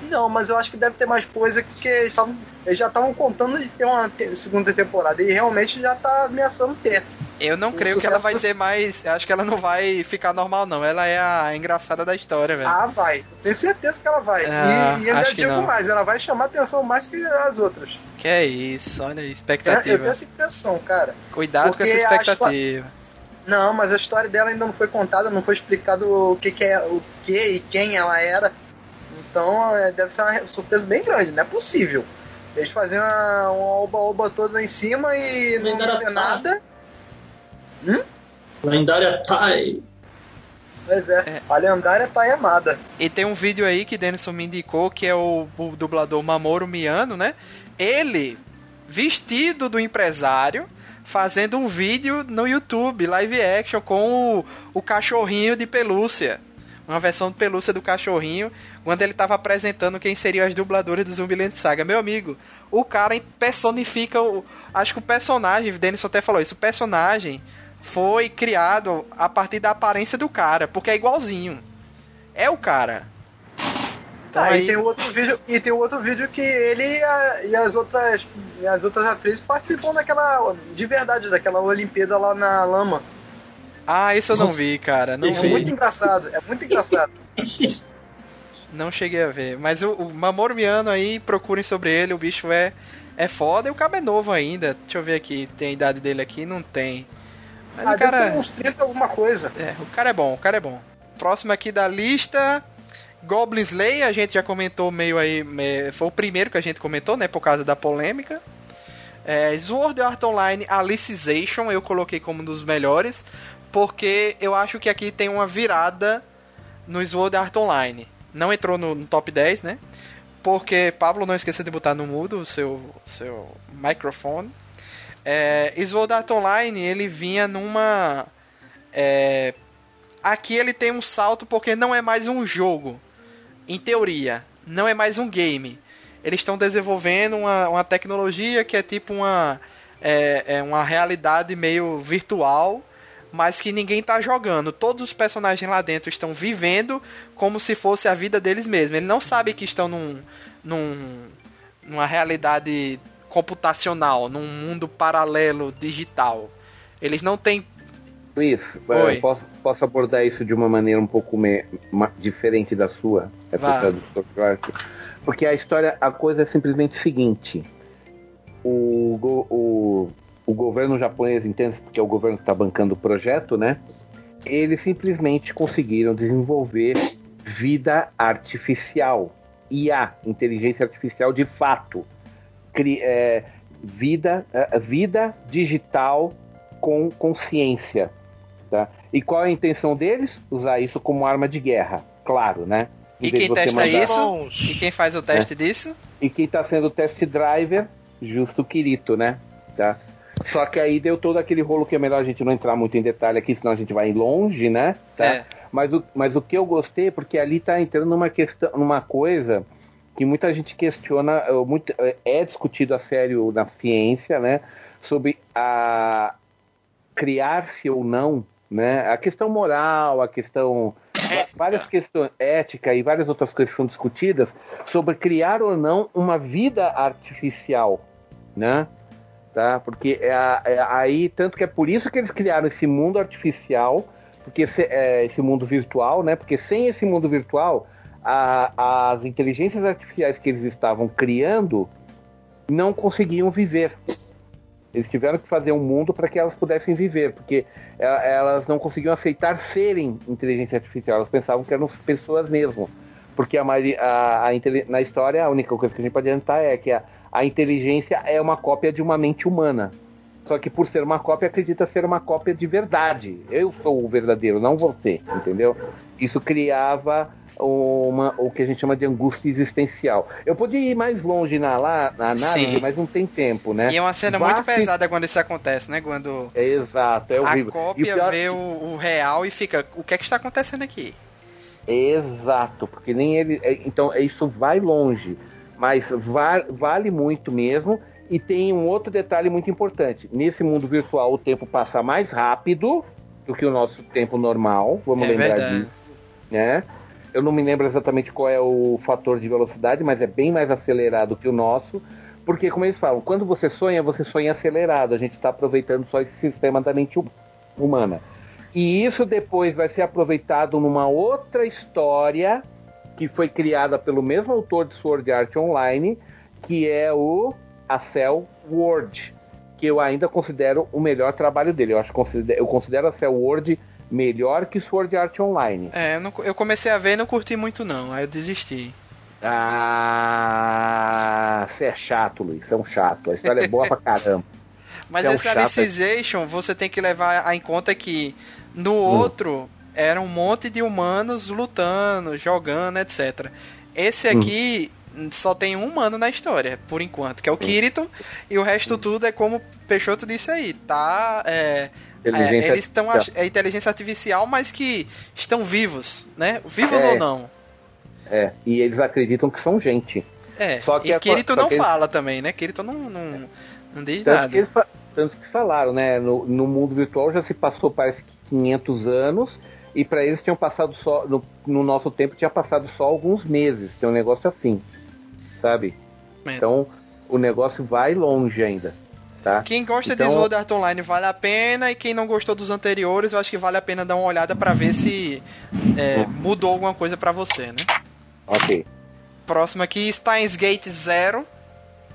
Não, mas eu acho que deve ter mais coisa que eles, tavam, eles já estavam contando de ter uma te- segunda temporada e realmente já tá ameaçando ter. Eu não O creio que ela vai ter mais. Acho que ela não vai ficar normal, não. Ela é a engraçada da história, velho. Ah, vai. Eu tenho certeza que ela vai. Ah, e, e ainda digo não. mais, ela vai chamar atenção mais que as outras. Que é isso, olha aí, Eu, eu expectativa. tenho essa impressão, cara. Cuidado com porque essa a expectativa. Não, mas a história dela ainda não foi contada, não foi explicado o que, que é, o que e quem ela era. Então é, deve ser uma surpresa bem grande, não é possível. Eles fazem uma, uma oba-oba toda lá em cima e não tá. nada. Lendária Tai. Pois é, a lendária tá amada. E tem um vídeo aí que Denison me indicou, que é o, o dublador Mamoru Miano, né? Ele, vestido do empresário, fazendo um vídeo no YouTube, live action, com o, o cachorrinho de pelúcia. Uma versão de pelúcia do cachorrinho, quando ele tava apresentando quem seriam as dubladoras do Zumbiland Saga. Meu amigo, o cara personifica o. Acho que o personagem, Denison até falou isso, o personagem foi criado a partir da aparência do cara, porque é igualzinho. É o cara. Então Ah, aí- e tem o outro vídeo, e tem o outro vídeo que ele e, a- e as outras e as outras atrizes participam daquela de verdade daquela Olimpíada lá na lama. Ah, isso eu não Nossa. vi, cara. Não, Esse É muito engraçado, é muito engraçado. [laughs] não cheguei a ver. Mas o, o aí, procurem sobre ele, o bicho é, é foda e o cara é novo ainda. Deixa eu ver aqui, tem a idade dele aqui? Não tem. Mas Ah, o cara. ter uns 30 alguma coisa. É, o cara é bom, o cara é bom. Próximo aqui da lista. Goblin Slayer, a gente já comentou meio aí. Foi o primeiro que a gente comentou, né? Por causa da polêmica. É, Sword Art Online Alicization, eu coloquei como um dos melhores. Porque eu acho que aqui tem uma virada no Sword Art Online. Não entrou no, no top 10, né? Porque Pablo não esqueceu de botar no mudo o seu, seu microfone. É, Sword Art Online, ele vinha numa. é, aqui ele tem um salto porque não é mais um jogo. Em teoria, não é mais um game. Eles estão desenvolvendo uma, uma tecnologia que é tipo uma. É, é uma realidade meio virtual, mas que ninguém tá jogando. Todos os personagens lá dentro estão vivendo como se fosse a vida deles mesmos. Ele não sabe que estão num, num, numa realidade computacional, num mundo paralelo digital. Eles não têm. Luiz, Oi. eh, posso, posso abordar isso de uma maneira um pouco me- diferente da sua? Essa tradução que eu acho. Porque a história, a coisa é simplesmente seguinte: o, o, o governo japonês, entende? Porque é o governo que está bancando o projeto, né? Eles simplesmente conseguiram desenvolver vida artificial. IA, inteligência artificial de fato. Cri- é, vida, é, vida digital com consciência. Tá? E qual é a intenção deles? Usar isso como arma de guerra, claro, né? Em E quem testa mandar- isso? E quem faz o teste disso? E quem tá sendo test driver, justo Kirito, né? Tá? Só que aí deu todo aquele rolo que é melhor a gente não entrar muito em detalhe aqui, senão a gente vai longe, né? Tá? É. Mas, o, mas o que eu gostei, porque ali tá entrando numa questão, numa coisa que muita gente questiona, muito, eh, é discutido a sério na ciência, né? Sobre a criar-se ou não, né? A questão moral, a questão várias questões ética e várias outras coisas são discutidas sobre criar ou não uma vida artificial, né? Tá? Porque é, é aí tanto que é por isso que eles criaram esse mundo artificial, porque é, esse mundo virtual, né? Porque sem esse mundo virtual, a- as inteligências artificiais que eles estavam criando não conseguiam viver. Eles tiveram que fazer um mundo para que elas pudessem viver, porque e- elas não conseguiam aceitar serem inteligência artificial, elas pensavam que eram pessoas mesmo. Porque a, a- a na história, a única coisa que a gente pode adiantar é que a, a inteligência é uma cópia de uma mente humana. Só que por ser uma cópia, acredita ser uma cópia de verdade. Eu sou o verdadeiro, não você, entendeu? Isso criava uma, o que a gente chama de angústia existencial. Eu podia ir mais longe na, lá, na análise, Sim. mas não tem tempo, né? E é uma cena muito pesada quando isso acontece, né? Quando É exato, é a horrível. O cópia pior- vê o, o real e fica, o que é que está acontecendo aqui? Exato, porque nem ele. é, Então, isso vai longe, mas va- vale muito mesmo. E tem um outro detalhe muito importante: nesse mundo virtual, o tempo passa mais rápido do que o nosso tempo normal, vamos É lembrar verdade. disso, né? eu não me lembro exatamente qual é o fator de velocidade, mas é bem mais acelerado que o nosso. Porque, como eles falam, quando você sonha, você sonha acelerado. A gente está aproveitando só esse sistema da mente humana. E isso depois vai ser aproveitado numa outra história que foi criada pelo mesmo autor de Sword Art Online, que é o A Cell World, que eu ainda considero o melhor trabalho dele. Eu acho eu considero a Cell World melhor que Sword Art Online. É, eu, não, eu comecei a ver e não curti muito não, aí eu desisti. Ah, você é chato, Luiz, você é um chato. A história é boa pra caramba. [laughs] Mas essa é um Alicization, você tem que levar em conta que no hum. Era um monte de humanos lutando, jogando, etc. Esse hum. aqui hum. só tem um humano na história, por enquanto, que é o hum. Kirito, e o resto hum. tudo é como o Peixoto disse aí, tá? É, é, eles estão é inteligência artificial, mas que estão vivos, né? Vivos é, ou não? É, e eles acreditam que são gente. É, só que e Kirito não eles... fala também, né? Kirito não, não, não diz tanto nada. Que eles, tanto que falaram, né? No, no mundo virtual já se passou, parece que 500 anos, e para eles tinham passado só, no, no, nosso tempo tinha passado só alguns meses, tem um negócio assim, sabe? É. Então o negócio vai longe ainda. Tá? Quem gosta então... de Sword Art Online vale a pena, e quem não gostou dos anteriores, eu acho que vale a pena dar uma olhada para ver se é, mudou alguma coisa para você, né? Ok. Próximo aqui, Steins Gate Zero,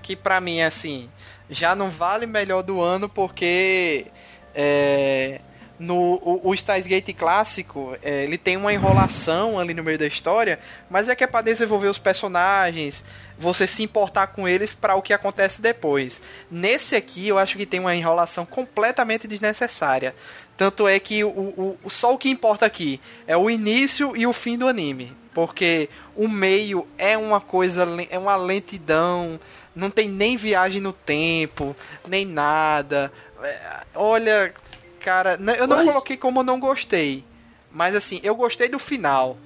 que pra mim, assim, já não vale melhor do ano porque é, no o, o Steins Gate clássico, é, ele tem uma enrolação ali no meio da história, mas é que é para desenvolver os personagens, você se importar com eles para o que acontece depois. Nesse aqui, eu acho que tem uma enrolação completamente desnecessária. Tanto é que o, o, só o que importa aqui é o início e o fim do anime. Porque o meio é uma coisa, é uma lentidão, não tem nem viagem no tempo, nem nada. É, olha, cara, eu não mas... coloquei como não gostei. Mas assim, eu gostei do final.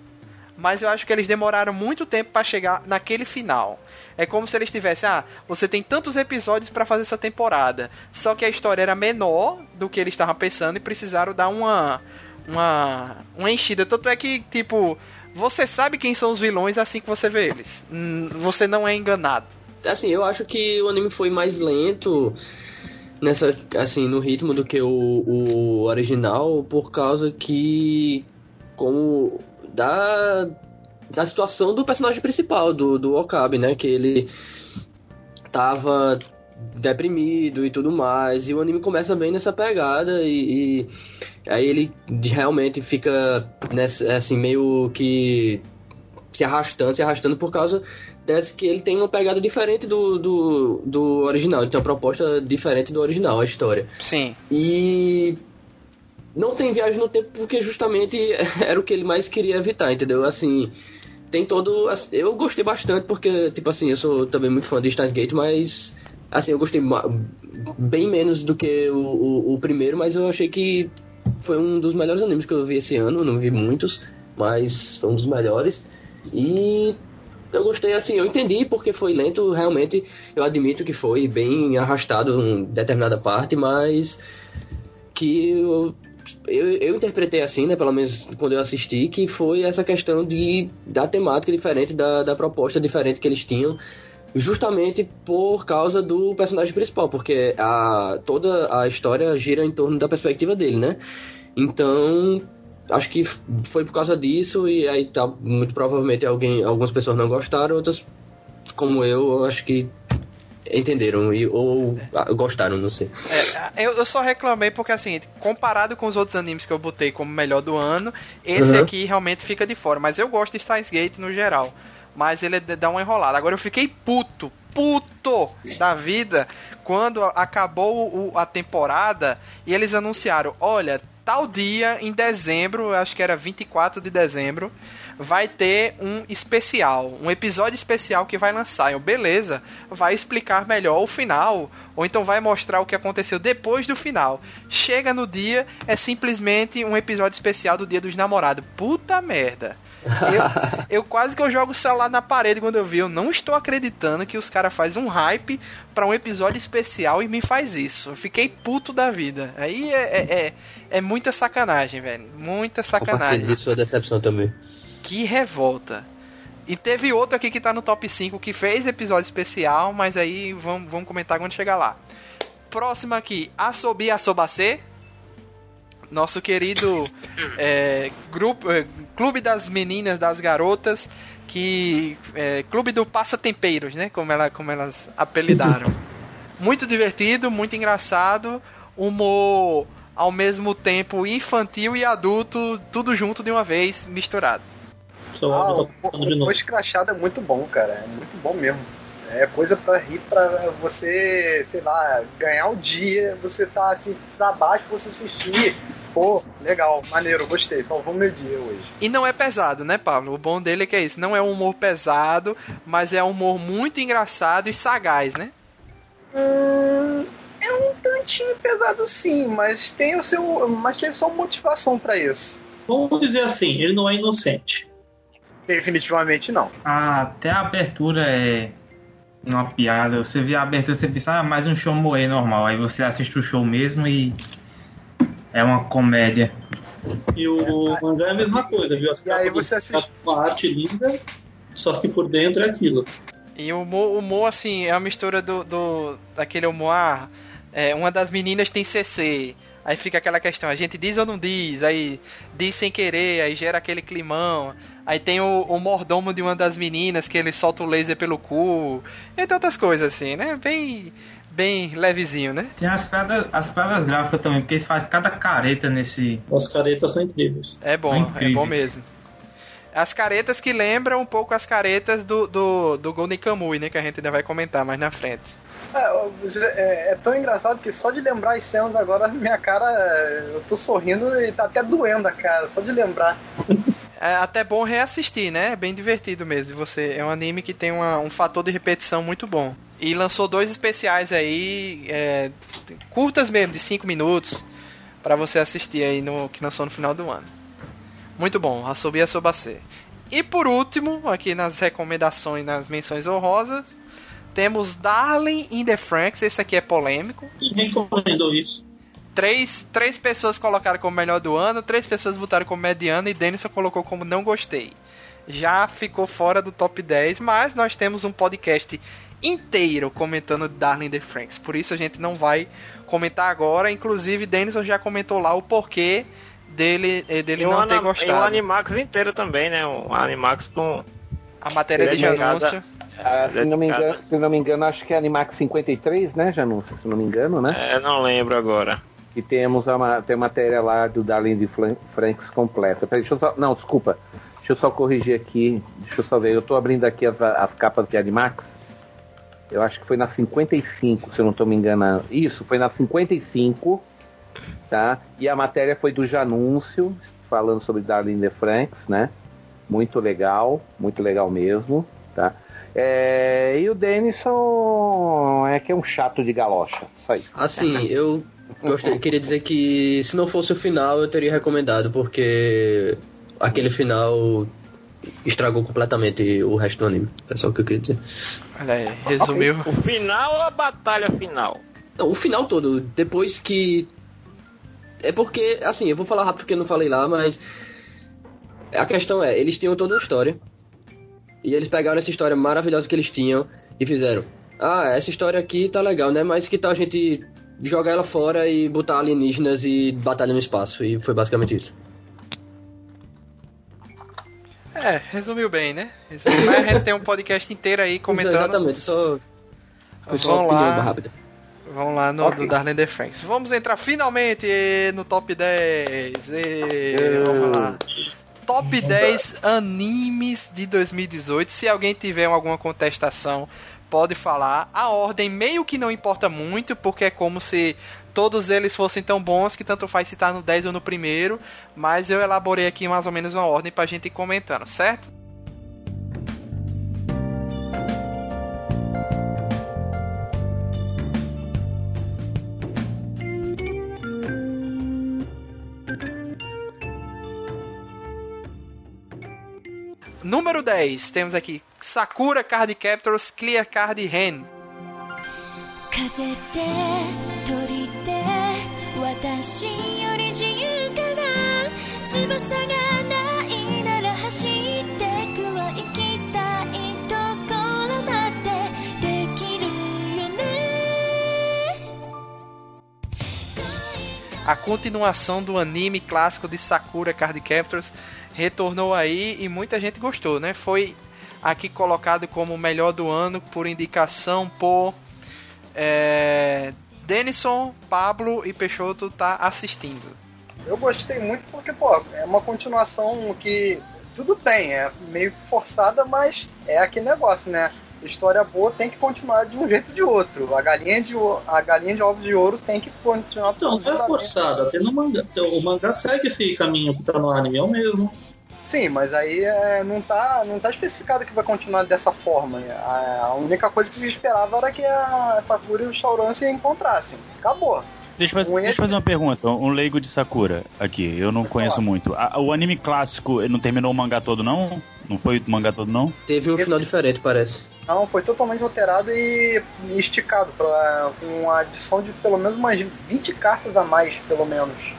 Mas eu acho que eles demoraram muito tempo para chegar naquele final. É como se eles tivessem, ah, você tem tantos episódios para fazer essa temporada. Só que a história era menor do que eles estavam pensando e precisaram dar uma uma uma enchida. Tanto é que, tipo, você sabe quem são os vilões assim que você vê eles. Você não é enganado. Assim, eu acho que o anime foi mais lento nessa assim no ritmo do que o, o original por causa que como da da situação do personagem principal do do Okabe, né, que ele tava deprimido e tudo mais. E o anime começa bem nessa pegada e, e aí ele realmente fica nessa, assim, meio que se arrastando, se arrastando por causa desse que ele tem uma pegada diferente do, do, do original. Ele tem uma proposta diferente do original, a história. Sim. E não tem viagem no tempo porque justamente [laughs] era o que ele mais queria evitar, entendeu? Assim, tem todo. Eu gostei bastante porque, tipo assim, eu sou também muito fã de Steins Gate, mas Assim, eu gostei bem menos do que o, o, o, primeiro, mas eu achei que foi um dos melhores animes que eu vi esse ano. Não vi muitos, mas foi um dos melhores. E eu gostei, assim, eu entendi porque foi lento, realmente. Eu admito que foi bem arrastado em determinada parte, mas que eu, eu, eu, interpretei assim, né, pelo menos quando eu assisti, que foi essa questão de da temática diferente, da, da proposta diferente que eles tinham justamente por causa do personagem principal, porque a, toda a história gira em torno da perspectiva dele, né? Então, acho que foi por causa disso e aí tá muito provavelmente alguém, algumas pessoas não gostaram, outras como eu, acho que entenderam e, ou é. gostaram, não sei. É, eu, eu, só reclamei porque, assim, comparado com os outros animes que eu botei como melhor do ano, esse uhum. aqui realmente fica de fora. Mas eu gosto de Steins Gate no geral mas ele dá uma enrolada. Agora eu fiquei puto, puto da vida quando acabou a temporada e eles anunciaram: olha, tal dia em dezembro, acho que era 24 de dezembro, vai ter um especial, um episódio especial que vai lançar. Eu, beleza, vai explicar melhor o final, ou então vai mostrar o que aconteceu depois do final. Chega no dia, é simplesmente um episódio especial do Dia dos Namorados. Puta merda. Eu, eu, quase que eu jogo o celular na parede quando eu vi. Eu não estou acreditando que os caras fazem um hype para um episódio especial e me faz isso. Eu fiquei puto da vida. Aí é, é, é, é muita sacanagem, velho. Muita sacanagem. Compartilho sua decepção também. Que revolta. E teve outro aqui que tá no top 5 que fez episódio especial, mas aí vamos, vamos comentar quando chegar lá. Próximo aqui, Asobi Asobacê. Nosso querido é, grupo, é, Clube das Meninas, das Garotas, que é, Clube do Passatempeiros, né? Como, ela, como elas apelidaram. muito divertido, muito engraçado, humor ao mesmo tempo infantil e adulto, tudo junto de uma vez, misturado. Ah, o, o, o escrachado é muito bom, cara. É muito bom mesmo. É coisa pra rir, pra você, sei lá, ganhar o dia, você tá assim, pra baixo, você assistir. Pô, legal, maneiro, gostei, salvou meu dia hoje. E não é pesado, né, Pablo? O bom dele é que é isso. Não é um humor pesado, mas é um humor muito engraçado e sagaz, né? Hum, é um tantinho pesado sim, mas tem o seu. Mas tem sua motivação para isso. Vamos dizer assim, ele não é inocente. Definitivamente não. Ah, até a abertura é uma piada. Você vê a abertura, você pensa, ah, mais um show moe normal. Aí você assiste o show mesmo e é uma comédia. E o mangá é a mesma coisa, viu? As e aí você assiste uma arte linda, só que por dentro é aquilo. E o humor, humor assim, é uma mistura do, do daquele humor, ah, é, uma das meninas tem CC, aí fica aquela questão, a gente diz ou não diz, aí diz sem querer, aí gera aquele climão. Aí tem o, o, mordomo de uma das meninas que ele solta o laser pelo cu. Entre outras coisas, assim, né? Bem, bem levezinho, né? Tem as pedras, as pedras gráficas também, porque eles fazem cada careta nesse. As caretas são incríveis. É bom, é bom mesmo. As caretas que lembram um pouco as caretas do, do, do Golden Kamuy, né? Que a gente ainda vai comentar mais na frente. É, é, é, tão engraçado que só de lembrar as cenas agora, [laughs] minha cara, eu tô sorrindo e tá até doendo a cara, só de lembrar. é até bom reassistir, né? É bem divertido mesmo. Você é um anime que tem uma, um fator de repetição muito bom. E lançou dois especiais aí, é, curtas mesmo, de 5 minutos, para você assistir aí no que lançou no final do ano. Muito bom, Asobi Asobase. E por último, aqui nas recomendações, nas menções honrosas, temos Darling in the Franks. Esse aqui é polêmico. Quem recomendou isso? Três, três pessoas colocaram como melhor do ano, três pessoas botaram como mediano e Denison colocou como não gostei. Já ficou fora do top 10, mas nós temos um podcast inteiro comentando Darling the Franks. Por isso a gente não vai comentar agora. Inclusive, Denison já comentou lá o porquê dele, eh, dele não ter gostado. E o Animax inteiro também, né? O Animax com. A matéria de Janúncio. Ah, se, não me engano, se não me engano, acho que é Animax 53, né, Janúncio? Se não me engano, né? É, não lembro agora. E temos a, tem a matéria lá do Darling de Franks completa. Deixa eu só, não, desculpa. Deixa eu só corrigir aqui. Deixa eu só ver. Eu tô abrindo aqui as, as capas de Animax. Eu acho que foi na 55, se eu não estou me enganando. Isso, foi na 55, tá? E a matéria foi do Janúncio, falando sobre Darlene Franks, né? Muito legal, muito legal mesmo, tá? É, e o Denison é que é um chato de galocha, isso. Assim, eu gostaria, queria dizer que se não fosse o final eu teria recomendado, porque aquele final estragou completamente o resto do anime. É só o que eu queria dizer. Olha aí, resumiu. O final ou a batalha final? Não, o final todo. Depois que. É porque, assim, eu vou falar rápido porque eu não falei lá, mas. A questão é, eles tinham toda uma história. E eles pegaram essa história maravilhosa que eles tinham e fizeram. Ah, essa história aqui tá legal, né? Mas que tal a gente jogar ela fora e botar alienígenas e batalha no espaço? E foi basicamente isso. É, resumiu bem, né? Resumiu. Mas a gente tem um podcast inteiro aí comentando. Exatamente, só. Vão lá. Vamos lá no okay. do Darlene The Franks. Vamos entrar finalmente no top 10. E, vamos lá. Top 10 animes de 2018. Se alguém tiver alguma contestação, pode falar. A ordem meio que não importa muito, porque é como se todos eles fossem tão bons que tanto faz se tá no 10 ou no primeiro, mas eu elaborei aqui mais ou menos uma ordem pra gente ir comentando, certo? Número 10, temos aqui Sakura Card Captors Clear Card Hand. 風で鳥で私より自由かな翼がないなら走ってくは行きたいところだってできるよね A continuação do anime clássico de Sakura Card Captors retornou aí e muita gente gostou, né? Foi aqui colocado como o melhor do ano por indicação por é, Denison, Pablo e Peixoto tá assistindo. Eu gostei muito porque, pô, é uma continuação que tudo bem, é meio forçada, mas é aquele negócio, né? História boa tem que continuar de um jeito ou de outro. A galinha de, a galinha de ovo de ouro tem que continuar Então, não é forçada, até no mangá. O mangá segue esse caminho que tá no anime, é o mesmo. Sim, mas aí é, não, tá, não tá especificado que vai continuar dessa forma. A, a única coisa que se esperava era que a Sakura e o Shauran se encontrassem. Acabou. Deixa eu, fazer, deixa eu fazer uma pergunta, um leigo de Sakura aqui, eu não conheço muito. A, o anime clássico não terminou o mangá todo, não? Não foi o mangá todo, não? Teve um final diferente, parece. Não, foi totalmente alterado e esticado, pra, com uma adição de pelo menos umas 20 cartas a mais, pelo menos.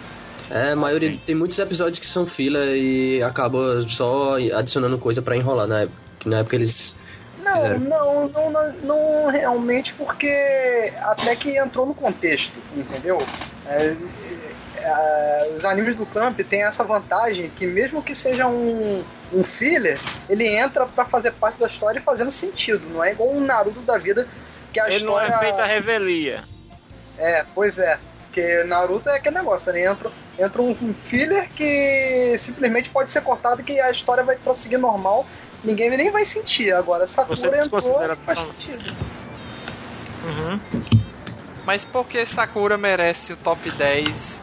É, a maioria tem muitos episódios que são fila e acaba só adicionando coisa para enrolar na época. Na época eles não, não, não, não, não, realmente, porque até que entrou no contexto, entendeu? É, é, os animes do Camp têm essa vantagem que mesmo que seja um, um filler, ele entra para fazer parte da história e fazendo sentido. Não é igual um Naruto da vida que a ele história. não é feita a revelia. É, pois é. Porque Naruto é aquele negócio, né? Entra, entra um filler que simplesmente pode ser cortado que a história vai prosseguir normal ninguém nem vai sentir. Agora, Sakura entrou e faz sentido. Uhum. Mas por que Sakura merece o top 10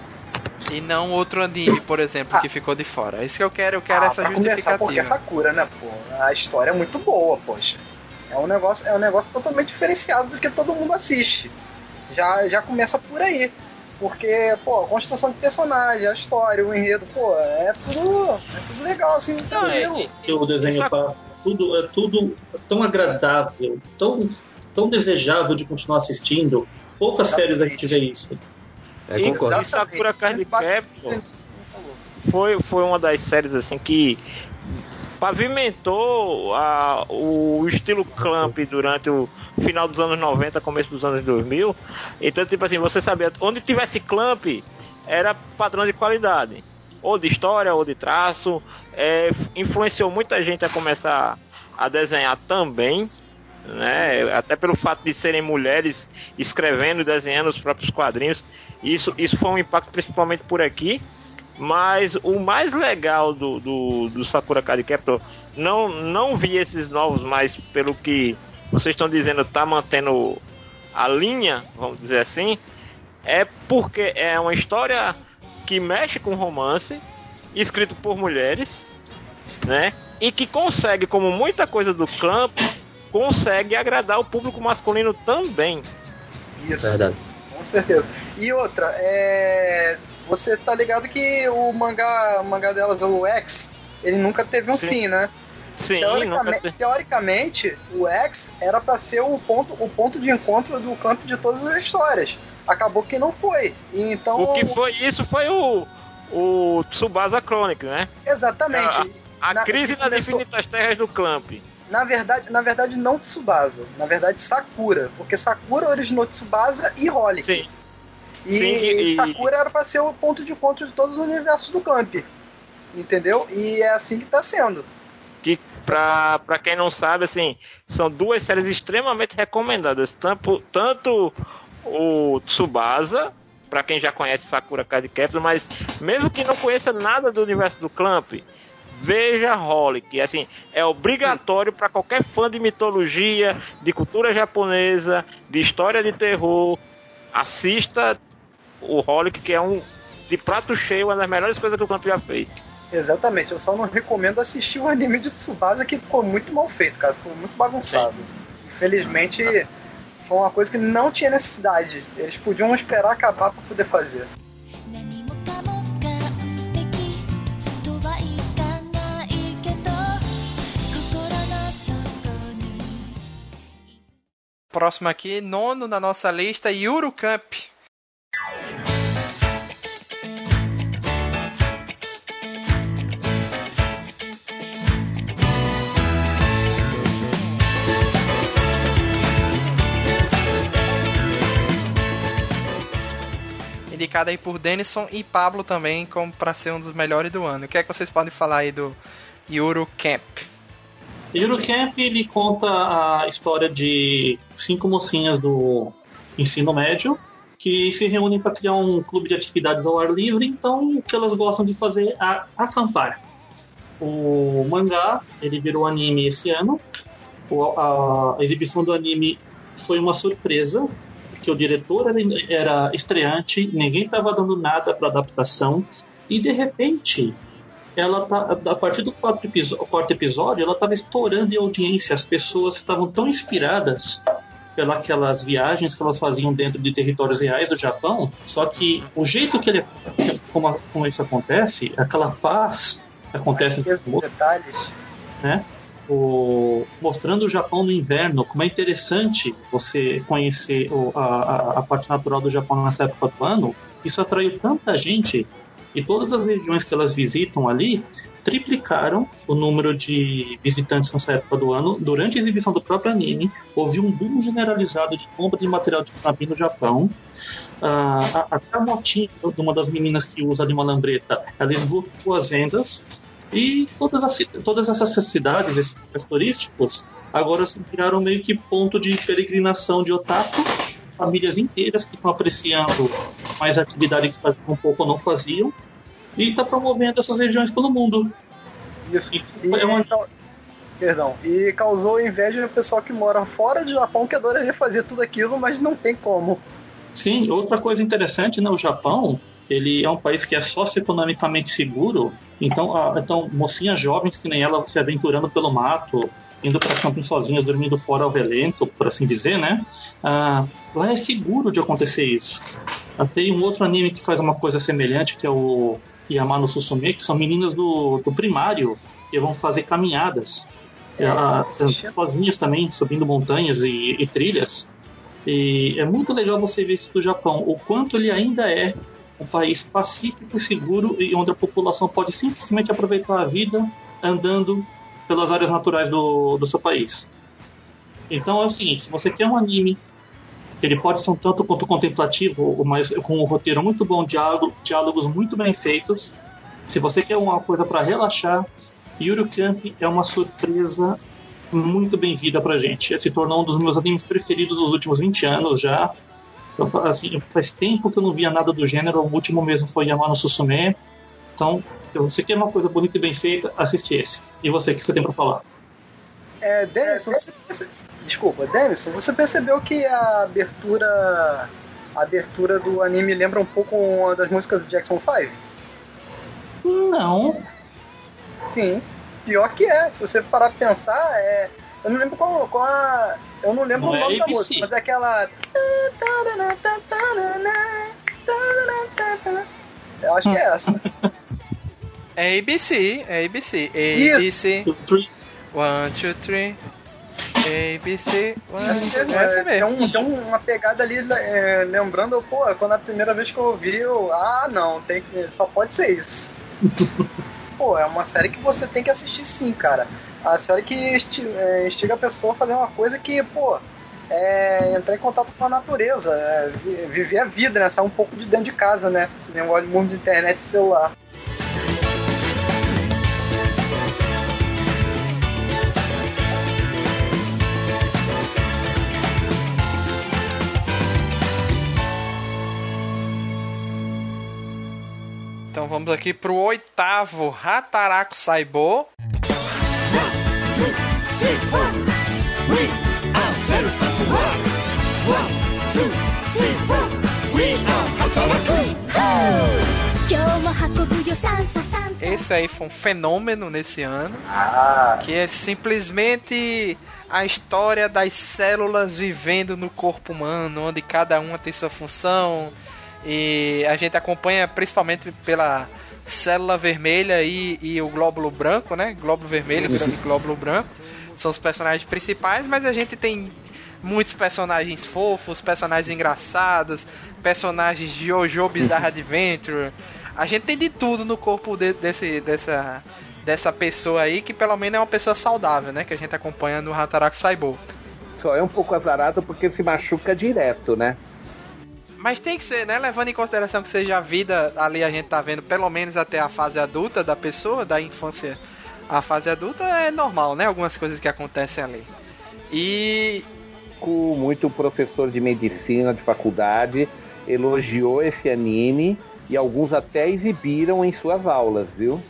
e não outro anime, por exemplo, ah. que ficou de fora? É isso que eu quero, eu quero ah, essa pra justificativa. porque é Sakura, né, pô? A história é muito boa, poxa. É um negócio, é um negócio totalmente diferenciado do que todo mundo assiste. Já, já começa por aí. Porque, pô, a construção de personagem, a história, o enredo, pô, é tudo, é tudo legal, assim, tranquilo. É, o desenho passa, tudo, é tudo tão agradável, tão, tão desejável de continuar assistindo. Poucas séries a gente vê isso. É, concordo. E Sakura Card Captor foi, foi uma das séries, assim, que pavimentou a, o estilo Clamp durante o final dos anos 90, começo dos anos 2000. Então, tipo assim, você sabia, onde tivesse Clamp, era padrão de qualidade. Ou de história, ou de traço. É, influenciou muita gente a começar a desenhar também. Né? Até pelo fato de serem mulheres escrevendo e desenhando os próprios quadrinhos. Isso, isso foi um impacto principalmente por aqui. Mas o mais legal do, do, do Sakura Card Captor, não, não vi esses novos, mas pelo que vocês estão dizendo, tá mantendo a linha, vamos dizer assim, é porque é uma história que mexe com romance, escrito por mulheres, né? E que consegue, como muita coisa do campo, consegue agradar o público masculino também. Isso. Verdade. Com certeza. E outra, é você tá ligado que o mangá, o mangá delas, o X, ele nunca teve um Sim. fim, né? Sim, teoricamente, teoricamente, o X era para ser o ponto, o ponto de encontro do campo de todas as histórias. Acabou que não foi. E então o que foi isso foi o o Tsubasa Chronic, né? Exatamente. A, a na, crise nas começou... infinitas terras do Clamp. Na verdade, na verdade não Tsubasa, na verdade Sakura, porque Sakura originou Tsubasa e Holic. Sim. E, Sim, e, Sakura era para ser o ponto de encontro de todos os universos do Clamp. Entendeu? E é assim que tá sendo. Que, pra, pra quem não sabe, assim, são duas séries extremamente recomendadas. Tanto, tanto o Tsubasa, para quem já conhece Sakura Card mas mesmo que não conheça nada do universo do Clamp, veja Holic. Assim, é obrigatório para qualquer fã de mitologia, de cultura japonesa, de história de terror. Assista o Holic, que é um de prato cheio, uma das melhores coisas que o campo já fez. Exatamente, eu só não recomendo assistir o anime de Tsubasa que ficou muito mal feito, cara, foi muito bagunçado. Sim. Infelizmente, foi uma coisa que não tinha necessidade. Eles podiam esperar acabar para poder fazer. Próximo aqui, nono na nossa lista, Yuru Camp. Indicado aí por Denison e Pablo também como para ser um dos melhores do ano. O que é que vocês podem falar aí do Euro Camp? Euro Camp ele conta a história de cinco mocinhas do ensino médio que se reúnem para criar um clube de atividades ao ar livre, então o que elas gostam de fazer é acampar. O mangá, ele virou anime esse ano. a exibição do anime foi uma surpresa, porque o diretor era, era estreante, ninguém estava dando nada para adaptação, e de repente, ela tá, a partir do quarto, quarto episódio, ela estava estourando em audiência, as pessoas estavam tão inspiradas pelas viagens que elas faziam dentro de territórios reais do Japão, só que o jeito que ele como, como isso acontece, aquela paz que acontece em detalhes, né? O, mostrando o Japão no inverno, como é interessante você conhecer o, a, a, parte natural do Japão nessa época do ano, isso atraiu tanta gente e todas as regiões que elas visitam ali triplicaram o número de visitantes nessa época do ano. Durante a exibição do próprio anime, houve um boom generalizado de compra de material de camping no Japão. Uh, até a motinha de uma das meninas que usa de uma lambreta, ela esgotou as vendas. E todas, as, todas essas cidades, esses lugares turísticos, agora viraram meio que ponto de peregrinação de otaku. Famílias inteiras que estão apreciando mais atividade que faziam um pouco ou não faziam e está promovendo essas regiões pelo mundo. Isso. E, é uma... Perdão. E causou inveja no pessoal que mora fora do Japão que adoraria fazer tudo aquilo, mas não tem como. Sim, outra coisa interessante, né? O Japão, ele é um país que é socioeconomicamente seguro, então, então mocinhas jovens que nem ela se aventurando pelo mato, indo para camping sozinhas, dormindo fora ao relento, por assim dizer, né? Ah, lá é seguro de acontecer isso. Tem um outro anime que faz uma coisa semelhante, que é o Yamano Susume, que são meninas do, do primário que vão fazer caminhadas. É, sozinhas também, subindo montanhas e, e, trilhas. E é muito legal você ver isso do Japão, o quanto ele ainda é um país pacífico e seguro e onde a população pode simplesmente aproveitar a vida andando pelas áreas naturais do, do seu país. Então é o seguinte, se você quer um anime ele pode ser um tanto quanto contemplativo, mas com um roteiro muito bom, diálogo, diálogos muito bem feitos. Se você quer uma coisa para relaxar, Yuri Camp é uma surpresa muito bem-vinda pra gente. Se tornou um dos meus animes preferidos dos últimos 20 anos já. Eu, assim, faz tempo que eu não via nada do gênero, o último mesmo foi Yamano Susume. Então, se você quer uma coisa bonita e bem feita, assiste esse. E você, o que você tem para falar? É, Denison, você, Desculpa, Denison, você percebeu que a abertura. A abertura do anime lembra um pouco uma das músicas do Jackson 5? Não. Sim. Pior que é. Se você parar pra pensar, é. Eu não lembro qual, qual a. Eu não lembro não o é nome é da música, mas é aquela. Eu acho que é essa. É ABC, é ABC. ABC. Isso. One, two, three. ABC. É, essa mesmo. Tem, um, tem uma pegada ali, é, lembrando, pô, quando a primeira vez que eu ouvi, eu, ah, não, tem só pode ser isso. [laughs] pô, é uma série que você tem que assistir sim, cara. A série que é, instiga a pessoa a fazer uma coisa que, pô, é entrar em contato com a natureza, é, viver a vida, né? Sair um pouco de dentro de casa, né? Esse negócio de mundo de internet e celular. Então vamos aqui pro oitavo Hataraku Saibo. Esse aí foi um fenômeno nesse ano. Ah. Que é simplesmente a história das células vivendo no corpo humano, onde cada uma tem sua função e a gente acompanha principalmente pela célula vermelha e, e o glóbulo branco, né? Glóbulo vermelho e glóbulo branco. São os personagens principais, mas a gente tem muitos personagens fofos, personagens engraçados, personagens de Jojo Bizarre [laughs] Adventure. A gente tem de tudo no corpo de, desse, dessa, dessa pessoa aí, que pelo menos é uma pessoa saudável, né? Que a gente acompanha no Hataraku Saibo. Só é um pouco azarado porque se machuca direto, né? Mas tem que ser, né? Levando em consideração que seja a vida, ali a gente tá vendo pelo menos até a fase adulta da pessoa, da infância à fase adulta, é normal, né? Algumas coisas que acontecem ali. E. Muito professor de medicina de faculdade elogiou esse anime e alguns até exibiram em suas aulas, viu?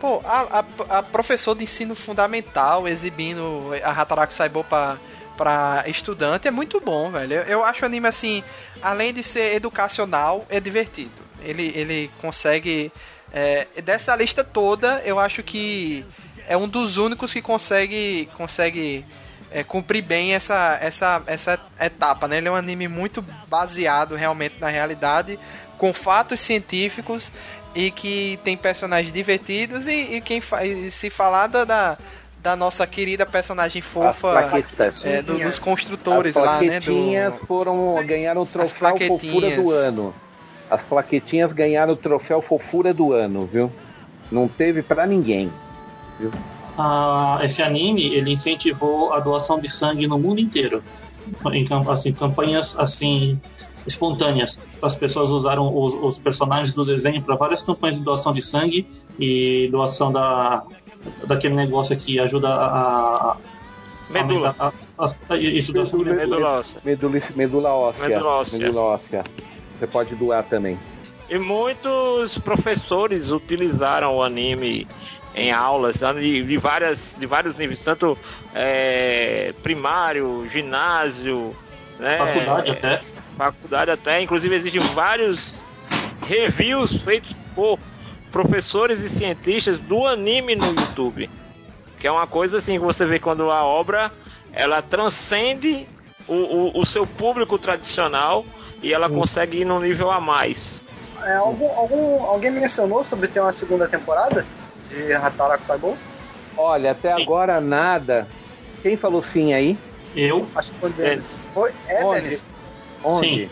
Pô, a, a, a professor de ensino fundamental exibindo a Hataraku Saibou pra, pra estudante é muito bom, velho. Eu, eu acho o anime assim, além de ser educacional, é divertido. Ele, ele consegue. É, dessa lista toda, eu acho que é um dos únicos que consegue, consegue é, cumprir bem essa, essa, essa etapa, né? Ele é um anime muito baseado realmente na realidade, com fatos científicos e que tem personagens divertidos e, e quem faz se falar da, da, da nossa querida personagem fofa é, do, dos construtores lá, né? Do... foram ganharam o troféu fofura do ano. As plaquetinhas ganharam o troféu fofura do ano, viu? Não teve para ninguém. Viu? Ah, esse anime ele incentivou a doação de sangue no mundo inteiro. Em assim, campanhas assim espontâneas. As pessoas usaram os, os personagens do desenho para várias campanhas de doação de sangue e doação da, daquele negócio que ajuda a. Medula. A, a, a, isso, medula, medula. Medula, medula óssea. Medula óssea. Medula óssea. Você pode doar também. E muitos professores utilizaram o anime em aulas de, de, várias, de vários níveis, tanto é, primário, ginásio, né, faculdade até faculdade até. Inclusive existem vários reviews feitos por professores e cientistas do anime no YouTube. Que é uma coisa assim que você vê quando a obra ela transcende o, o, o seu público tradicional e ela hum. consegue ir num nível a mais. É, algum, algum, alguém mencionou sobre ter uma segunda temporada de Hataraku Saibou? Olha, até sim. agora nada. Quem falou sim aí? Eu. Acho que foi Denis. Foi? É, Onde? Denis. Onde? Sim.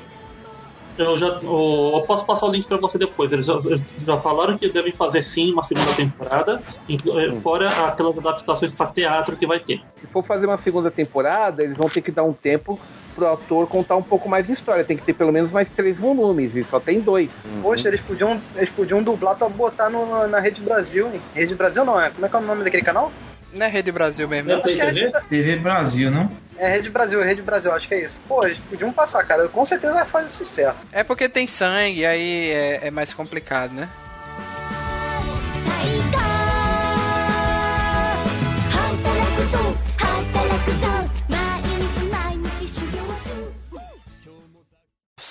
Eu já eu, posso passar o link para você depois. Eles já, já, falaram que devem fazer sim uma segunda temporada, eh, fora aquelas adaptações para teatro que vai ter. Se for fazer uma segunda temporada, eles vão ter que dar um tempo pro autor contar um pouco mais de história. Tem que ter pelo menos mais três volumes, e só tem dois. Poxa, eles podiam, eles podiam dublar pra botar no, na Rede Brasil. Hein? Rede Brasil não, é? Como é que é o nome daquele canal? Não é Rede Brasil mesmo. Não, TV? É Rede... TV Brasil, não? É Rede Brasil, Rede Brasil, acho que é isso. Pô, eles podiam passar, cara. Com certeza vai fazer sucesso. É porque tem sangue, aí é, é mais complicado, né?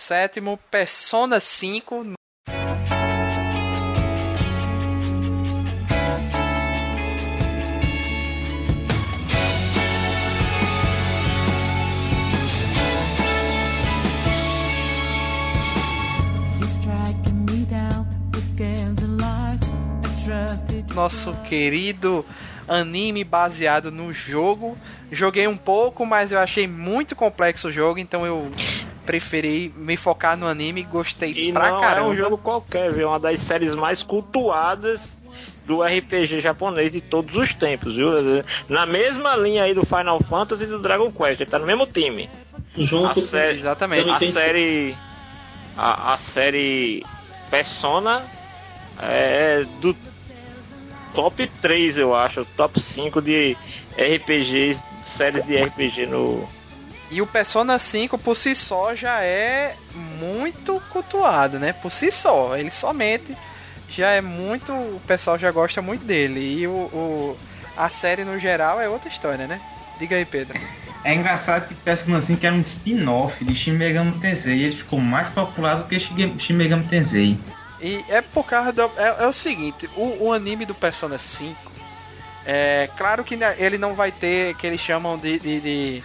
Sétimo, Persona 5 nosso querido anime baseado no jogo. Joguei um pouco, mas eu achei muito complexo o jogo, então eu preferi me focar no anime e gostei e pra não caramba. é um jogo qualquer, viu? Uma das séries mais cultuadas do RPG japonês de todos os tempos, viu? Na mesma linha aí do Final Fantasy e do Dragon Quest, ele tá no mesmo time. Junto a série, exatamente. A série a, a série Persona é do top 3, eu acho, top 5 de RPGs, séries de RPG no. E o Persona 5 por si só já é muito cultuado, né? Por si só, ele somente já é muito. O pessoal já gosta muito dele. E o, o a série no geral é outra história, né? Diga aí, Pedro. É engraçado que Persona 5 era um spin-off de Shin Megami Tensei e ele ficou mais popular do que Shin Megami Tensei. E é por causa do. É, é o seguinte: o, o, anime do Persona 5. É claro que ele não vai ter que eles chamam de, de, de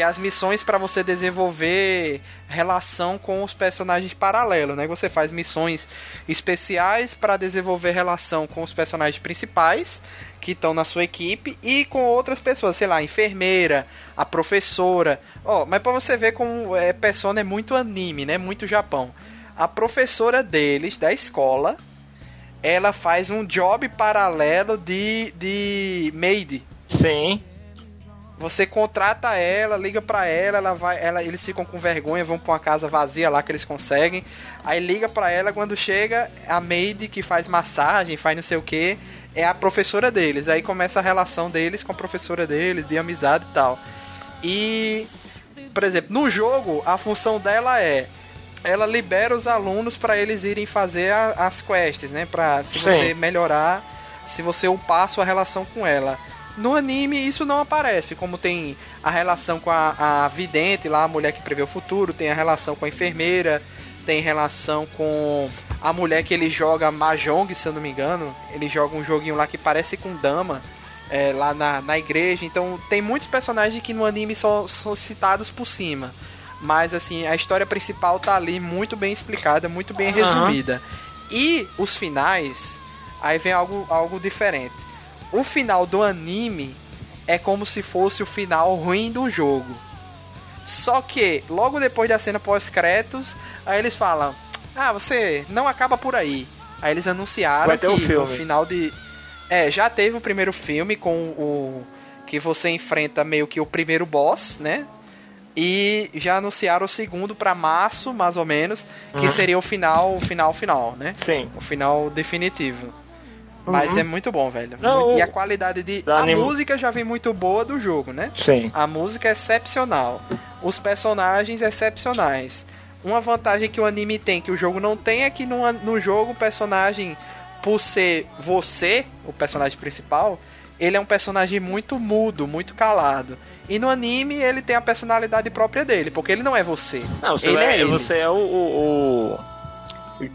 que as missões para você desenvolver relação com os personagens paralelos, né? Você faz missões especiais para desenvolver relação com os personagens principais que estão na sua equipe e com outras pessoas, sei lá, a enfermeira, a professora. Ó, oh, mas para você ver como é, Persona é muito anime, né? Muito Japão a professora deles, da escola, ela faz um job paralelo de, de maid. Sim. Você contrata ela, liga pra ela, ela vai, ela, eles ficam com vergonha, vão pra uma casa vazia lá que eles conseguem. Aí liga pra ela quando chega a maid que faz massagem, faz não sei o que, é a professora deles. Aí começa a relação deles com a professora deles, de amizade e tal. E, por exemplo, no jogo, a função dela é ela libera os alunos para eles irem fazer a, as quests, né? Pra se Sim. você melhorar, se você upar a sua relação com ela. No anime isso não aparece, como tem a relação com a, a vidente lá, a mulher que prevê o futuro, tem a relação com a enfermeira, tem relação com a mulher que ele joga Mahjong, se eu não me engano. Ele joga um joguinho lá que parece com Dama, é, lá na, na igreja. Então tem muitos personagens que no anime só são citados por cima. Mas assim, a história principal tá ali muito bem explicada, muito bem Aham. resumida. E os finais, aí vem algo, algo diferente. O final do anime é como se fosse o final ruim do jogo. Só que, logo depois da cena pós-créditos, aí eles falam: Ah, você não acaba por aí. Aí eles anunciaram que o final de. É, já teve o primeiro filme com o. Que você enfrenta meio que o primeiro boss, né? E já anunciaram o segundo pra março, mais ou menos, que Uhum. seria o final, o final, final, né? Sim. O final definitivo. Mas Uhum. é muito bom, velho. Não, e a qualidade de. da A anim- música já vem muito boa do jogo, né? Sim. A música é excepcional. Os personagens excepcionais. Uma vantagem que o anime tem que o jogo não tem é que no, no jogo o personagem, por ser você, o personagem principal, ele é um personagem muito mudo, muito calado. E no anime ele tem a personalidade própria dele, porque ele não é você. Não, você, ele vai- é ele. você é o, o- o-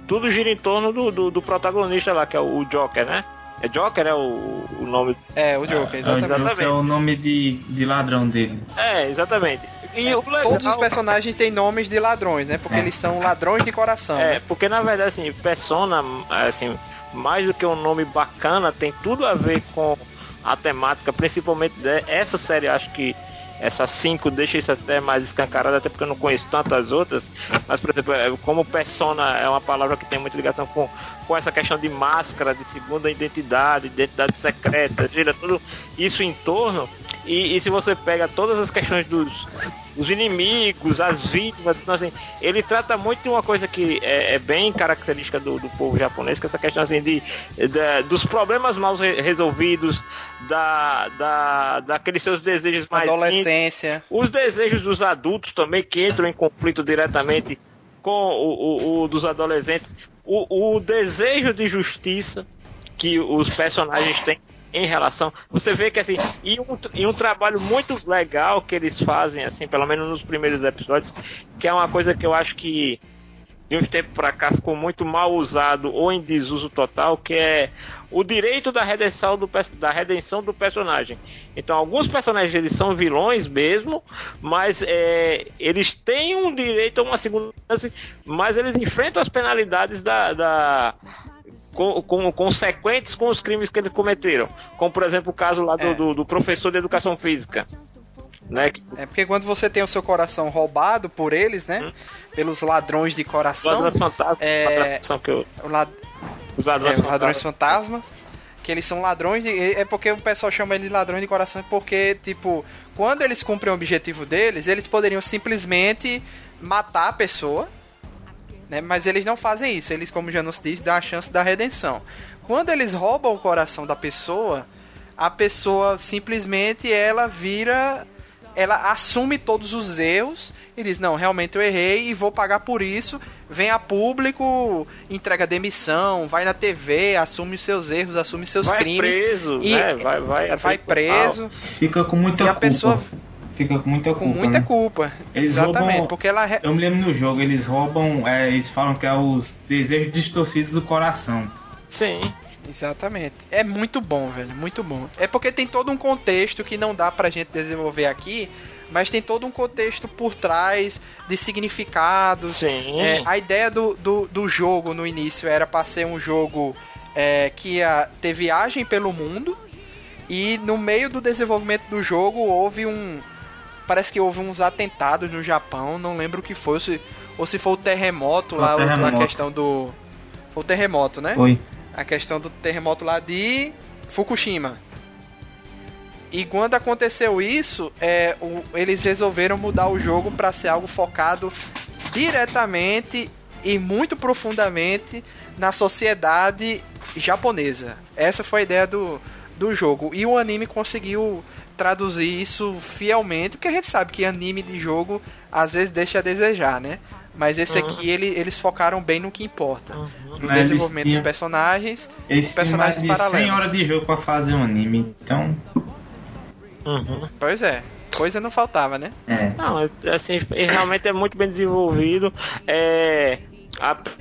Tudo gira em torno do, do, do protagonista lá, que é o Joker, né? É Joker, é o, o nome. É, o Joker, É, o exatamente. Joker é o nome de, de ladrão dele. É, exatamente. E o legal, Todos os personagens têm nomes de ladrões, né? Porque É. eles são ladrões de coração. É, né? porque na verdade, assim, Persona, assim, mais do que um nome bacana, tem tudo a ver com a temática, principalmente dessa série, acho que essa 5 deixa isso até mais escancarado, até porque eu não conheço tantas outras, mas, por exemplo, é, como Persona é uma palavra que tem muita ligação com, com essa questão de máscara, de segunda identidade, identidade secreta, gira tudo isso em torno, e, e se você pega todas as questões dos, dos inimigos, as vítimas, então assim, ele trata muito de uma coisa que é, é bem característica do, do povo japonês, que é essa questão assim de, da- dos problemas mal re- resolvidos, da, da, daqueles seus desejos mais íntimos, Adolescência. os desejos dos adultos também que entram em conflito diretamente com o, o- o dos adolescentes, o, o desejo de justiça que os personagens têm em relação. Você vê que assim, e um, e um trabalho muito legal que eles fazem, assim, pelo menos nos primeiros episódios, que é uma coisa que eu acho que de uns tempos pra cá ficou muito mal usado ou em desuso total, que é o direito da redenção do, da redenção do personagem. Então, alguns personagens eles são vilões mesmo, mas é, eles têm um direito a uma segunda mas eles enfrentam as penalidades da, da com, com- consequentes com os crimes que eles cometeram. Como, por exemplo, o caso lá do, É. do, do professor de educação física. Né? É porque quando você tem o seu coração roubado por eles, né? Pelos ladrões de coração. ladrões fantasmas, É- eu- lad- os é, ladrões os ladrões fantasmas. fantasmas. Que eles são ladrões de. É porque o pessoal chama eles de ladrões de coração, porque, tipo, quando eles cumprem o objetivo deles, eles poderiam simplesmente matar a pessoa. Né? Mas eles não fazem isso. Eles, como já nos disse, dão a chance da redenção. Quando eles roubam o coração da pessoa, a pessoa simplesmente ela vira. Ela assume todos os erros e diz: Não, realmente eu errei e vou pagar por isso. Vem a público, entrega demissão, vai na TV, assume os seus erros, assume seus vai crimes. preso, e né? Vai, vai, vai preso Fica com muita e a culpa. pessoa Fica com muita com culpa. muita né? culpa. Eles Exatamente, roubam- porque ela. re- Eu me lembro no jogo, eles roubam, é, eles falam que é os desejos distorcidos do coração. Sim. Exatamente. É muito bom, velho, muito bom. É porque tem todo um contexto que não dá pra gente desenvolver aqui, mas tem todo um contexto por trás de significados. Sim. É, a ideia do, do, do jogo no início era pra ser um jogo é, que ia ter viagem pelo mundo, e no meio do desenvolvimento do jogo houve um. Parece que houve uns atentados no Japão, não lembro o que foi, ou se, ou se foi o terremoto Foi lá, terremoto. a questão do. Foi o terremoto, né? Foi. a questão do terremoto lá de Fukushima. E quando aconteceu isso, é, o, eles resolveram mudar o jogo para ser algo focado diretamente e muito profundamente na sociedade japonesa. Essa foi a ideia do, do jogo. E o anime conseguiu traduzir isso fielmente, porque a gente sabe que anime de jogo às vezes deixa a desejar, né? Mas esse Uhum. aqui ele, eles focaram bem no que importa. Uhum. No Mas desenvolvimento eles dos personagens Eles e têm mais personagens de 100 paralelos. horas de jogo pra fazer um anime, então. Uhum. Pois é, coisa não faltava, né? É. Não, é- assim, e realmente é muito bem desenvolvido. É,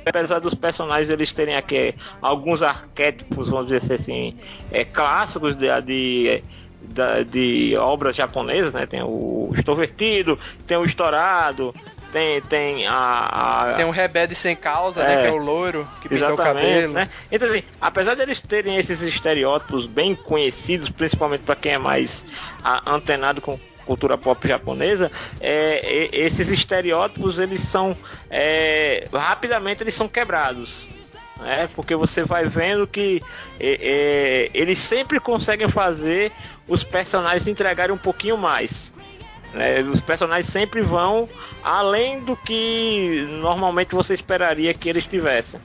apesar dos personagens eles terem aqui alguns arquétipos, vamos dizer assim, é, clássicos de, de, da- de obras japonesas, né? Tem o extrovertido, tem o estourado, tem, tem a, a- Tem um rebelde sem causa, né? É. Que é o loiro, que pintou o cabelo. né? Então assim, apesar deles terem esses estereótipos bem conhecidos, principalmente para quem é mais a- antenado com cultura pop japonesa, é, esses estereótipos eles são é, rapidamente eles são quebrados. né? porque você vai vendo que é, é, eles sempre conseguem fazer os personagens entregarem um pouquinho mais. né? Os personagens sempre vão além do que normalmente você esperaria que eles tivessem.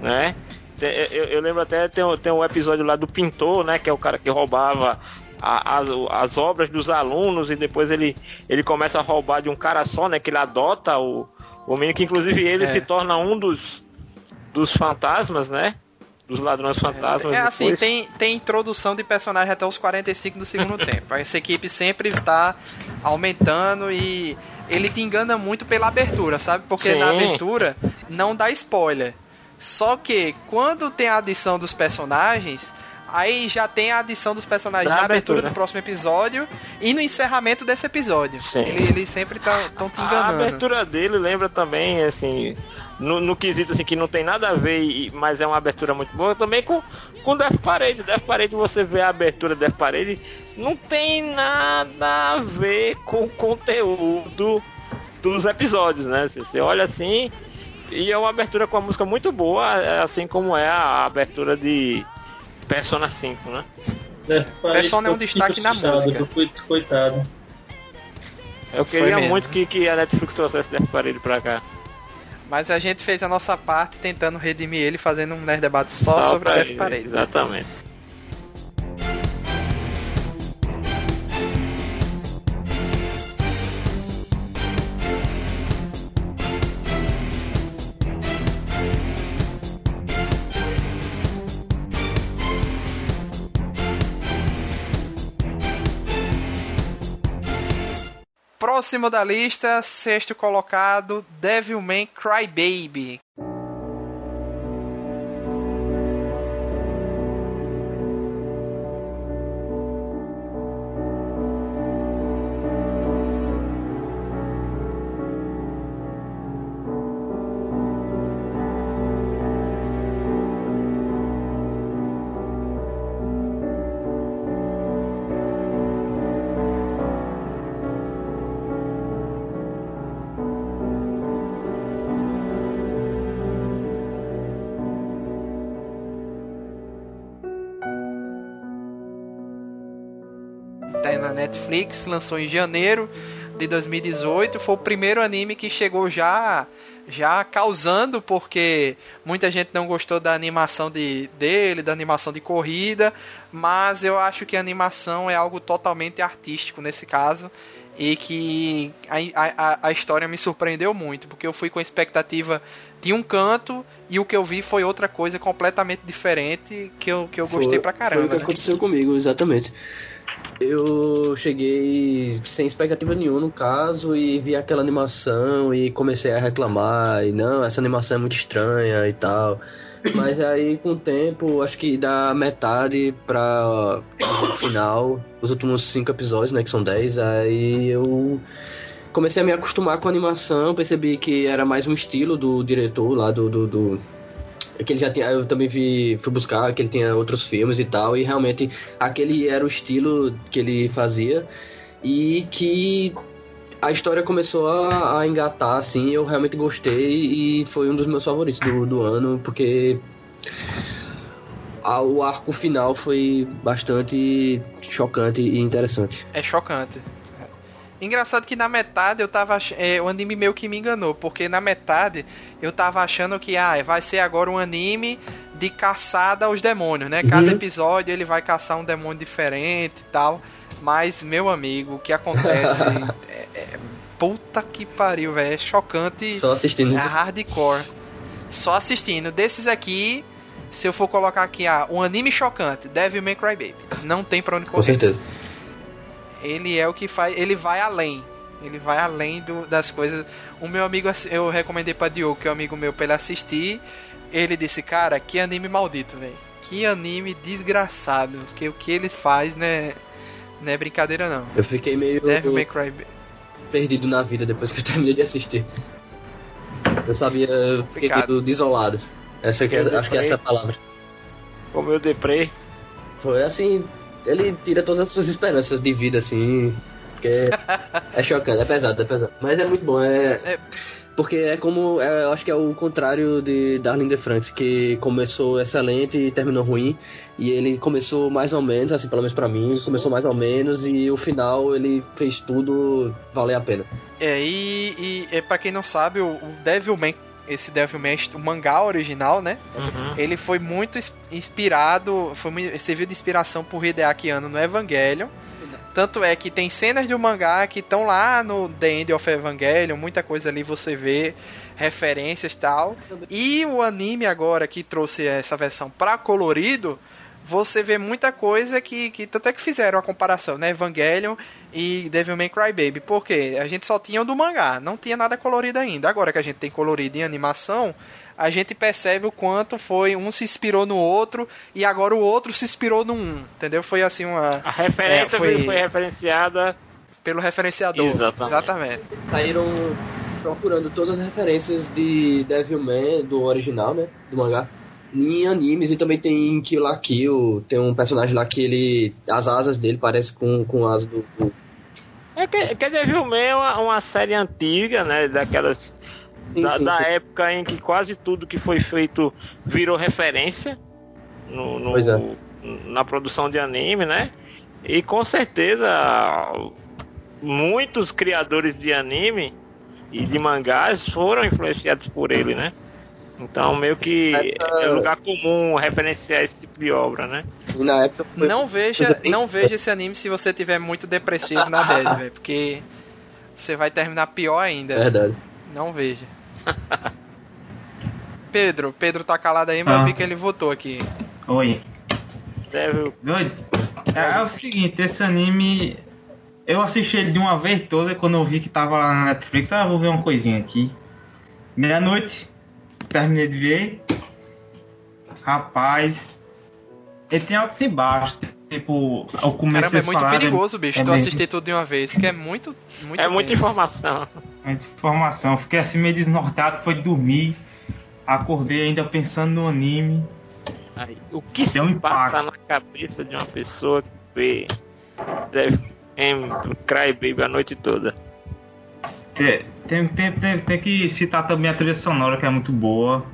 Né? Eu, eu lembro até tem, tem um episódio lá do pintor, né? Que é o cara que roubava a- as, as obras dos alunos e depois ele, ele começa a roubar de um cara só, né? Que ele adota o, o menino, que inclusive ele É. se torna um dos, dos fantasmas, né? Dos ladrões fantasmas. É assim, depois. tem, tem introdução de personagem até os 45 do segundo [laughs] tempo. Essa equipe sempre tá aumentando e ele te engana muito pela abertura, sabe? Porque Sim. na abertura não dá spoiler. Só que quando tem a adição dos personagens, aí já tem a adição dos personagens Da na abertura, abertura. do próximo episódio e no encerramento desse episódio. Sim. Ele- Eles sempre estão te A enganando. abertura dele lembra também, assim, no, no quesito assim, que não tem nada a ver, e- mas é uma abertura muito boa, também com, com Death Parade. Death Parade, você vê a abertura de Death Parade, não tem nada a ver com o conteúdo dos episódios, né? Você, você olha assim, e é uma abertura com a música muito boa, é assim como é a abertura de Persona 5, né? Death Parade Persona é um destaque na música. foi- Coitado. Eu queria muito que, que a Netflix trouxesse Death Parade pra cá. Mas a gente fez a nossa parte tentando redimir ele, fazendo um nerd debate só, sobre a pra Death Parade. Exatamente. Próximo da lista, sexto colocado, Devilman Crybaby. Netflix, lançou em janeiro de 2018. Foi o primeiro anime que chegou já já causando, porque muita gente não gostou da animação de, dele, da animação de corrida, mas eu acho que a animação é algo totalmente artístico nesse caso. E que a, a, a história me surpreendeu muito, porque eu fui com a expectativa de um canto e o que eu vi foi outra coisa completamente diferente que eu, que eu gostei Foi- pra Foi o caramba. que né? aconteceu comigo, exatamente. Eu cheguei sem expectativa nenhuma no caso e vi aquela animação e comecei a reclamar e não, essa animação é muito estranha e tal. [coughs] Mas aí com o tempo, acho que da metade pra final, os últimos cinco episódios, né, que são dez, aí eu comecei a me acostumar com a animação, percebi que era mais um estilo do diretor lá do, do, do que ele já eu também vi, fui buscar que ele tinha outros filmes e tal, e realmente aquele era o estilo que ele fazia e que a história começou a, a engatar, assim, eu realmente gostei e foi um dos meus favoritos do, do ano, porque a- o arco final foi bastante chocante e interessante. É chocante. Engraçado que na metade eu tava é, o anime meio que me enganou, porque na metade eu tava achando que ah, vai ser agora um anime de caçada aos demônios, né? Cada Uhum. episódio ele vai caçar um demônio diferente e tal. Mas, meu amigo, o que acontece [laughs] é, é- puta que pariu, velho, é chocante. Só assistindo. É hardcore. Só assistindo. Desses aqui, se eu for colocar aqui ah, um anime chocante, Devil May Cry Baby. Não tem pra onde Com correr certeza. Ele é o que faz. Ele vai além. Ele vai além do- das coisas. O meu amigo, eu recomendei pra Diogo, que é um amigo meu, pra ele assistir. Ele disse, cara, que anime maldito, velho. Que anime desgraçado. Que o que ele faz, né? Não é brincadeira, não. Eu fiquei meio Devil May Cry perdido na vida depois que eu terminei de assistir. Eu sabia, eu fiquei meio desolado. Essa que é- Eu acho que essa é a palavra. O meu deprê. Foi assim, ele tira todas as suas esperanças de vida, assim. Porque é chocante, é pesado, é pesado. Mas é muito bom, é. É. Porque é como. é, eu acho que é o contrário de Darling de Franks, que começou excelente e terminou ruim. E ele começou mais ou menos, assim, pelo menos pra mim, começou mais ou menos, e o final ele fez tudo valer a pena. É, e, e é, pra quem não sabe, o, Devilman, esse Devilman, o mangá original, né? Uhum. Ele foi muito ins- inspirado, foi, serviu de inspiração por Hideaki Anno no Evangelion. Tanto é que tem cenas do mangá que estão lá no The End of Evangelion, muita coisa ali você vê, referências e tal. E o anime agora que trouxe essa versão pra colorido, você vê muita coisa que, que tanto é que fizeram a comparação, né? Evangelion e Devil May Cry Baby. Por quê? A gente só tinha o do mangá, não tinha nada colorido ainda. Agora que a gente tem colorido em animação, a gente percebe o quanto foi um se inspirou no outro e agora o outro se inspirou no um, entendeu? Foi assim uma A referência É, foi- foi... referenciada. pelo referenciador. Exatamente. Exatamente. saíram procurando todas as referências de Devilman, do original, né? Do mangá. Em animes e também tem em Kill la Kill, tem um personagem lá que ele. As asas dele parecem com, com as do. do- É que, quer dizer, Vilman é uma, uma série antiga, né? Daquelas. Sim, da, sim, da sim. época em que quase tudo que foi feito virou referência no, no- é. na produção de anime, né? E com certeza muitos criadores de anime e de mangás foram influenciados por ele, né? Então meio que Essa- é lugar comum referenciar esse tipo de obra, né? Na época foi. Não veja, bem- não veja esse anime se você tiver muito depressivo na bad, [laughs] velho, porque você vai terminar pior ainda. Verdade. Não veja. [laughs] Pedro, Pedro tá calado aí, mas eu Ah. vi que ele votou aqui. Oi. Deve, Doido? É, é o seguinte, esse anime. Eu assisti ele de uma vez toda quando eu vi que tava lá na Netflix. Ah, vou ver uma coisinha aqui. Meia-noite, terminei de ver. Rapaz. Ele tem altos e baixos. Tipo, ao começo Caramba, é muito falaram, perigoso, bicho, é tu assistir tudo de uma vez, porque é muito, muito é muita informação. Muita informação. Fiquei assim meio desnorteado, foi dormir. Acordei ainda pensando no anime. Aí, o que se um passa impacto. na cabeça de uma pessoa que vê deve em Cry Baby a noite toda? Tem, tem, tem, tem, tem que citar também a trilha sonora, que é muito boa.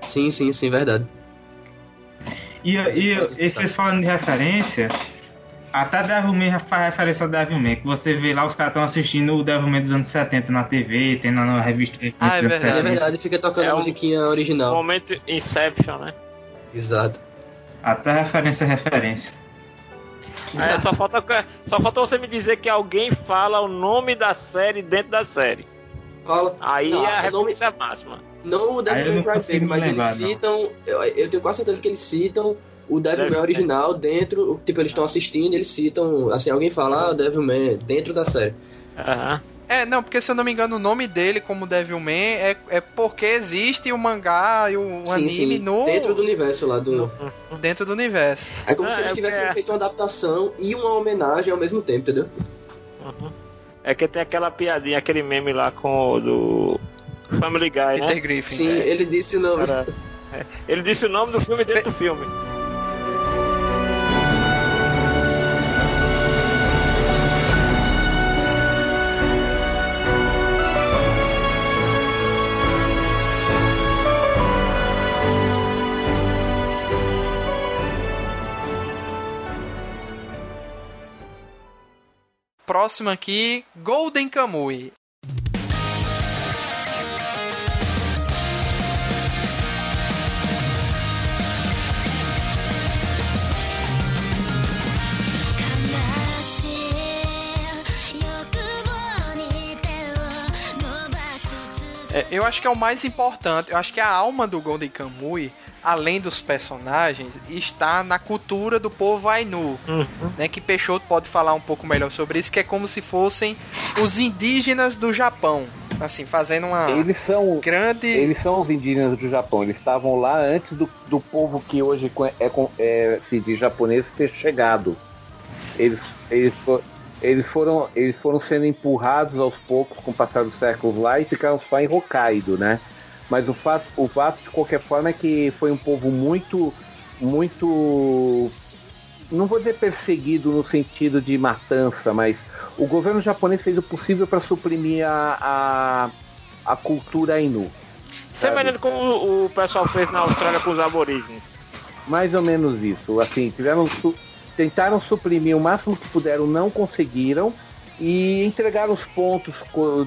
Sim, sim, sim, verdade. E, e, e vocês falando de referência, até Devilman faz referência a Devilman, que você vê lá os caras estão assistindo o Devilman dos anos 70 na TV, tem na, na revista. Ah, é verdade. É 70. verdade, fica tocando É a musiquinha original. momento Inception, né? Exato. Até referência é referência. É, só, falta, só falta você me dizer que alguém fala o nome da série dentro da série. Fala. Aí Não, é a o nome- referência máxima. Não o Devil May Cry Baby, mas lembrar, eles citam. Eu, eu tenho quase certeza que eles citam o Devil original dentro. Tipo, eles estão assistindo eles citam. Assim, alguém fala, ah, o Devilman dentro da série. Aham. É, não, porque se eu não me engano, o nome dele como Devilman é, é porque existe o mangá e o Sim, anime sim. no, Dentro do universo lá do. dentro do universo. É como Ah, se eles é tivessem porque- feito uma adaptação e uma homenagem ao mesmo tempo, entendeu? Uhum. É que tem aquela piadinha, aquele meme lá com o do Family Guy, Peter né? Griffin. Sim, É. ele disse o nome. Cara, é. Ele disse o nome do filme dentro do filme. Próximo aqui, Golden Kamui. É, eu acho que é o mais importante. Eu acho que a alma do Golden Kamui, além dos personagens, está na cultura do povo Ainu. Uhum. Né, que Peixoto pode falar um pouco melhor sobre isso, que é como se fossem os indígenas do Japão. Assim, fazendo uma Eles são, grande. eles são os indígenas do Japão. Eles estavam lá antes do, do povo que hoje é, é se diz japonês ter chegado. Eles, eles, eles, foram, eles foram sendo empurrados aos poucos com o passar dos séculos lá e ficaram só em Hokkaido, né? Mas o fato, o fato de qualquer forma é que foi um povo muito, muito não vou dizer perseguido no sentido de matança, mas o governo japonês fez o possível para suprimir a, a, a cultura Ainu. Semelhante como o, pessoal fez na Austrália com os aborígenes. Mais ou menos isso. Assim, tiveram, tentaram suprimir o máximo que puderam, não conseguiram e entregaram os pontos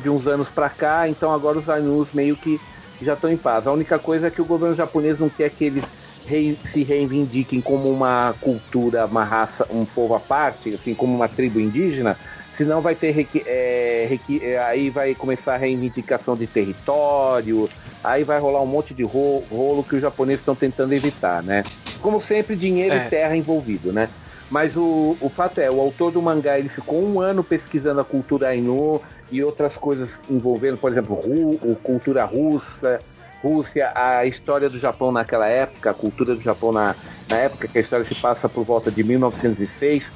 de uns anos para cá. Então agora os Ainus meio que já estão em paz. A única coisa é que o governo japonês não quer que eles rei- se reivindiquem como uma cultura, uma raça, um povo à parte, assim como uma tribo indígena. Senão vai ter é, é, aí vai começar a reivindicação de território, aí vai rolar um monte de ro- rolo que os japoneses estão tentando evitar, né? Como sempre, dinheiro É. e terra envolvido, né? Mas o, o fato é, o autor do mangá ele ficou um ano pesquisando a cultura Ainu e outras coisas envolvendo, por exemplo, ru, cultura russa, Rússia, a história do Japão naquela época, a cultura do Japão na, na época que a história se passa por volta de 1906.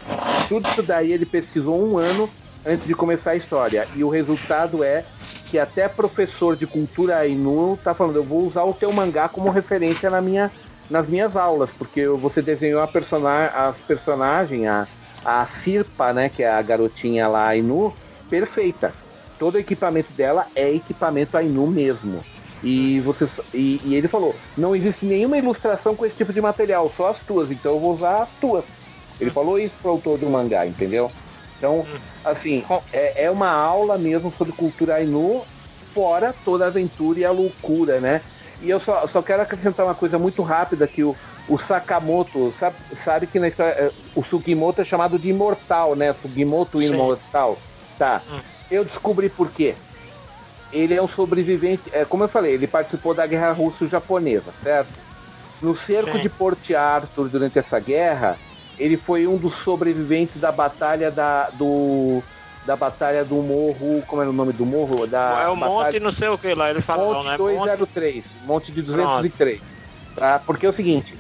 Tudo isso daí ele pesquisou um ano antes de começar a história. E o resultado é que até professor de cultura Ainu tá falando, eu vou usar o teu mangá como referência na minha, nas minhas aulas, porque você desenhou a persona as personagem, a, a Sirpa, né, que é a garotinha lá Ainu, perfeita. Todo o equipamento dela é equipamento Ainu mesmo. E, você, e, e ele falou, não existe nenhuma ilustração com esse tipo de material, só as tuas, então eu vou usar as tuas. Ele falou isso pro autor do mangá, entendeu? Então, assim, é, é uma aula mesmo sobre cultura Ainu, fora toda a aventura e a loucura, né? E eu só, só quero acrescentar uma coisa muito rápida que o, o Sakamoto, sabe, sabe que na história, eh, o Sugimoto é chamado de imortal, né? Sugimoto Sim. imortal. Tá. Hum. Eu descobri por quê. Ele é um sobrevivente, é, como eu falei, ele participou da guerra russo-japonesa, certo? No cerco Sim. de Port Arthur durante essa guerra, ele foi um dos sobreviventes da batalha da do da batalha do morro, como era o nome do morro? Da é o batalha- monte não sei o que lá, ele não, Monte né? 203, Monte de 203. Tá? Porque é o seguinte,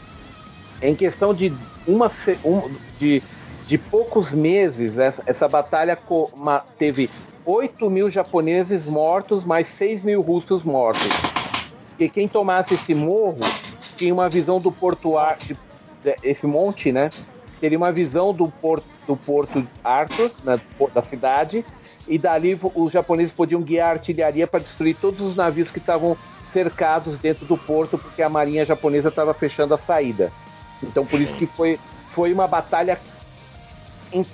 em questão de uma um- de, de poucos meses, essa, essa batalha co- ma- teve 8 mil japoneses mortos, mais 6 mil russos mortos. Porque quem tomasse esse morro tinha uma visão do portuário, esse monte, né? Teria uma visão do porto, do porto Arthur, por- da cidade, e dali os japoneses podiam guiar artilharia para destruir todos os navios que estavam cercados dentro do porto, porque a marinha japonesa estava fechando a saída. Então por isso que foi, foi uma batalha em-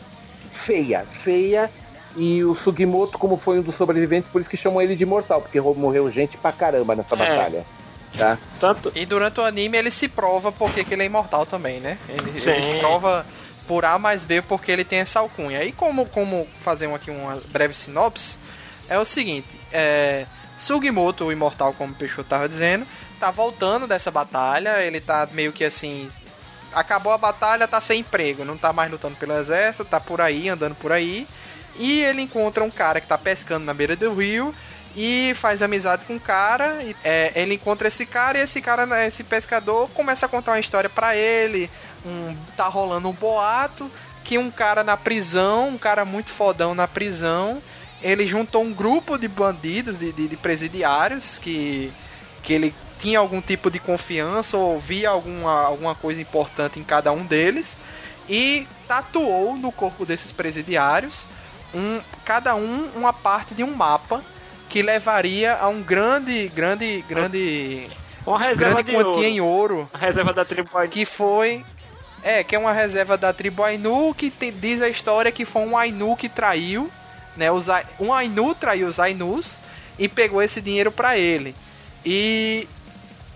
feia, feia. E o Sugimoto, como foi um dos sobreviventes, por isso que chamam ele de mortal, porque morreu gente pra caramba nessa É. batalha. Tá? Tanto, E durante o anime ele se prova porque que ele é imortal também, né? Ele, ele se prova por A mais B porque ele tem essa alcunha. E como, como fazer aqui uma breve sinopse, é o seguinte, é, Sugimoto, o imortal, como o Peixoto tava dizendo, tá voltando dessa batalha, ele tá meio que assim... Acabou a batalha, tá sem emprego, não tá mais lutando pelo exército, tá por aí, andando por aí. E ele encontra um cara que tá pescando na beira do rio e faz amizade com o cara. E, é, ele encontra esse cara e esse cara, né, esse pescador, começa a contar uma história pra ele. Um, tá rolando um boato que um cara na prisão, um cara muito fodão na prisão, ele juntou um grupo de bandidos, de, de, de presidiários que, que ele tinha algum tipo de confiança ou via alguma, alguma coisa importante em cada um deles e tatuou no corpo desses presidiários um, cada um uma parte de um mapa que levaria a um grande, grande, grande, uma reserva grande de quantia ouro. em ouro A reserva da tribo Ainu. que foi É, que é uma reserva da tribo Ainu, que tem- diz a história que foi um Ainu que traiu, né? Os, um Ainu traiu os Ainus e pegou esse dinheiro pra ele. E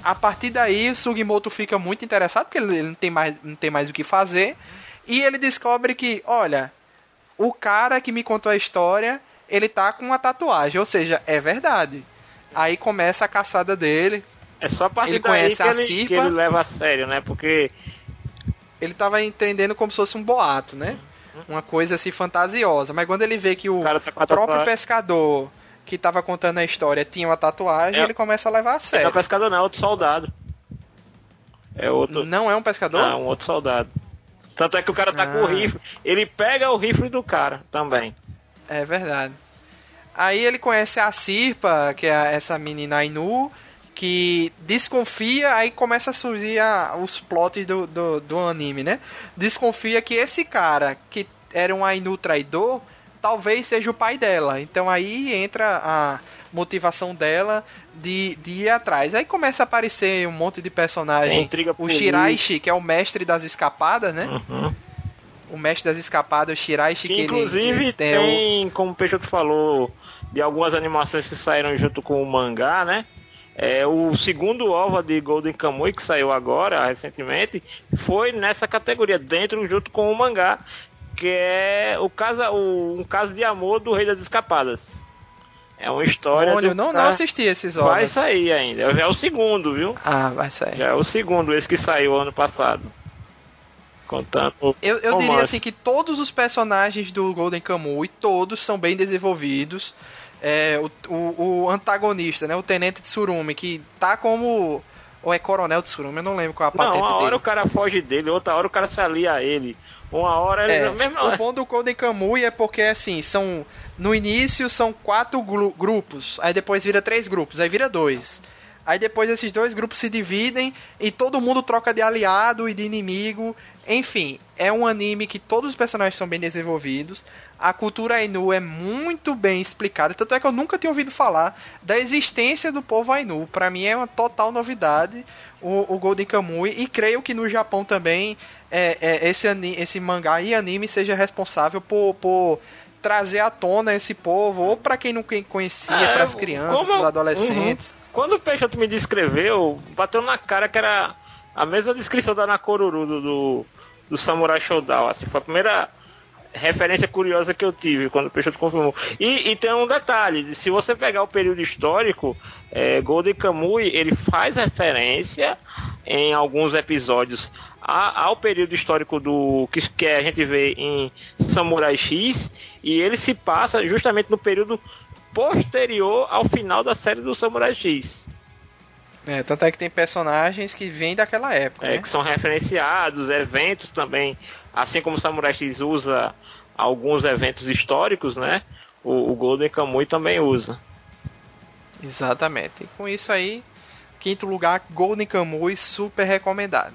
a partir daí o Sugimoto fica muito interessado, porque ele ele não tem mais, não tem mais o que fazer. E ele descobre que, olha, o cara que me contou a história, ele tá com uma tatuagem, ou seja, é verdade. Aí começa a caçada dele. É só a partir Ele conhece que a ele, Cirpa. que ele leva a sério, né? Porque Ele tava entendendo como se fosse um boato, né? Uma coisa assim fantasiosa. Mas quando ele vê que o tá próprio pescador que tava contando a história tinha uma tatuagem, É. ele começa a levar a Não é sério. pescador, não, é outro soldado. É outro. Não é um pescador? Não, um outro soldado. Tanto é que o cara tá com o Ah. rifle. Ele pega o rifle do cara também. É verdade. Aí ele conhece a Sirpa, que é essa menina Ainu, que desconfia, aí começa a surgir a- os plots do, do, do anime, né? Desconfia que esse cara, que era um Ainu traidor, talvez seja o pai dela. Então aí entra a motivação dela de, de ir atrás. Aí começa a aparecer um monte de personagem. intriga O. Shiraishi, que é o mestre das escapadas, né? Uhum. O mestre das escapadas, que ele- inclusive tem, tem o- como o Peixoto falou, de algumas animações que saíram junto com o mangá, né? É, o segundo OVA de Golden Kamuy, que saiu agora, recentemente, foi nessa categoria, dentro junto com o mangá, que é o caso, o, um caso de amor do Rei das Escapadas. É uma história. Olha, eu não, não assisti esses Vai ovos. sair ainda. Já é o segundo, viu? Ah, vai sair. Já é o segundo, esse que saiu ano passado. Contando. Eu, eu romance. diria assim que todos os personagens do Golden Kamuy, todos são bem desenvolvidos. É, o, o, o antagonista, né, o Tenente Tsurumi, que tá como... Ou é Coronel Tsurumi, eu não lembro qual é a Não, patente uma hora dele. o cara foge dele, outra hora o cara se alia a ele. Uma hora ele. É, mesmo, o bom do Golden Kamuy é porque, assim, são... No início são quatro gru- grupos, aí depois vira três grupos, aí vira dois. Aí depois esses dois grupos se dividem e todo mundo troca de aliado e de inimigo. Enfim, é um anime que todos os personagens são bem desenvolvidos. A cultura Ainu é muito bem explicada. Tanto é que eu nunca tinha ouvido falar da existência do povo Ainu. Pra mim é uma total novidade o, o Golden Kamuy. E creio que no Japão também é, é, esse, esse mangá e anime seja responsável por, por trazer à tona esse povo. Ou pra quem não conhecia, É, para as crianças, para os adolescentes. Quando o Peixoto me descreveu, bateu na cara que era a mesma descrição da Nakoruru do, do, do Samurai Shodown. Assim, foi a primeira referência curiosa que eu tive quando o Peixoto confirmou. E, e tem um detalhe: se você pegar o período histórico, é, Golden Kamuy ele faz referência em alguns episódios a- ao período histórico do que, que a gente vê em Samurai X e ele se passa justamente no período posterior ao final da série do Samurai X. É, tanto é que tem personagens que vêm daquela época. É, né? que são referenciados, eventos também, assim como o Samurai X usa alguns eventos históricos, né? O, o Golden Kamuy também usa. Exatamente. E com isso aí, quinto lugar, Golden Kamuy, super recomendado.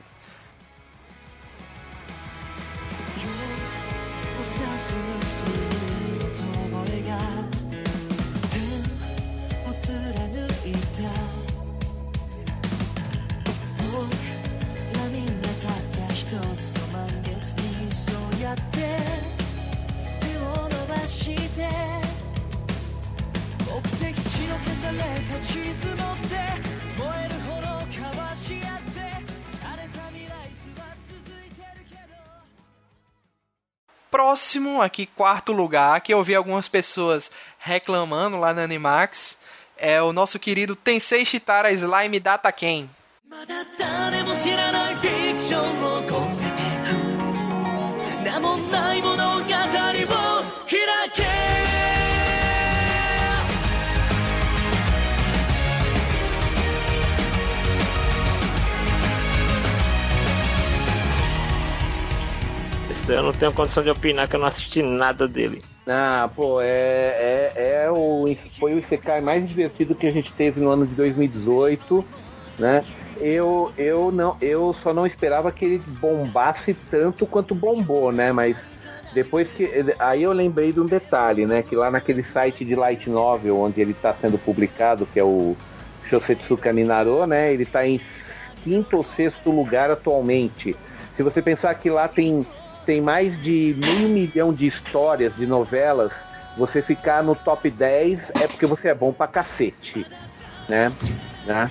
して目的地の消された地図持って燃える炎交わし合って荒れた未来図は続いてるけど Próximo, aqui, quarto lugar, que eu vi algumas pessoas reclamando lá na Animax, é o nosso querido Tensei Shitara Slime Data Ken. まだ誰も知らないフィクションを を eu não tenho condição de opinar que eu não assisti nada dele. Ah, pô, é, é, é o, foi o Isekai mais divertido que a gente teve no ano de 2018, né? Eu, eu, não, eu só não esperava que ele bombasse tanto quanto bombou, né? Mas depois que. Aí eu lembrei de um detalhe, né? Que lá naquele site de Light Novel, onde ele está sendo publicado, que é o Shosetsuka Ninaro, né? Ele está em quinto ou sexto lugar atualmente. Se você pensar que lá tem, tem mais de meio milhão de histórias, de novelas, você ficar no top 10 é porque você é bom pra cacete, né? né?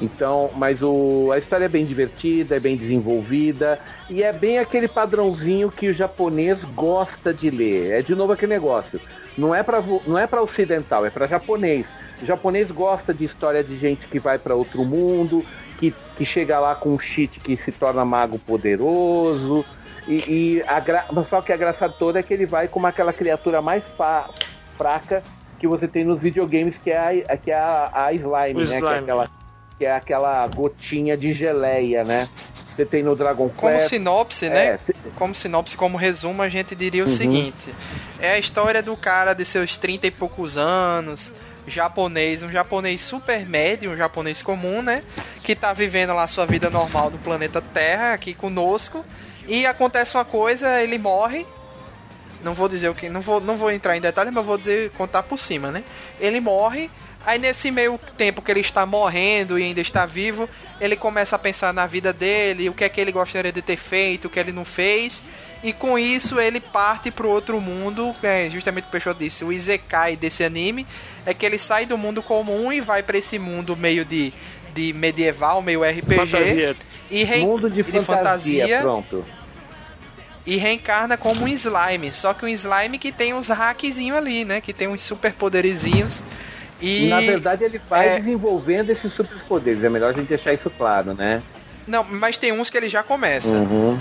Então, mas o, a história é bem divertida, é bem desenvolvida e é bem aquele padrãozinho que o japonês gosta de ler. É de novo aquele negócio. Não é para não é para ocidental, é para japonês. O japonês gosta de história de gente que vai para outro mundo, que, que chega lá com um cheat que se torna mago poderoso. E, e a gra... só que a graça toda é que ele vai como aquela criatura mais fa... fraca que você tem nos videogames, que é a, que é a, a slime, O né? Que é slime. aquela, que é aquela gotinha de geleia, né? Você tem no Dragon Como Quest. sinopse, né? É, se- Como sinopse, como resumo, a gente diria o Uhum. seguinte: é a história do cara de seus 30 e poucos anos, japonês, um japonês super médio, um japonês comum, né? Que tá vivendo lá sua vida normal no planeta Terra, aqui conosco. E acontece uma coisa, ele morre. Não vou dizer o que. Não vou, não vou entrar em detalhes, mas vou dizer, contar por cima, né? Ele morre. Aí nesse meio tempo que ele está morrendo e ainda está vivo, ele começa a pensar na vida dele, o que é que ele gostaria de ter feito, o que ele não fez. E com isso ele parte para o outro mundo, que é justamente o que o Peixoto disse, o Izekai desse anime, é que ele sai do mundo comum e vai para esse mundo meio de, de medieval, meio RPG. Fantasia. E rei- Mundo de de fantasia, pronto. E reencarna como um slime. Só que um slime que tem uns hackzinhos ali, né? Que tem uns superpoderizinhos. E. Na verdade, ele vai é- desenvolvendo esses superpoderes. É melhor a gente deixar isso claro, né? Não, mas tem uns que ele já começa. Uhum.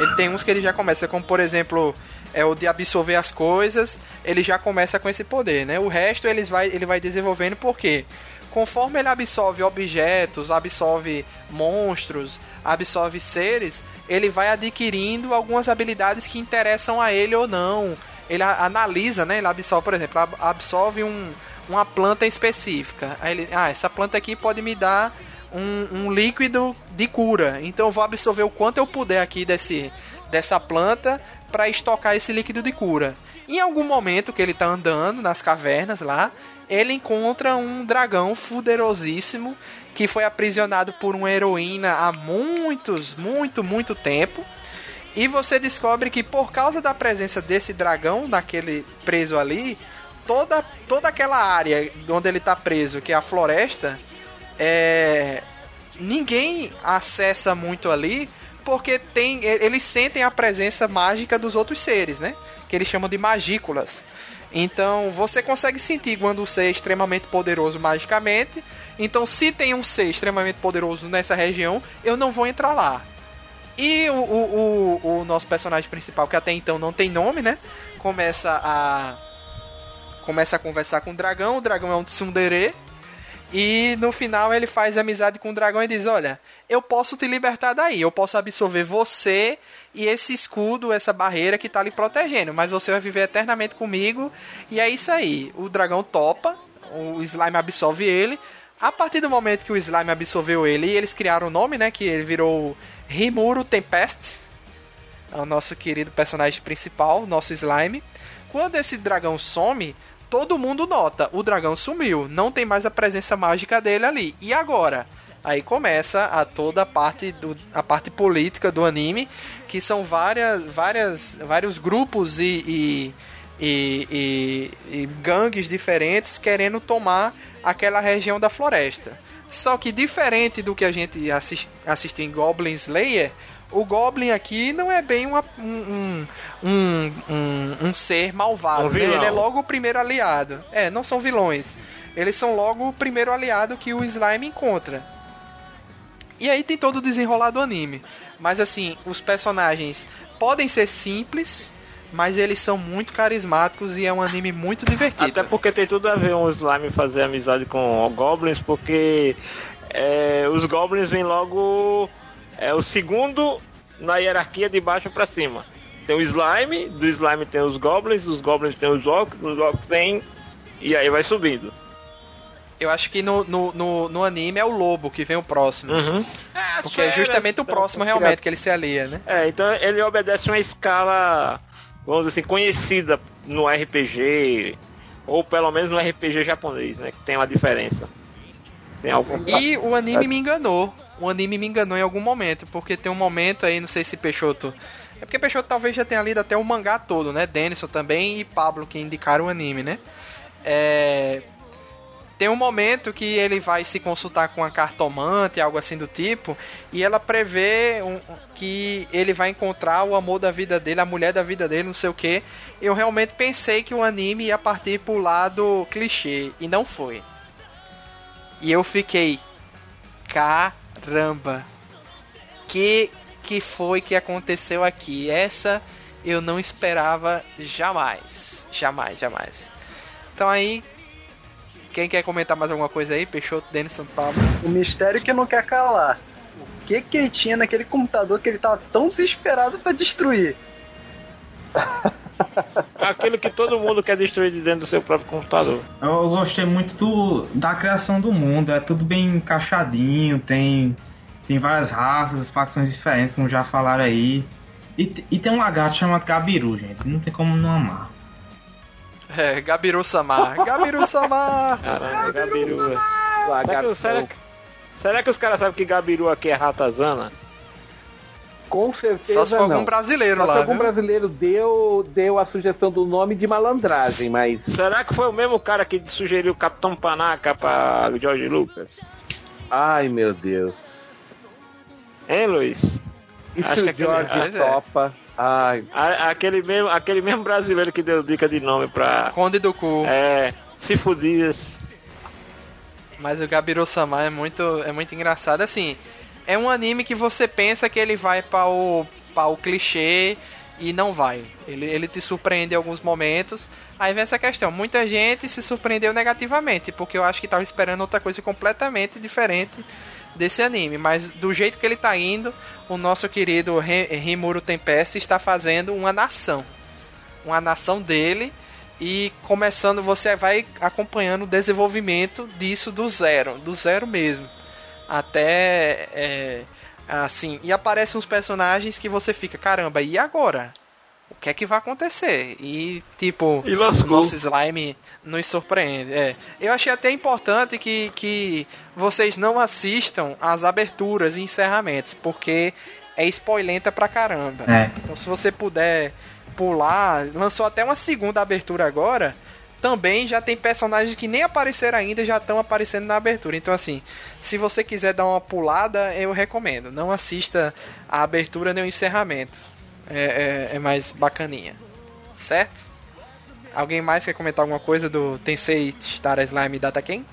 Ele tem uns que ele já começa, como por exemplo, é o de absorver as coisas, ele já começa com esse poder, né? O resto eles vai, ele vai desenvolvendo porque conforme ele absorve objetos, absorve monstros, absorve seres, ele vai adquirindo algumas habilidades que interessam a ele ou não. Ele analisa, né? Ele absorve, por exemplo, ab- absorve um, uma planta específica. Aí ele, ah, essa planta aqui pode me dar um, um líquido de cura. Então eu vou absorver o quanto eu puder aqui desse, dessa planta para estocar esse líquido de cura. Em algum momento que ele tá andando nas cavernas lá, ele encontra um dragão fuderosíssimo que foi aprisionado por uma heroína há muitos, muito, muito tempo. E você descobre que por causa da presença desse dragão naquele preso ali, toda, toda aquela área onde ele tá preso, que é a floresta, é, ninguém acessa muito ali porque tem eles sentem a presença mágica dos outros seres, né? Que eles chamam de magículas. Então você consegue sentir quando o ser é extremamente poderoso magicamente. Então, se tem um ser extremamente poderoso nessa região, eu não vou entrar lá. E o, o, o, o nosso personagem principal, que até então não tem nome, né? Começa a. Começa a conversar com o dragão. O dragão é um tsundere. E no final ele faz amizade com o dragão e diz: Olha, eu posso te libertar daí. Eu posso absorver você e esse escudo, essa barreira que tá lhe protegendo. Mas você vai viver eternamente comigo. E é isso aí. O dragão topa. O slime absorve ele. A partir do momento que o slime absorveu ele, eles criaram o nome, né? Que ele virou Rimuro Tempest. É o nosso querido personagem principal, nosso slime. Quando esse dragão some, todo mundo nota, o dragão sumiu, não tem mais a presença mágica dele ali. E agora? Aí começa a toda a parte do a parte política do anime, que são várias várias vários grupos e, e e, e- e gangues diferentes querendo tomar aquela região da floresta. Só que diferente do que a gente assis- assistiu em Goblin Slayer, o Goblin aqui não é bem uma- um, um, um, um- ser malvado. Um né? Ele é logo o primeiro aliado. É, não são vilões. Eles são logo o primeiro aliado que o Slime encontra. E aí tem todo o desenrolar do anime. Mas assim, os personagens podem ser simples, mas eles são muito carismáticos e é um anime muito divertido. Até porque tem tudo a ver um slime fazer amizade com goblins, porque é, os goblins vêm logo é o segundo na hierarquia de baixo pra cima. Tem o slime, do slime tem os goblins, dos goblins tem os orcs, os orcs tem e aí vai subindo. Eu acho que no, no, no, no anime é o lobo que vem o próximo. Uhum. Porque é justamente o próximo realmente que ele se alia, né? É, então ele obedece uma escala, vamos dizer assim, conhecida no RPG, ou pelo menos no RPG japonês, né? Que tem uma diferença. Tem algum. E o anime me enganou. o anime me enganou em algum momento, porque tem um momento aí, não sei se Peixoto. É porque Peixoto talvez já tenha lido até o mangá todo, né? Denison também e Pablo que indicaram o anime, né? É, tem um momento que ele vai se consultar com a cartomante, algo assim do tipo, e ela prevê um- que ele vai encontrar o amor da vida dele, a mulher da vida dele, não sei o que. Eu realmente pensei que o anime ia partir pro lado clichê, e não foi. E eu fiquei, caramba, que que foi que aconteceu aqui? Essa eu não esperava jamais, jamais, jamais. Então aí, quem quer comentar mais alguma coisa aí? Peixoto, Denis São Paulo. O mistério que não quer calar. O que que ele tinha naquele computador que ele tava tão desesperado pra destruir? [laughs] Aquilo que todo mundo quer destruir de dentro do seu próprio computador. Eu gostei muito do, da criação do mundo, é tudo bem encaixadinho, tem, tem várias raças, facções diferentes, como já falaram aí. E, e tem um lagarto chamado Gabiru, gente, não tem como não amar. É, Gabiru Samar. Gabiru Samar! Caramba, Gabiru. Será que, Lagartão. será, que, será que os caras sabem que Gabiru aqui é ratazana? Com certeza Só se for não. algum brasileiro Só se lá, algum viu? brasileiro deu, deu a sugestão do nome de malandragem, mas Será que foi o mesmo cara que sugeriu o Capitão Panaca pra George Lucas? ai meu Deus. Hein, Luiz? E Acho se que o aquele- George Mas é. Ai, A- aquele, mesmo, aquele mesmo brasileiro que deu dica de nome pra. Conde do Cu. É. Cifudias. Mas o Gabiru Samar é muito, é muito engraçado. Assim, é um anime que você pensa que ele vai para o, pra o clichê e não vai. Ele, ele te surpreende em alguns momentos. Aí vem essa questão. Muita gente se surpreendeu negativamente, porque eu acho que tava esperando outra coisa completamente diferente desse anime. Mas do jeito que ele tá indo, o nosso querido Rimuro Tempest está fazendo uma nação. Uma nação dele e começando, você vai acompanhando o desenvolvimento disso do zero, do zero mesmo. Até é, assim, e aparecem uns personagens que você fica, caramba, e agora? O que é que vai acontecer? E tipo, E nosso slime nos surpreende. É. Eu achei até importante que, que vocês não assistam as aberturas e encerramentos, porque é spoilenta pra caramba. É. Então se você puder pular, lançou até uma segunda abertura agora. Também já tem personagens que nem apareceram ainda já estão aparecendo na abertura. Então assim, se você quiser dar uma pulada, eu recomendo. Não assista a abertura nem o encerramento. É, é- é mais bacaninha. Certo? Alguém mais quer comentar alguma coisa do Tensei Star Slime Data Ken?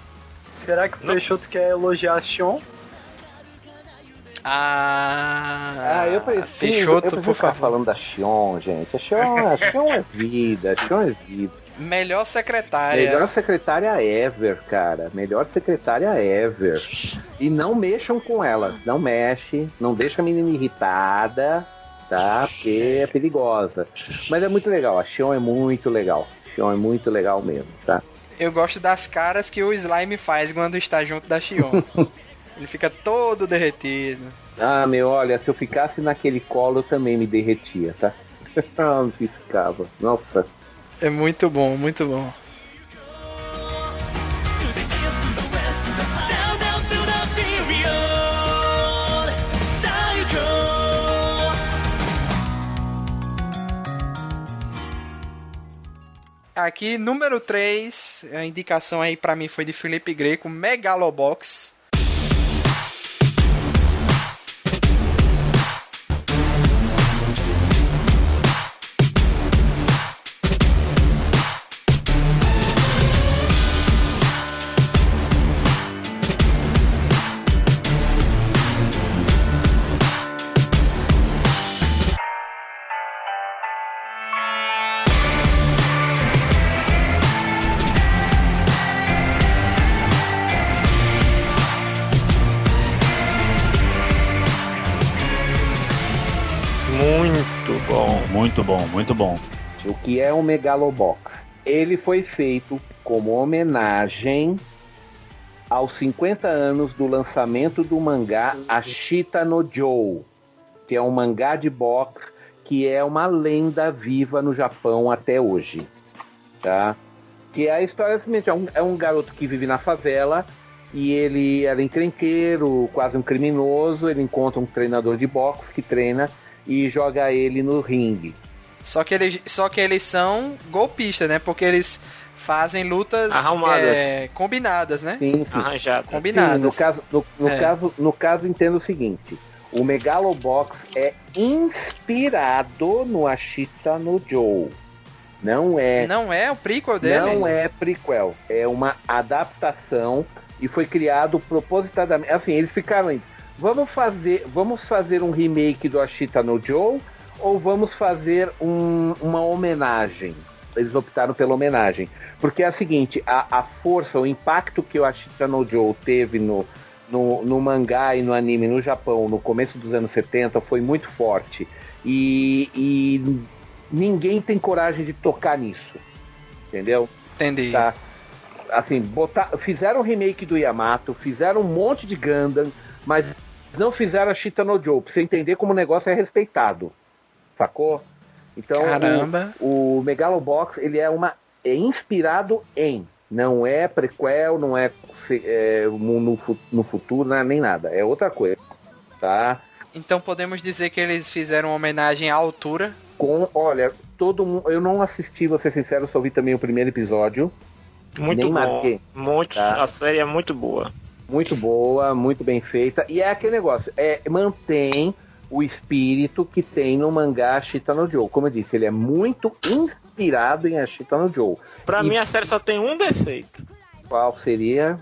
Será que o. Peixoto quer elogiar a Xion? Ah, ah, eu preciso, Peixoto, eu preciso por ficar favor. falando da Xion, gente. A Xion, a Xion é vida, a Xion é vida. Melhor secretária. Melhor secretária ever, cara. Melhor secretária ever. E não mexam com ela. Não mexe. Não deixa a menina irritada, tá? Porque é perigosa. Mas é muito legal. A Xion é muito legal. A Xion é muito legal mesmo, tá? Eu gosto das caras que o Slime faz quando está junto da Xion. [laughs] Ele fica todo derretido. Ah, meu, olha, se eu ficasse naquele colo eu também me derretia, tá? [laughs] Ficava. Nossa. É muito bom, muito bom. Aqui, número 3, a indicação aí pra mim foi de Felipe Greco, Megalobox. Muito bom, muito bom. O que é um Megalobox? Ele foi feito como homenagem aos 50 anos do lançamento do mangá Ashita no Joe, que é um mangá de box que é uma lenda viva no Japão até hoje, tá? Que a história é um, é um garoto que vive na favela e ele era encrenqueiro, quase um criminoso. Ele encontra um treinador de boxe que treina e joga ele no ringue. Só que eles, só que eles são golpistas, né? Porque eles fazem lutas Arrumadas. é, combinadas, né? Sim, sim. Arranjado. Combinadas. Sim, no caso, no, no É. caso, no caso, entenda o seguinte: o Megalobox é inspirado no Ashita no Joe. Não é, Não é o prequel dele? não é prequel, é uma adaptação e foi criado propositadamente. Assim, eles ficaram aí. Vamos fazer, vamos fazer um remake do Ashita no Joe ou vamos fazer um- uma homenagem? Eles optaram pela homenagem. Porque é a seguinte, a, a força, o impacto que o Ashita no Joe teve no, no, no mangá e no anime no Japão no começo dos anos 70 foi muito forte. E, e ninguém tem coragem de tocar nisso. Entendeu? Entendi. Tá? Assim, botar, fizeram o remake do Yamato, fizeram um monte de Gundam, mas não fizeram a Shita no Joe, pra você entender como o negócio é respeitado. Sacou? Então, Caramba. o, o Megalobox, ele é uma é inspirado em, não é prequel, não é, é, no, no futuro, não é nem nada, é outra coisa. Tá? Então podemos dizer que eles fizeram uma homenagem à altura. Com, olha, todo mundo, eu não assisti, vou ser sincero, só vi também o primeiro episódio. Muito bom. marquei. Muito, Tá. A série é muito boa. Muito boa, muito bem feita. E é aquele negócio, é, mantém o espírito que tem no mangá Ashita no Joe. Como eu disse, ele é muito inspirado em Ashita no Joe. Pra E- mim, a série só tem um defeito. Qual seria?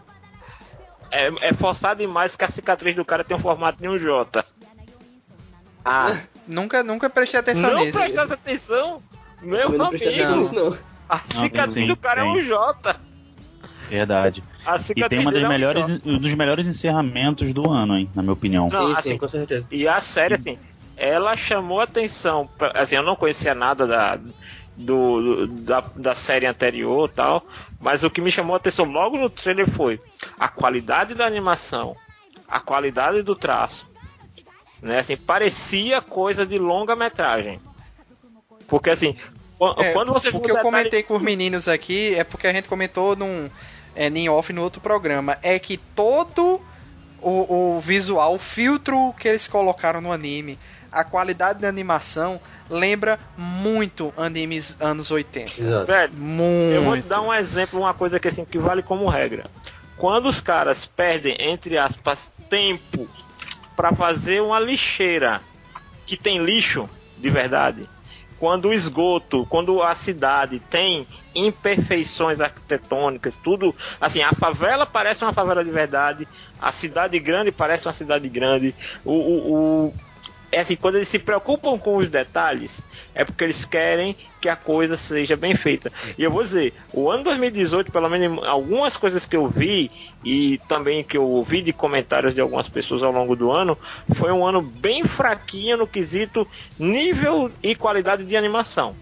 É, é forçado demais que a cicatriz do cara tem um formato de um J. Ah, [laughs] Nunca, nunca prestei atenção não nisso. prestasse atenção, meu não amigo. prestei atenção nisso, não. A Não, cicatriz tem sim, do cara é tem. um J. Verdade. A E tem uma das é um melhores, um dos melhores encerramentos do ano, hein, na minha opinião. Não, sim, assim, sim, com certeza. E a série, assim, ela chamou atenção. pra- Assim, eu não conhecia nada da, do, do- da, da série anterior e tal. Mas o que me chamou a atenção logo no trailer foi a qualidade da animação, a qualidade do traço. Né? Assim, parecia coisa de longa metragem. Porque assim, É, quando você o viu que eu detalhe- comentei com os meninos aqui é porque a gente comentou num é, em off no outro programa. É que todo o, o visual, o filtro que eles colocaram no anime, a qualidade da animação lembra muito animes anos 80. Exato. Velho, Muito. Eu vou te dar um exemplo, uma coisa que assim que vale como regra. Quando os caras perdem, entre aspas, tempo para fazer uma lixeira que tem lixo de verdade, quando o esgoto, quando a cidade tem imperfeições arquitetônicas, tudo assim, a favela parece uma favela de verdade, a cidade grande parece uma cidade grande, o, o, o- é assim, quando eles se preocupam com os detalhes, é porque eles querem que a coisa seja bem feita. E eu vou dizer, o ano 2018, pelo menos algumas coisas que eu vi e também que eu ouvi de comentários de algumas pessoas ao longo do ano, foi um ano bem fraquinho no quesito nível e qualidade de animação.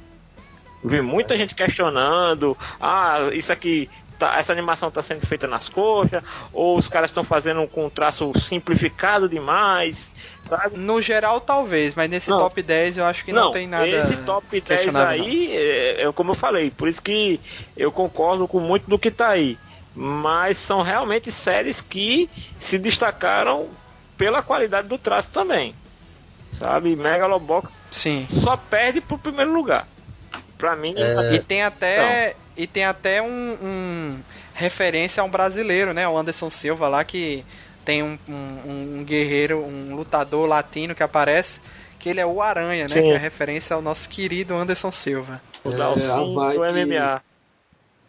Vi muita gente questionando, ah, isso aqui tá- essa animação está sendo feita nas coxas, ou os caras estão fazendo com um traço simplificado demais, sabe? No geral, talvez, mas nesse Não. top 10 eu acho que não, tem nada. Esse top 10 questionável, aí, é, é como eu falei, por isso que eu concordo com muito do que tá aí. Mas são realmente séries que se destacaram pela qualidade do traço também. Sabe? Megalobox Sim. só perde pro primeiro lugar. Pra mim, É, E tem até, e tem até um, um referência a um brasileiro, né? O Anderson Silva lá que tem um, um, um guerreiro, um lutador latino que aparece, que ele é o Aranha, né? Sim. Que é referência ao nosso querido Anderson Silva. o É, a do vibe- MMA.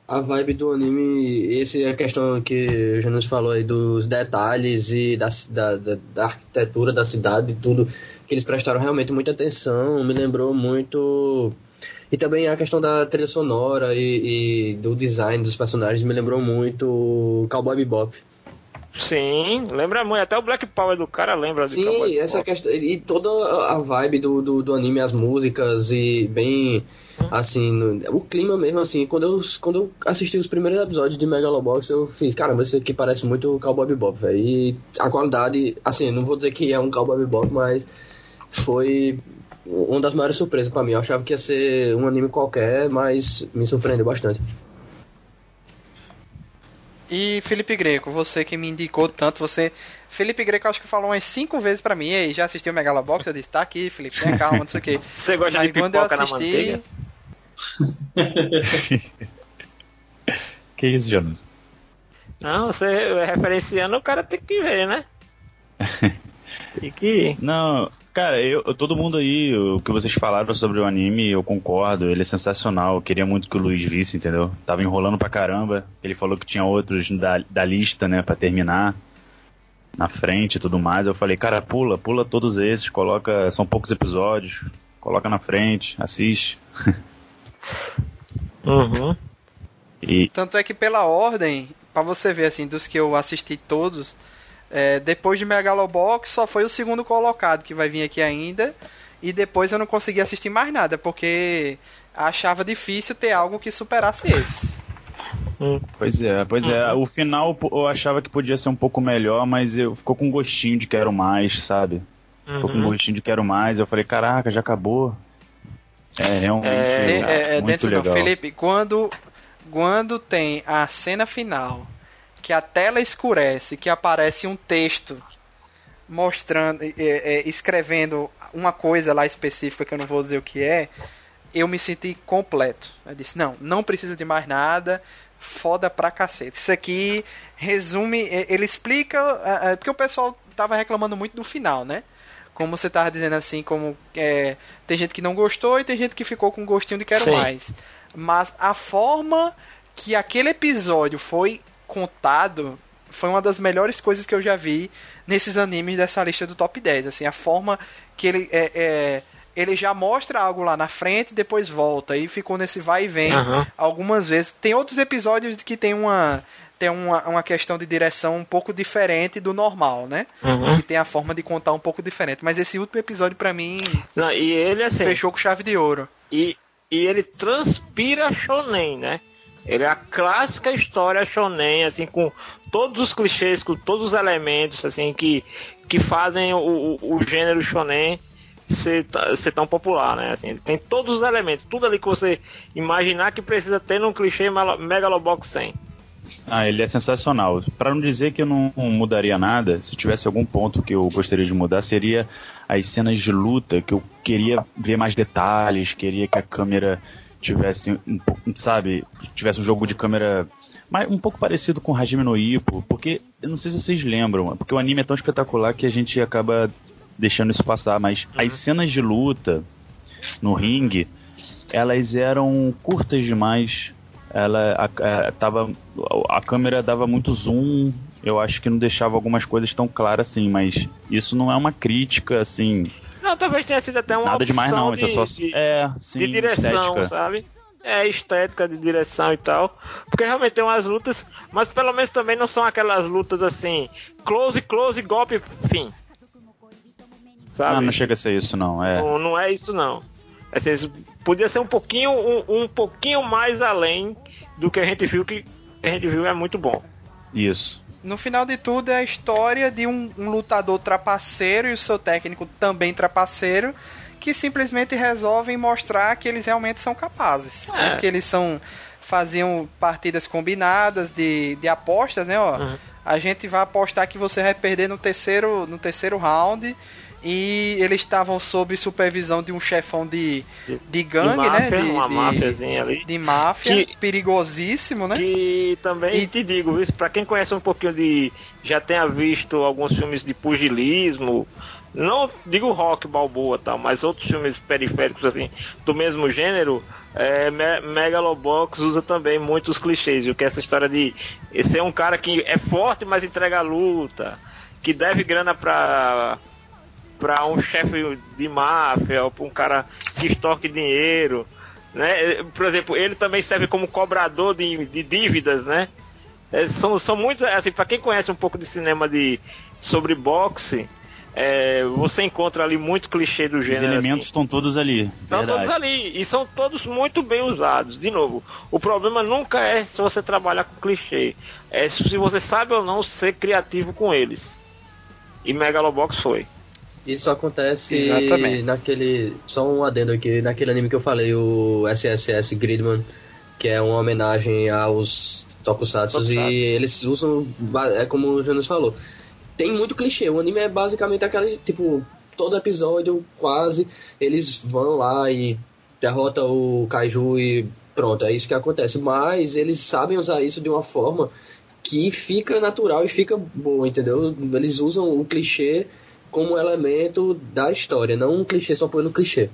A vibe do anime, essa é a questão que o Janus falou aí dos detalhes e da, da, da, da arquitetura da cidade e tudo, que eles prestaram realmente muita atenção, me lembrou muito. E também a questão da trilha sonora e, e do design dos personagens me lembrou muito Cowboy Bebop. Sim, lembra muito. Até o Black Power do cara lembra de Cowboy Sim, essa Bebop. questão. E toda a vibe do, do, do anime, as músicas e bem. Assim, no- o clima mesmo, assim. Quando eu, quando eu assisti os primeiros episódios de Megalobox, eu fiz, caramba, isso aqui parece muito Cowboy Bebop, velho. E a qualidade, assim, não vou dizer que é um Cowboy Bebop, mas foi uma das maiores surpresas pra mim. Eu achava que ia ser um anime qualquer, mas me surpreendeu bastante. E Felipe Greco, você que me indicou tanto, você. Felipe Greco acho que falou umas cinco vezes pra mim, ei, já assistiu o Megalobox? Eu disse, tá aqui, Felipe, tenha calma, não sei o quê. [laughs] Você gosta Mas de quando eu na assisti. manteiga? [laughs] Que isso, Jonas? Não, você referenciando, o cara tem que ver, né? [laughs] Tem que. Não, cara, eu, todo mundo aí, o que vocês falaram sobre o anime, eu concordo, ele é sensacional. Eu queria muito que o Luiz visse, entendeu? Tava enrolando pra caramba. Ele falou que tinha outros da, da lista, né, pra terminar. Na frente e tudo mais. Eu falei, cara, pula, pula todos esses, coloca. São poucos episódios. Coloca na frente, assiste. [laughs] Uhum. E Tanto é que pela ordem, pra você ver assim, dos que eu assisti todos, é, depois de Megalobox só foi o segundo colocado que vai vir aqui ainda. E depois eu não consegui assistir mais nada, porque achava difícil ter algo que superasse esses. Pois é, pois é. O final eu achava que podia ser um pouco melhor, mas eu ficou com gostinho de quero mais, sabe? Ficou com Uhum. gostinho de quero mais. Eu falei, caraca, já acabou. É, realmente. É, é, é, muito dentro legal. Felipe, quando, quando tem a cena final, que a tela escurece, que aparece um texto mostrando, é, é, escrevendo uma coisa lá específica que eu não vou dizer o que é, eu me senti completo. Eu disse, não, não preciso de mais nada, foda pra cacete. Isso aqui resume, ele explica, é, é, porque o pessoal tava reclamando muito do final, né? Como você tava dizendo assim, como é, tem gente que não gostou e tem gente que ficou com gostinho de quero Sim. mais. Mas a forma que aquele episódio foi contado foi uma das melhores coisas que eu já vi nesses animes dessa lista do top 10. Assim, a forma que ele é, é, ele já mostra algo lá na frente, depois volta e ficou nesse vai e vem Aham. algumas vezes. Tem outros episódios que tem uma tem uma, uma questão de direção um pouco diferente do normal, né? Uhum. Que tem a forma de contar um pouco diferente. Mas esse último episódio pra mim Não, e ele assim. fechou com chave de ouro. E, e ele transpira shonen, né? Ele é a clássica história shonen, assim, com todos os clichês, com todos os elementos, assim, que, que fazem o, o, o gênero shonen ser, ser tão popular, né? Assim, tem todos os elementos, tudo ali que você imaginar que precisa ter num clichê Megalobox 100. Ah, ele é sensacional. Pra não dizer que eu não mudaria nada, se tivesse algum ponto que eu gostaria de mudar, seria as cenas de luta, que eu queria ver mais detalhes, queria que a câmera tivesse um pouco, sabe, tivesse um jogo de câmera mais, um pouco parecido com Hajime no Ippo, porque eu não sei se vocês lembram, porque o anime é tão espetacular que a gente acaba deixando isso passar, mas as cenas de luta no ringue, elas eram curtas demais. Ela a, a- tava a câmera dava muito zoom. Eu acho que não deixava algumas coisas tão claras assim, mas isso não é uma crítica assim, Não, talvez tenha sido até uma nada demais não, isso é de- só de- é, sim, de direção, estética. sabe? É estética de direção e tal. Porque realmente tem umas lutas, mas pelo menos também não são aquelas lutas assim, close, close, golpe, fim. Sabe? Ah, não chega a ser isso não, é. Não, não é isso não. Assim, isso podia ser um pouquinho, um, um pouquinho mais além do que a gente viu que a gente viu é muito bom. Isso. No final de tudo é a história de um, um lutador trapaceiro e o seu técnico também trapaceiro que simplesmente resolvem mostrar que eles realmente são capazes. É. Né? Porque eles são faziam partidas combinadas de, de apostas, né? Ó, Uhum. A gente vai apostar que você vai perder no terceiro, no terceiro round. E eles estavam sob supervisão de um chefão de, de gangue, de máfia, né? De, uma de- máfiazinha ali. de máfia, Que- perigosíssimo, né? Que também E- te digo, pra quem conhece um pouquinho de. já tenha visto alguns filmes de pugilismo, não digo rock, balboa tal, mas outros filmes periféricos assim, do mesmo gênero, é, Me- Megalobox usa também muitos clichês, viu? Que é essa história de ser um cara que é forte, mas entrega a luta, que deve grana pra. Pra um chefe de máfia, ou pra um cara que estoque dinheiro né? Por exemplo, ele também serve como cobrador de, de dívidas, né? É, são, são muitos, assim, para quem conhece um pouco de cinema de sobre boxe, é, você encontra ali muito clichê do Os gênero. elementos estão todos ali. Estão verdade. todos ali e são todos muito bem usados. De novo, o problema nunca é se você trabalhar com clichê, é se você sabe ou não ser criativo com eles. E Megalobox foi. Isso acontece Exatamente. naquele. Só um adendo aqui, naquele anime que eu falei, o SSS Gridman, que é uma homenagem aos Tokusatsu. Tokusatsu. E eles usam, é como o Jonas falou, tem muito clichê. O anime é basicamente aquele, tipo, todo episódio, quase, eles vão lá e derrotam o Kaiju e pronto, é isso que acontece. Mas eles sabem usar isso de uma forma que fica natural e fica boa, entendeu? Eles usam o clichê como elemento da história, não um clichê só pelo clichê.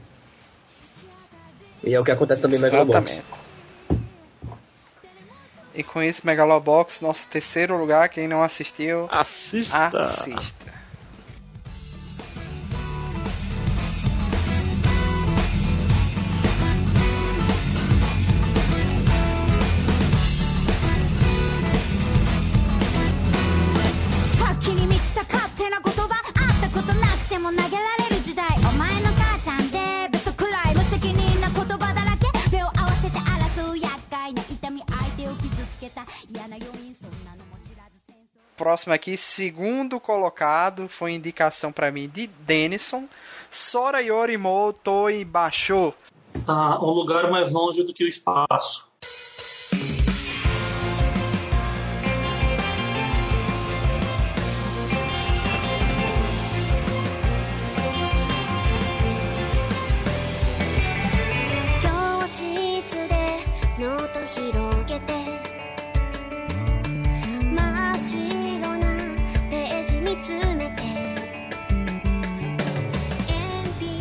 E é o que acontece também no Megalobox. E com isso, Megalobox, nosso terceiro lugar. Quem não assistiu, Assista. assista.「Próximo aqui, segundo colocado, foi indicação pra mim de Denison. Sora Yorimo Toi Basho. Tá um lugar mais longe do que o espaço.「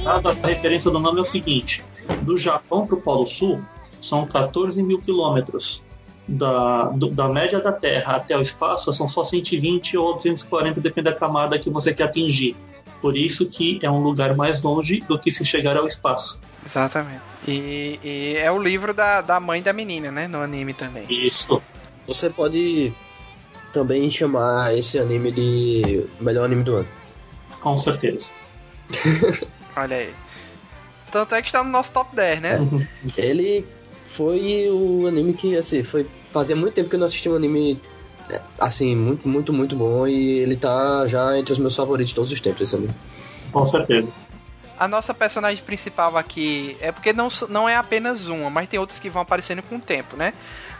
A referência do nome é o seguinte: do Japão para o Polo Sul são 14 mil quilômetros. Da, do- da média da Terra até o espaço são só 120 ou 240, depende da camada que você quer atingir. Por isso que é um lugar mais longe do que se chegar ao espaço. Exatamente. E, e é o livro da, da mãe da menina, né? No anime também. Isso. Você pode também chamar esse anime de melhor anime do ano. Com certeza. [laughs] Olha aí. Tanto é que está no nosso top 10, né? Ele foi o anime que, assim, foi. Fazia muito tempo que eu não assistia um anime assim, muito, muito, muito bom. E ele tá já entre os meus favoritos de todos os tempos, esse anime. Com certeza. A nossa personagem principal aqui é porque não, não é apenas uma, mas tem outros que vão aparecendo com o tempo, né?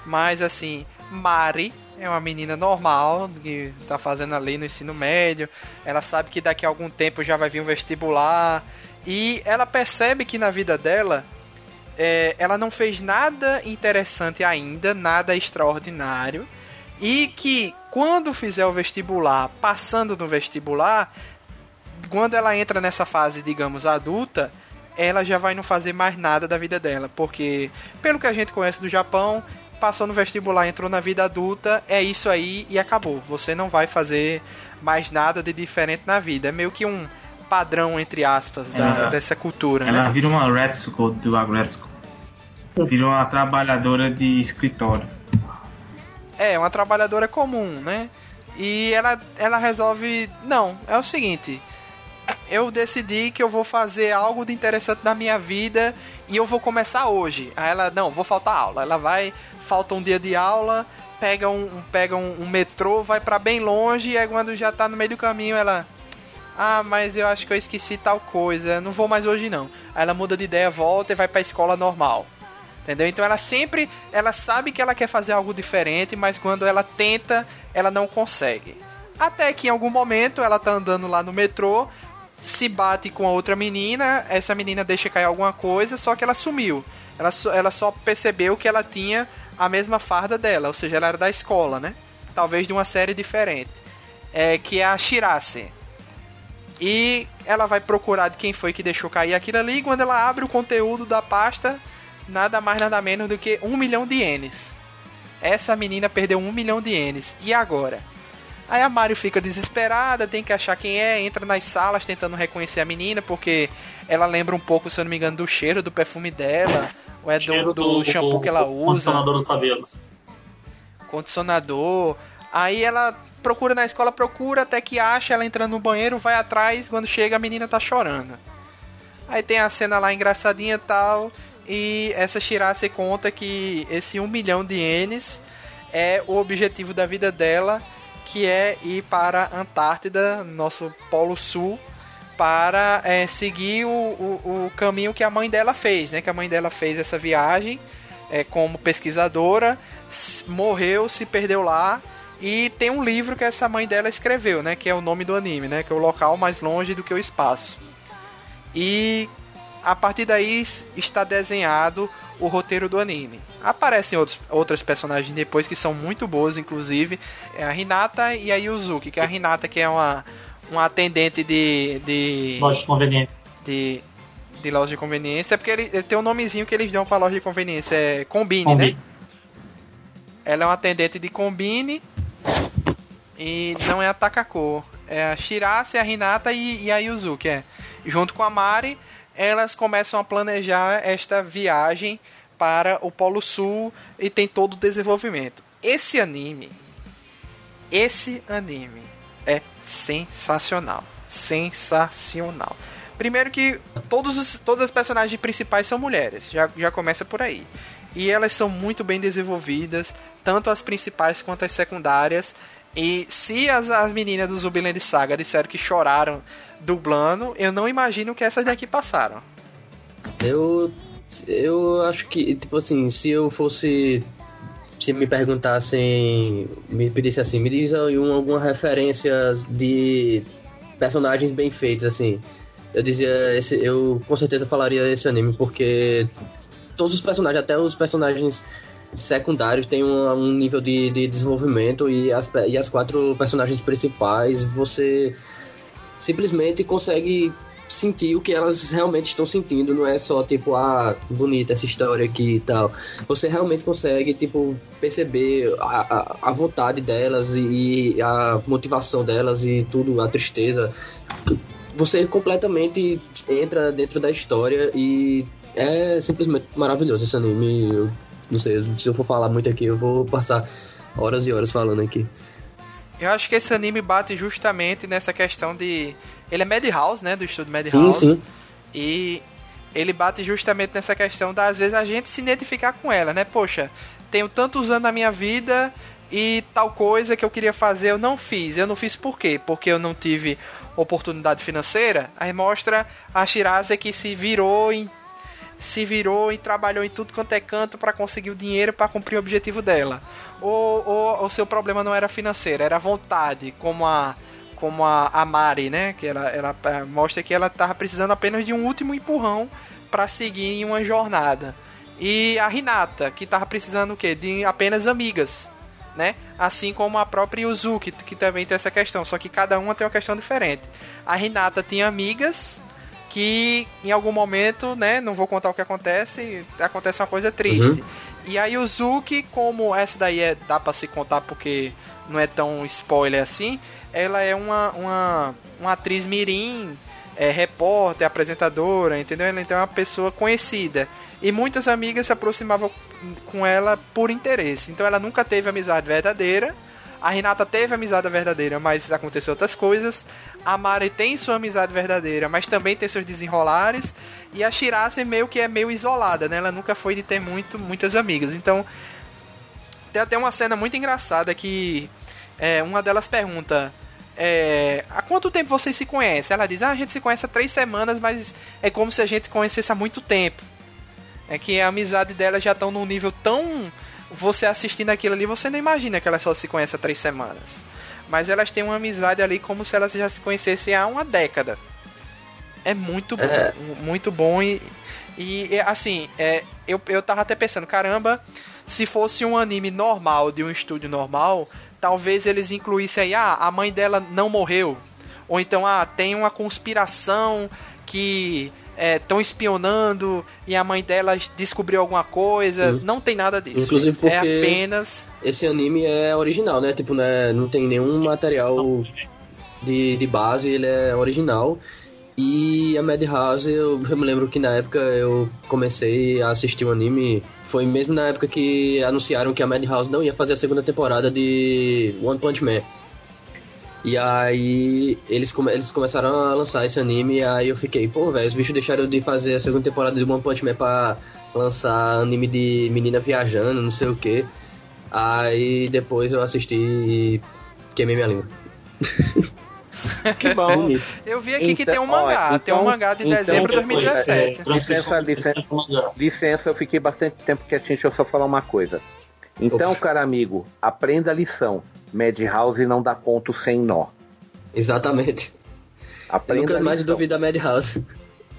Mas assim, Mari é uma menina normal que tá fazendo ali no ensino médio. Ela sabe que daqui a algum tempo já vai vir um vestibular. E ela percebe que na vida dela é, ela não fez nada interessante ainda, nada extraordinário. E que quando fizer o vestibular, passando no vestibular, quando ela entra nessa fase, digamos, adulta, ela já vai não fazer mais nada da vida dela. Porque, pelo que a gente conhece do Japão, passou no vestibular, entrou na vida adulta, é isso aí e acabou. Você não vai fazer mais nada de diferente na vida. É meio que um padrão, entre aspas, da- Ela- dessa cultura, Ela né? vira uma Retsuko do Agretsuko. Vira uma trabalhadora de escritório. É, uma trabalhadora comum, né? E ela, ela resolve. Não, é o seguinte. Eu decidi que eu vou fazer algo de interessante na minha vida e eu vou começar hoje. Aí ela, não, vou faltar aula. Ela vai, falta um dia de aula, pega um, pega um, um metrô, vai pra bem longe e aí quando já tá no meio do caminho ela. Ah, mas eu acho que eu esqueci tal coisa, não vou mais hoje não. Aí ela muda de ideia, volta e vai pra escola normal. Entendeu? Então ela sempre, ela sabe que ela quer fazer algo diferente, mas quando ela tenta, ela não consegue. Até que em algum momento ela tá andando lá no metrô, se bate com a outra menina, essa menina deixa cair alguma coisa, só que ela sumiu. Ela, ela só percebeu que ela tinha a mesma farda dela, ou seja, ela era da escola, né? Talvez de uma série diferente. É, que é a Shirase. E ela vai procurar de quem foi que deixou cair aquilo ali. E quando ela abre o conteúdo da pasta, nada mais nada menos do que um milhão de ienes. Essa menina perdeu um milhão de ienes. E agora? Aí a Mario fica desesperada, tem que achar quem é, entra nas salas tentando reconhecer a menina, porque ela lembra um pouco, se eu não me engano, do cheiro do perfume dela, ou é do, Cheiro do shampoo que ela do usa Condicionador do cabelo. condicionador. Aí ela procura na escola, procura, até que acha ela entrando no banheiro, vai atrás, quando chega a menina tá chorando. Aí tem a cena lá engraçadinha e tal, e essa Shirase conta que esse um milhão de ienes é o objetivo da vida dela, que é ir para a Antártida, nosso Polo Sul, para é, seguir o, o, o caminho que a mãe dela fez, né? Que a mãe dela fez essa viagem é, como pesquisadora, morreu, se perdeu lá. E tem um livro que essa mãe dela escreveu, né? Que é o nome do anime, né? Que é o local mais longe do que o espaço. E a partir daí está desenhado o roteiro do anime. Aparecem outros, outras personagens depois que são muito boas, inclusive. É a Hinata e a Yuzuki, que é a Hinata que é uma, uma atendente de, de, Loja de conveniência. de, de loja de conveniência. É porque ele, ele tem um nomezinho que eles dão pra loja de conveniência, é Combine, Combi. né? Ela é uma atendente de Combine e não é a Takako. É a Shirase, a Hinata e, e a Yuzuki, é. Junto com a Mari, elas começam a planejar esta viagem para o Polo Sul e tem todo o desenvolvimento. Esse anime, esse anime é sensacional, sensacional. Primeiro que todos os, todas as personagens principais são mulheres, já, já começa por aí. E elas são muito bem desenvolvidas, tanto as principais quanto as secundárias. E se as, as meninas do Zubiland Saga disseram que choraram dublando, eu não imagino que essas daqui passaram. Eu, eu acho que, tipo assim, se eu fosse. Se me perguntassem, me pedisse assim, me diz um- alguma referência de personagens bem feitos, assim. Eu dizia, esse, eu com certeza falaria esse anime, porque todos os personagens, até os personagens secundários, têm um, um nível de, de desenvolvimento e as, e as quatro personagens principais, você simplesmente consegue sentir o que elas realmente estão sentindo, não é só tipo, ah, bonita essa história aqui e tal. Você realmente consegue, tipo, perceber a, a, a vontade delas e a motivação delas e tudo, a tristeza. Você completamente entra dentro da história e é simplesmente maravilhoso esse anime. Eu não sei, se eu for falar muito aqui, eu vou passar horas e horas falando aqui. Eu acho que esse anime bate justamente nessa questão de. Ele é Madhouse, né? Do estúdio Sim, Madhouse. sim. E ele bate justamente nessa questão da, às vezes, a gente se identificar com ela, né? Poxa, tenho tantos anos na minha vida e tal coisa que eu queria fazer eu não fiz. Eu não fiz por quê? Porque eu não tive oportunidade financeira. Aí mostra a Shirase que se virou em se virou e trabalhou em tudo quanto é canto para conseguir o dinheiro para cumprir o objetivo dela. Ou, ou o seu problema não era financeiro, era vontade, como a como a, a Mari, né? Que ela, ela eh, mostra que ela tava precisando apenas de um último empurrão para seguir em uma jornada. E a Hinata, que tava precisando o quê? De apenas amigas, né? Assim como a própria Yuzuki, que também tem essa questão, só que cada uma tem uma questão diferente. A Hinata tinha amigas que em algum momento, né, não vou contar o que acontece, acontece uma coisa triste. E a Yuzuki, como essa daí é, dá pra se contar porque não é tão spoiler assim, ela é uma, uma, uma atriz mirim, é repórter, apresentadora, entendeu? Ela então é uma pessoa conhecida. E muitas amigas se aproximavam com ela por interesse. Então ela nunca teve amizade verdadeira. A Renata teve amizade verdadeira, mas aconteceu outras coisas. A Mari tem sua amizade verdadeira, mas também tem seus desenrolares. E a Shirase meio que é meio isolada, né? Ela nunca foi de ter muito, muitas amigas. Então, tem até uma cena muito engraçada que é, uma delas pergunta: é, Há quanto tempo vocês se conhecem? Ela diz: ah, a gente se conhece há três semanas, mas é como se a gente conhecesse há muito tempo. É que a amizade delas já estão num nível tão. Você assistindo aquilo ali, você não imagina que elas só se conhecem há três semanas. Mas elas têm uma amizade ali como se elas já se conhecessem há uma década. É muito bom, É. muito bom e, e assim, é, eu, eu tava até pensando, caramba, se fosse um anime normal, de um estúdio normal, talvez eles incluíssem aí, ah, a mãe dela não morreu. Ou então, ah, tem uma conspiração que estão espionando e a mãe dela descobriu alguma coisa. Uhum. Não tem nada disso. Inclusive É porque- apenas. Esse anime é original, né? Tipo, né, não tem nenhum material de, de base, ele é original. E a Madhouse, eu, [laughs] eu me lembro que na época eu comecei a assistir o anime, foi mesmo na época que anunciaram que a Madhouse não ia fazer a segunda temporada de One Punch Man. E aí eles, come, eles começaram a lançar esse anime, e aí eu fiquei, pô, velho, os bichos deixaram de fazer a segunda temporada de One Punch Man pra lançar anime de menina viajando, não sei o que. Aí depois eu assisti e queimei minha língua. [laughs] Que bom. Bonito. Eu vi aqui que Então, tem um ó, mangá, tem um então- mangá de então- dezembro de Depois, 2017. é, transcrição Licença, mangá. Licença, eu fiquei bastante tempo quietinho, deixa eu só falar uma coisa. Então, cara amigo, aprenda a lição. Madhouse não dá ponto sem nó. Exatamente. Eu Aprenda nunca a mais da Madhouse.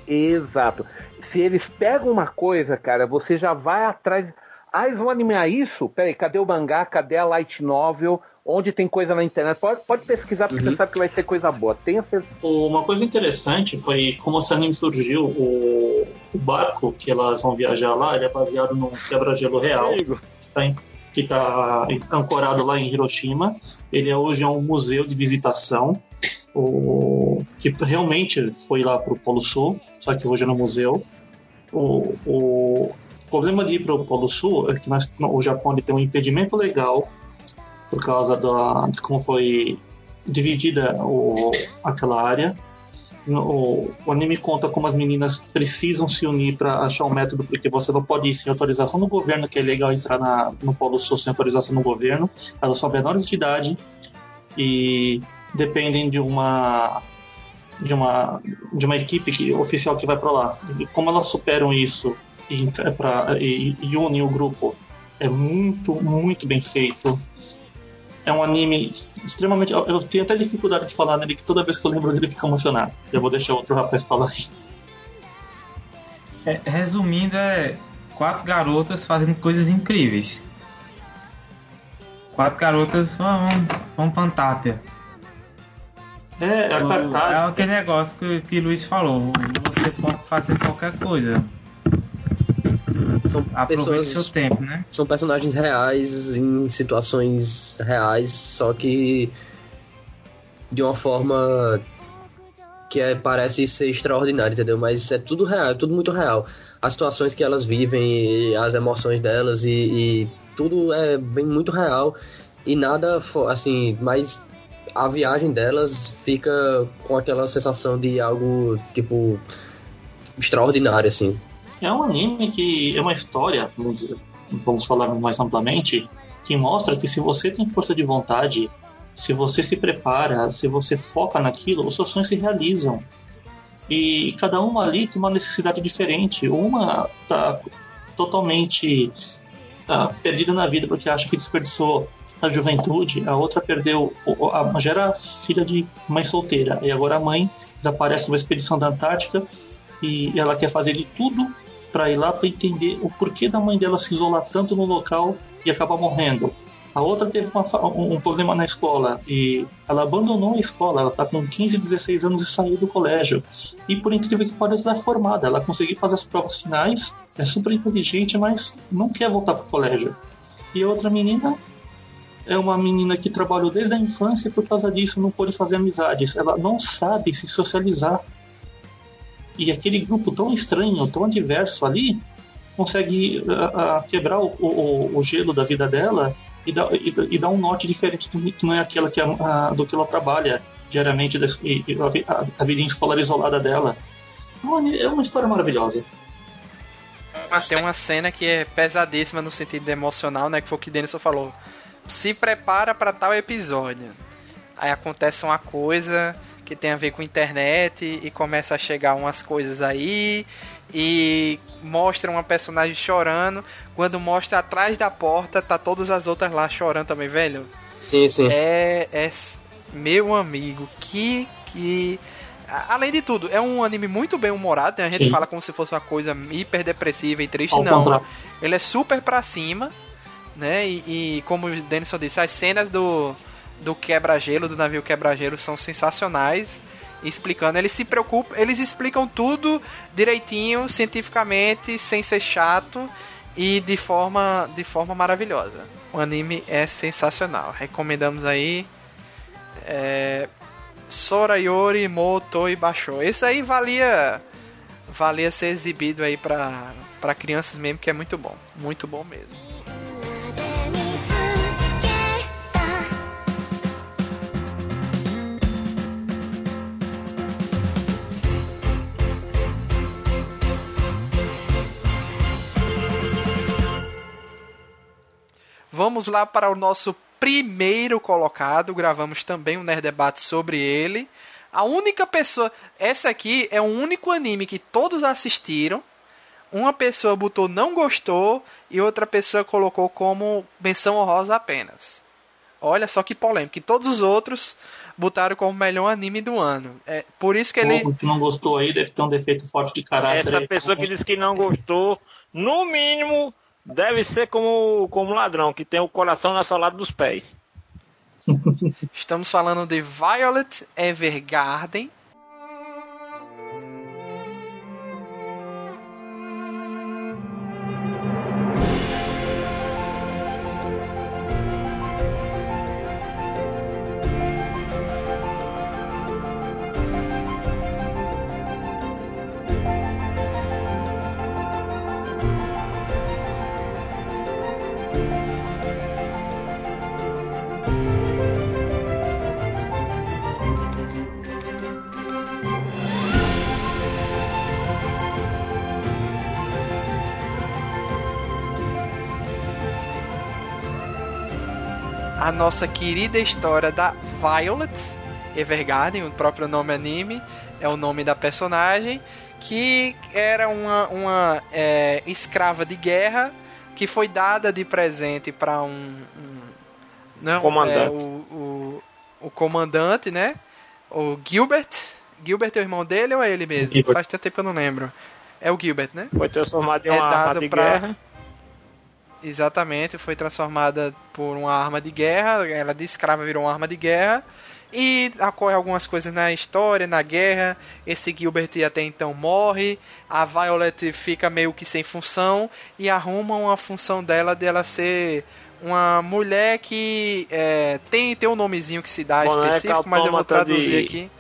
Exato. Se eles pegam uma coisa, cara, você já vai atrás. Ah, eles vão animar isso? Peraí, cadê o mangá? Cadê a light novel? Onde tem coisa na internet? Pode, pode pesquisar, porque Uhum. você sabe que vai ser coisa boa. Tenha certeza. Uma coisa interessante foi como esse anime surgiu. O, o barco que elas vão viajar lá, ele é baseado num quebra-gelo real que está em- que está ancorado lá em Hiroshima. Ele é hoje é um museu de visitação, o, que realmente foi lá para o Polo Sul, só que hoje é no museu. O, o problema de ir para o Polo Sul é que nós, o Japão tem um impedimento legal por causa da, de como foi dividida o, aquela área. O, o anime conta como as meninas precisam se unir para achar um método, porque você não pode ir sem autorização do governo, que é legal entrar na, no Polo Sul sem autorização do governo. Elas são menores de idade e dependem de uma de uma de uma equipe que, oficial que vai para lá. E como elas superam isso e, pra, e, e unem o grupo, é muito muito bem feito. É um anime extremamente. Eu tenho até dificuldade de falar nele, que toda vez que eu lembro dele fica emocionado. Eu vou deixar outro rapaz falar aí. É, resumindo, é quatro garotas fazendo coisas incríveis. Quatro garotas vão, vão pra Antártida. É, a O-. É aquele negócio que, que o Luiz falou. Você pode fazer qualquer coisa. São Aproveite seu pessoas, tempo, né? são personagens reais em situações reais, só que de uma forma que é, parece ser extraordinária, entendeu? Mas é tudo real, é tudo muito real. As situações que elas vivem, e as emoções delas e, e tudo é bem muito real e nada assim, mas a viagem delas fica com aquela sensação de algo tipo extraordinário assim. É um anime que é uma história, vamos, falar mais amplamente, que mostra que se você tem força de vontade, se você se prepara, se você foca naquilo, os seus sonhos se realizam. E cada uma ali tem uma necessidade diferente. Uma tá totalmente tá, perdida na vida porque acha que desperdiçou a juventude, a outra perdeu, a, já era filha de mãe solteira, e agora a mãe desaparece numa expedição da Antártica e ela quer fazer de tudo para ir lá para entender o porquê da mãe dela se isolar tanto no local e acabar morrendo. A outra teve uma um um problema na escola e ela abandonou a escola. Ela está com 15, 16 anos e saiu do colégio. E por incrível que pareça, ela é formada. Ela conseguiu fazer as provas finais, é super inteligente, mas não quer voltar para o colégio. E a outra menina é uma menina que trabalhou desde a infância e por causa disso não pôde fazer amizades. Ela não sabe se socializar. E aquele grupo tão estranho, tão adverso ali, consegue ah, ah, quebrar o, o- o gelo da vida dela e dar, e, e dar um norte diferente do que não é aquela que é, ah, do que ela trabalha diariamente e, a, a, a vida escolar isolada dela. Mano, É uma história maravilhosa. Mas tem uma cena que é pesadíssima no sentido emocional, né? Que foi o que Denison falou. Se prepara para tal episódio. Aí acontece uma coisa que tem a ver com internet e começa a chegar umas coisas aí e mostra uma personagem chorando. Quando mostra atrás da porta, tá todas as outras lá chorando também, velho. Sim, sim. É, é meu amigo, que que além de tudo, é um anime muito bem humorado, né? A gente Sim. fala como se fosse uma coisa hiper depressiva e triste, Ao não. contrário. Ele é super pra cima, né? E, e como o Denison disse, as cenas do do quebra-gelo, do navio quebra-gelo são sensacionais. Explicando, eles se preocupam, eles explicam tudo direitinho, cientificamente, sem ser chato e de forma de forma maravilhosa. O anime é sensacional. Recomendamos aí. É, Sorayori e Baixou. Esse aí valia valia ser exibido aí pra crianças mesmo, que é muito bom. Muito bom mesmo. Vamos lá para o nosso primeiro colocado, gravamos também um Nerd Debate sobre ele. A única pessoa. Essa aqui é o único anime que todos assistiram. Uma pessoa botou não gostou e outra pessoa colocou como menção honrosa apenas. Olha só que polêmica. E todos os outros botaram como melhor anime do ano. É por isso que ele. O que não gostou aí deve ter um defeito forte de caráter. Essa aí. pessoa que disse que não gostou, no mínimo, deve ser como, como ladrão, que tem o coração na solada dos pés. Estamos falando de Violet Evergarden. Nossa querida história da Violet Evergarden, o próprio nome anime, é o nome da personagem, que era uma, uma é, escrava de guerra que foi dada de presente para um, um não, Comandante. é, o, o, o comandante, né? O Gilbert. Gilbert é o irmão dele ou é ele mesmo? Gilbert. Faz tanto tempo que eu não lembro. É o Gilbert, né? Foi transformado em É uma arma dado de pra- guerra. Exatamente, foi transformada por uma arma de guerra. Ela de escrava virou uma arma de guerra. E ocorre algumas coisas na história, na guerra. Esse Gilbert até então morre. A Violet fica meio que sem função. E arruma uma função dela de ela ser uma mulher que é, tem, tem um nomezinho que se dá Boneca específico, mas eu vou traduzir de- aqui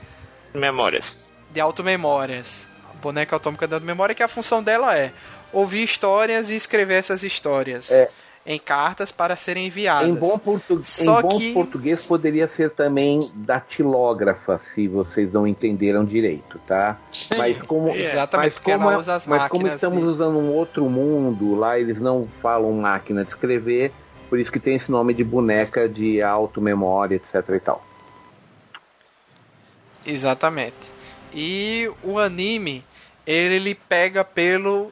Memórias. de automemórias. Boneca atômica da memória, que a função dela é ouvir histórias e escrever essas histórias É. em cartas para serem enviadas. Em bom, portu... Só em bom que- português poderia ser também datilógrafa, se vocês não entenderam direito, tá? Mas como, Exatamente, mas porque ela como, é- usa as mas como estamos de- usando um outro mundo, lá eles não falam máquina de escrever, por isso que tem esse nome de boneca de auto-memória, etc e tal. Exatamente. E o anime, ele, ele pega pelo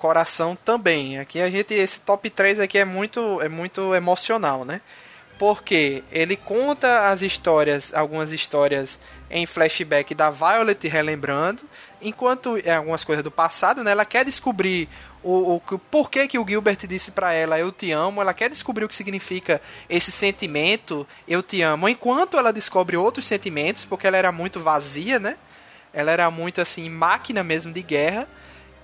coração também. Aqui a gente esse top 3 aqui é muito é muito emocional, né? Porque ele conta as histórias, algumas histórias em flashback da Violet relembrando, enquanto é algumas coisas do passado, né? Ela quer descobrir o, o que- por que, o Gilbert disse pra ela eu te amo, ela quer descobrir o que significa esse sentimento eu te amo, enquanto ela descobre outros sentimentos, porque ela era muito vazia, né? Ela era muito assim, máquina mesmo de guerra.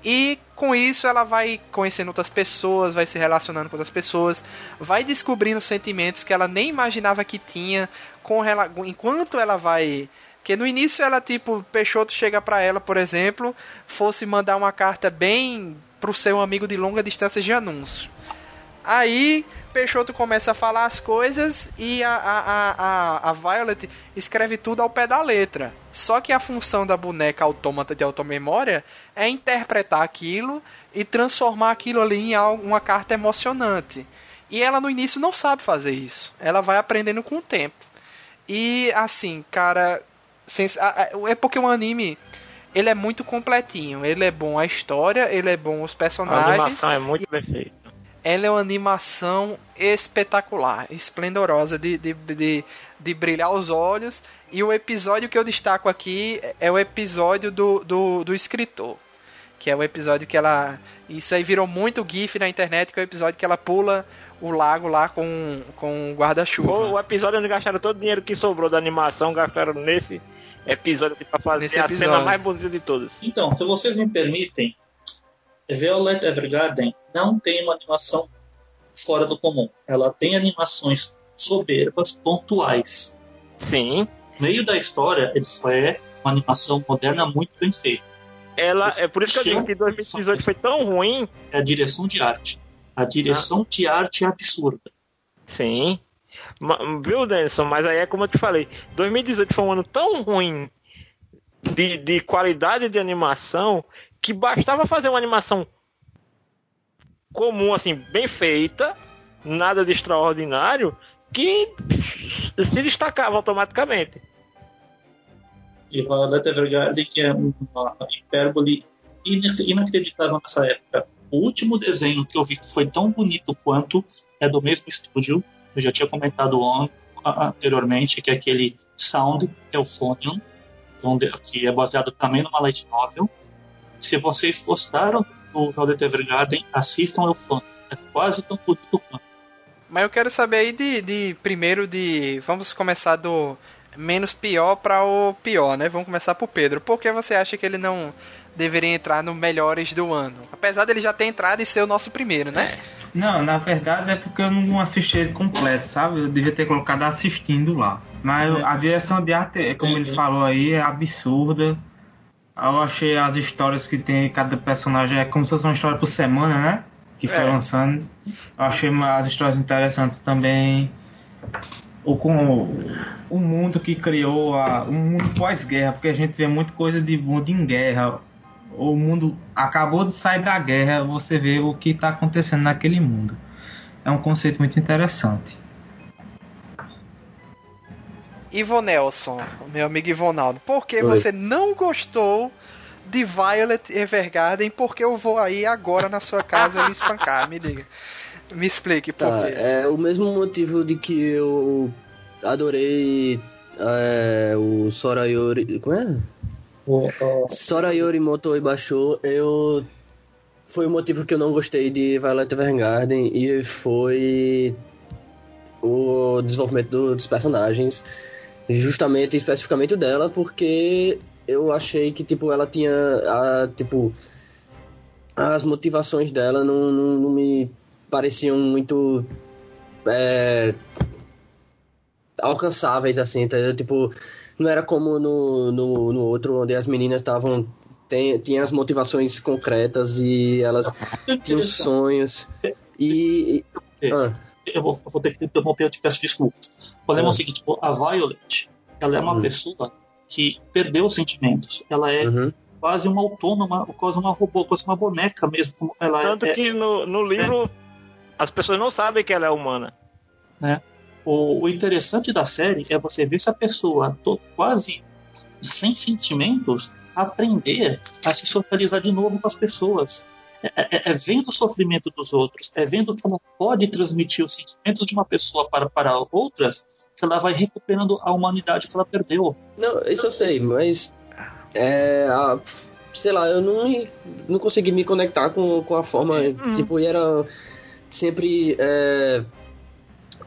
E com isso ela vai conhecendo outras pessoas, vai se relacionando com outras pessoas, vai descobrindo sentimentos que ela nem imaginava que tinha com rela... enquanto ela vai porque no início ela tipo, Peixoto chega pra ela, por exemplo, fosse mandar uma carta bem pro seu amigo de longa distância de anúncio. Aí Peixoto começa a falar as coisas e a, a, a, a Violet escreve tudo ao pé da letra. Só que a função da boneca autômata de automemória é interpretar aquilo e transformar aquilo ali em uma carta emocionante. E ela no início não sabe fazer isso. Ela vai aprendendo com o tempo. E assim, cara, a- a- é porque o anime ele é muito completinho. Ele é bom a história, ele é bom os A personagens. animação é muito perfeita. Ela é uma animação espetacular, esplendorosa, de, de, de, de brilhar os olhos. E o episódio que eu destaco aqui é o episódio do, do, do escritor. Que é o episódio que ela. Isso aí virou muito GIF na internet, que é o episódio que ela pula o lago lá com, com o guarda-chuva. O, o episódio onde gastaram todo o dinheiro que sobrou da animação, gastaram nesse episódio pra fazer Nesse a episódio. cena mais bonita de todas. Então, se vocês me permitem, Violet Evergarden não tem uma animação fora do comum. Ela tem animações soberbas, pontuais. Sim. No meio da história, ele só é uma animação moderna muito bem feita. Ela, é por isso que eu digo que 2018 foi tão ruim. É a direção de arte. A direção de arte é absurda. Sim. Viu, Denison? Mas aí é como eu te falei. 2018 foi um ano tão ruim de, de qualidade de animação que bastava fazer uma animação comum, assim, bem feita, nada de extraordinário, que se destacava automaticamente. E Violeta Evergarden, que é uma hipérbole ina- inacreditável nessa época. O último desenho que eu vi que foi tão bonito quanto é do mesmo estúdio, eu já tinha comentado anteriormente, que é aquele Sound Euphonium, que é baseado também numa light novel. Se vocês gostaram do Violeta Evergarden, assistam Euphonium. É quase tão bonito quanto. Mas eu quero saber aí de, de primeiro de. Vamos começar do menos pior para o pior, né? Vamos começar por Pedro. Por que você acha que ele não deveria entrar no melhores do ano? Apesar dele já ter entrado e ser o nosso primeiro, né? Não, na verdade é porque eu não assisti ele completo, sabe? Eu devia ter colocado assistindo lá. Mas a direção de arte, é como ele falou aí, é absurda. Eu achei as histórias que tem cada personagem, é como se fosse uma história por semana, né? Que foi É. lançando. Eu achei as histórias interessantes também. O, com, o mundo que criou, a, um mundo pós-guerra, porque a gente vê muita coisa de mundo em guerra. O mundo acabou de sair da guerra, você vê o que está acontecendo naquele mundo. É um conceito muito interessante. Ivo Nelson, meu amigo Ivonaldo, por que Oi. você não gostou de Violet Evergarden? Porque eu vou aí agora na sua casa lhe espancar, me diga. Me explique por Tá, quê. é o mesmo motivo de que eu adorei é, o Sorayori. Como é? O- o- Sorayori Moto Ibasho, eu. Foi o motivo que eu não gostei de Violet Evergarden e foi o desenvolvimento do- dos personagens, justamente, especificamente o dela, porque eu achei que, tipo, ela tinha, a, tipo, as motivações dela não, não, não me pareciam muito é, alcançáveis, assim, entendeu? Tipo, não era como no, no, no outro, onde as meninas estavam. tem- Tinha as motivações concretas e elas [laughs] tinham sonhos. E. e- ah, eu vou, eu vou ter que interromper, eu te peço desculpas. O problema é o seguinte, a Violet, ela é uma Uhum. pessoa que perdeu os sentimentos. Ela é uhum. quase uma autônoma, quase uma robô, quase uma boneca mesmo. Ela Tanto é, que no, no livro as pessoas não sabem que ela é humana. o, o interessante da série é você ver essa pessoa to- quase sem sentimentos aprender a se socializar de novo com as pessoas. É, é- é vendo o sofrimento dos outros, é vendo que ela pode transmitir os sentimentos de uma pessoa para, para outras, que ela vai recuperando a humanidade que ela perdeu. Não, isso eu sei, mas. É. a- sei lá, eu não, me- não consegui me conectar com, com a forma. Tipo, e era sempre. É,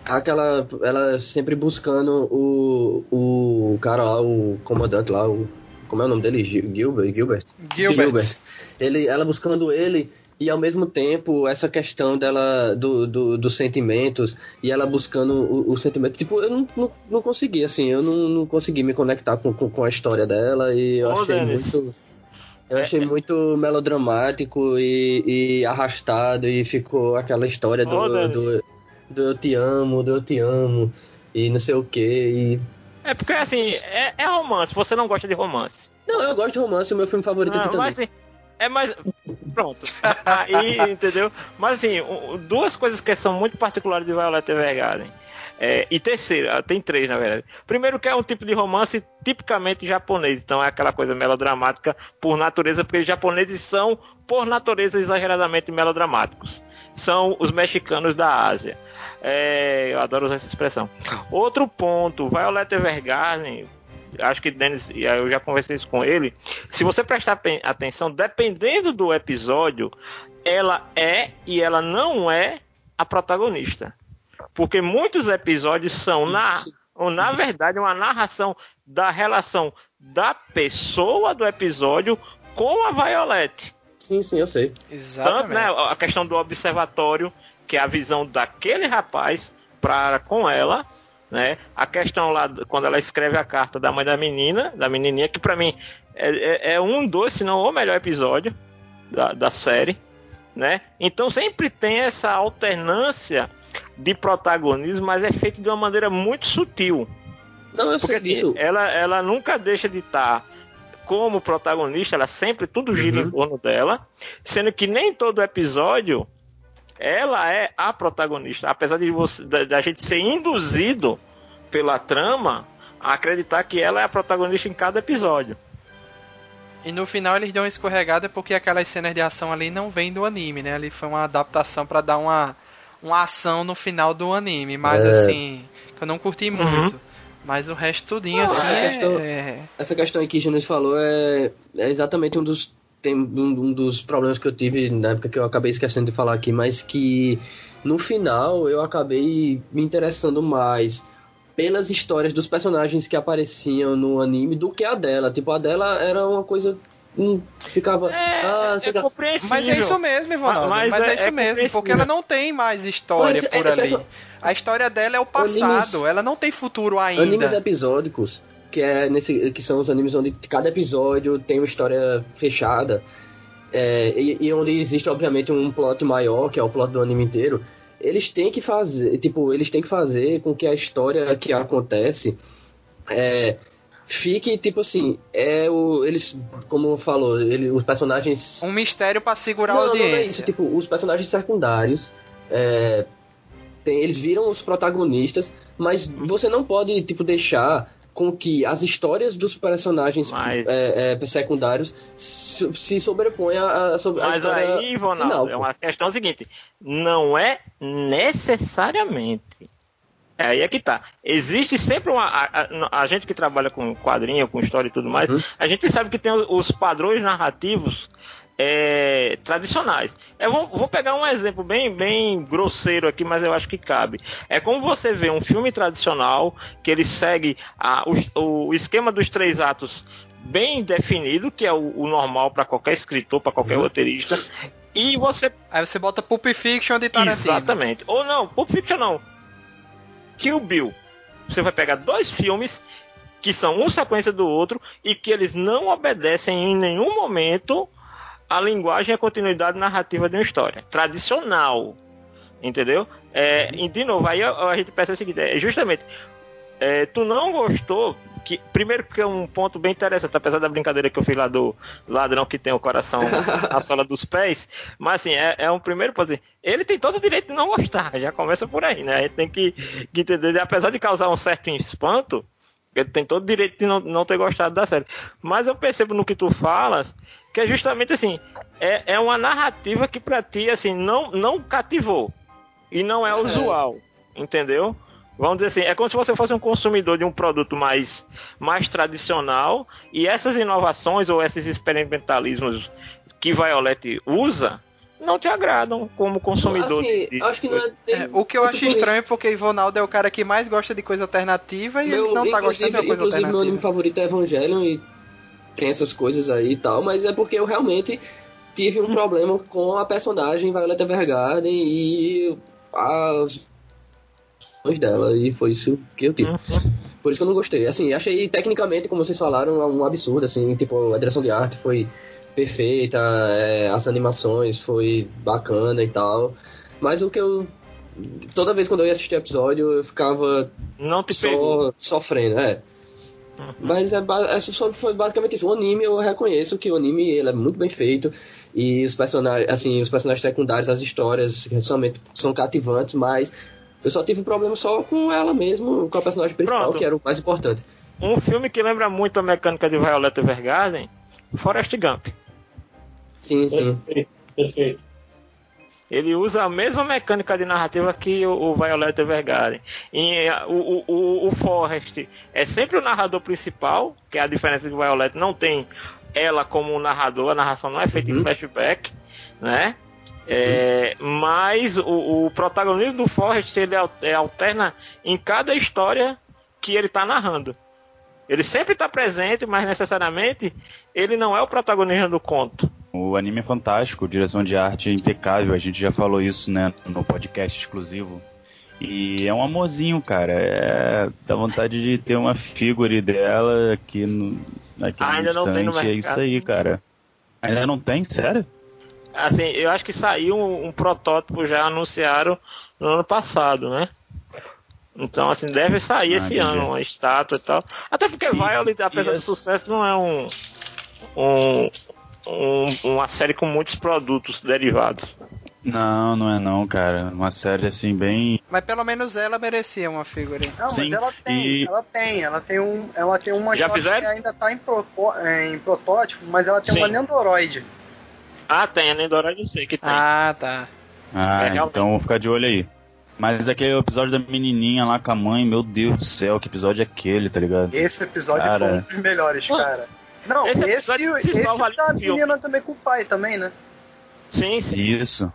aquela. Ela sempre buscando o. O cara lá, o comandante lá, o. Como é o nome dele? Gil- Gilbert? Gilbert? Gilbert. Ele, ela buscando ele e ao mesmo tempo essa questão dela do, do- dos sentimentos e ela buscando o, o sentimento. Tipo, eu não, não, não consegui, assim, eu não, não consegui me conectar com, com, com a história dela e eu Ô, achei Denis. muito. Eu É, achei é. muito melodramático e, e arrastado e ficou aquela história do, Denis. do, do eu te amo, do eu te amo e não sei o que. É porque assim, é, é romance, você não gosta de romance. Não, eu gosto de romance, o meu filme favorito é Não, Titanic. mas assim, é mais. Pronto. [laughs] Aí, entendeu? Mas assim, duas coisas que são muito particulares de Violet Evergarden. É, e terceira, tem três na verdade. Primeiro que é um tipo de romance tipicamente japonês, então é aquela coisa melodramática por natureza, porque os japoneses são, por natureza, exageradamente melodramáticos. São os mexicanos da Ásia. É, eu adoro usar essa expressão. Outro ponto, Violet Evergarden, acho que Dennis, eu já conversei isso com ele. Se você prestar atenção, dependendo do episódio, ela é e ela não é a protagonista. Porque muitos episódios são, na, ou, na verdade, uma narração da relação da pessoa do episódio com a Violet. Sim, sim, eu sei. Tanto, Exatamente. né, a questão do observatório, que é a visão daquele rapaz para com ela, né? A questão lá do- quando ela escreve a carta da mãe da menina, da menininha, que pra mim é, é- é um dos, se não o melhor episódio da, da série, né? Então sempre tem essa alternância de protagonismo, mas é feito de uma maneira muito sutil. Não, eu Porque sei assim, disso. ela, ela nunca deixa de estar como protagonista, ela sempre tudo gira Uhum. em torno dela, sendo que nem todo episódio ela é a protagonista. Apesar de você, da, da gente ser induzido pela trama a acreditar que ela é a protagonista em cada episódio. E no final eles dão uma escorregada porque aquelas cenas de ação ali não vêm do anime, né? Ali foi uma adaptação pra dar uma, uma ação no final do anime. Mas É. assim, que eu não curti muito. Mas o resto tudinho, assim, essa é- questão- é... Essa questão aí que o Jonas falou é, é exatamente um dos, tem, um, um dos problemas que eu tive na época que eu acabei esquecendo de falar aqui, mas que no final eu acabei me interessando mais pelas histórias dos personagens que apareciam no anime do que a dela. Tipo, a dela era uma coisa. Hum, ficava. ah, é sei lá. compreensível. Mas é isso mesmo, Ivanaldo. Mas, Mas é, é- isso é mesmo, porque ela não tem mais história Mas é- por é ali. perso- A história dela é o passado, Animes- ela não tem futuro ainda. Animes episódicos, que, é nesse, que são os animes onde cada episódio tem uma história fechada, é, e, e onde existe, obviamente, um plot maior, que é o plot do anime inteiro, eles têm que fazer, tipo, eles têm que fazer com que a história que acontece é, fique, tipo assim, é o, eles, como falou, ele, os personagens Um mistério pra segurar não, a não, não é audiência. isso. Tipo, os personagens secundários, é, tem- eles viram os protagonistas, mas você não pode, tipo, deixar com que as histórias dos personagens Mas- é, é, secundários se, sobreponham a, a, sobre a Mas história aí, Ronaldo, final. é uma questão seguinte: não é necessariamente. É aí é que tá. Existe sempre uma. A, a- a gente que trabalha com quadrinho, com história e tudo mais, Uhum. a gente sabe que tem os, os padrões narrativos é, tradicionais. Eu vou, vou pegar um exemplo bem, bem grosseiro aqui, mas eu acho que cabe. É como você vê um filme tradicional que ele segue a- o, o esquema dos três atos bem definido, que é o, o normal para qualquer escritor, para qualquer roteirista, e você Aí você bota Pulp Fiction de Tarantino. Exatamente. Ou não, Pulp Fiction não. Kill Bill. Você vai pegar dois filmes que são um sequência do outro e que eles não obedecem em nenhum momento a linguagem e a continuidade narrativa de uma história. Tradicional. Entendeu? É, e de novo, aí a, a gente pensa o seguinte, é justamente, é, tu não gostou, que, primeiro porque é um ponto bem interessante, apesar da brincadeira que eu fiz lá do ladrão que tem o coração [laughs] na sola dos pés, mas assim, é, é um primeiro ponto assim, ele tem todo o direito de não gostar, já começa por aí, né? A gente tem que, que entender, apesar de causar um certo espanto, ele tem todo o direito de não, não ter gostado da série. Mas eu percebo no que tu falas que é justamente assim, é, é uma narrativa que pra ti, assim, não, não cativou. E não é usual, entendeu? Vamos dizer assim, é como se você fosse um consumidor de um produto mais, mais tradicional e essas inovações ou esses experimentalismos que Violet usa não te agradam como consumidor. Assim, de- de- acho que não é, tem- É, o que eu tipo acho estranho é porque Ivonaldo é o cara que mais gosta de coisa alternativa e Meu- ele não tá gostando de inclusive, coisa inclusive meu anime alternativa. favorito é Evangelion e tem essas coisas aí e tal, mas é porque eu realmente tive um problema com a personagem Violeta Evergarden e as dela, e foi isso que eu tive. Por isso que eu não gostei. Assim, achei tecnicamente, como vocês falaram, um absurdo, assim, tipo, a direção de arte foi perfeita, é, as animações foi bacana e tal. Mas o que eu. Toda vez quando eu ia assistir episódio, eu ficava Não te pegou. só sofrendo, é. Mas é, é foi basicamente isso. O anime, eu reconheço que o anime ele é muito bem feito e os personagens, assim, os personagens secundários, as histórias realmente são cativantes, mas eu só tive um problema só com ela mesmo, com a personagem principal, Pronto. que era o mais importante. Um filme que lembra muito a mecânica de Violet Evergarden, Forrest Gump. Sim, sim. Perfeito. Perfeito. Ele usa a mesma mecânica de narrativa que o, o Violet Evergarden. E, o, o, o, Forrest é sempre o narrador principal, que é a diferença de Violet não tem ela como um narrador, a narração não é feita em flashback, né? É, mas o, o protagonismo do Forrest ele é, alterna em cada história que ele está narrando. Ele sempre está presente, mas necessariamente ele não é o protagonista do conto. O anime é fantástico, direção de arte é impecável, a gente já falou isso, né, no podcast exclusivo. E é um amorzinho, cara. É... Dá vontade de ter uma figure dela aqui no, naquele Ainda não tem no instante. É isso mercado. aí, cara. Ainda não tem? Sério? Assim, eu acho que saiu um, um protótipo já anunciaram no ano passado, né? Então, assim, deve sair Ah, esse ano uma estátua e tal. Até porque E- Violet, apesar e do as- sucesso, não é um, um, um- uma série com muitos produtos derivados. Não, não é não, cara. Uma série assim bem. Mas pelo menos ela merecia uma figura. Não, Sim, mas ela tem, e- ela tem, ela tem um, ela tem uma Já fizeram? que ainda tá em, propo- é, em protótipo, mas ela tem Sim. uma Nendoroid. Ah, tem, a Nendoroid eu sei que tem. Ah, tá. Ah, É, então vou ficar de olho aí. Mas aquele episódio da menininha lá com a mãe, meu Deus do céu, que episódio é aquele, tá ligado? Esse episódio Cara. foi um dos melhores, cara. Não, Esse esse, esse, se salva ali da filme. menina também com o pai também, né? Sim, sim. Isso.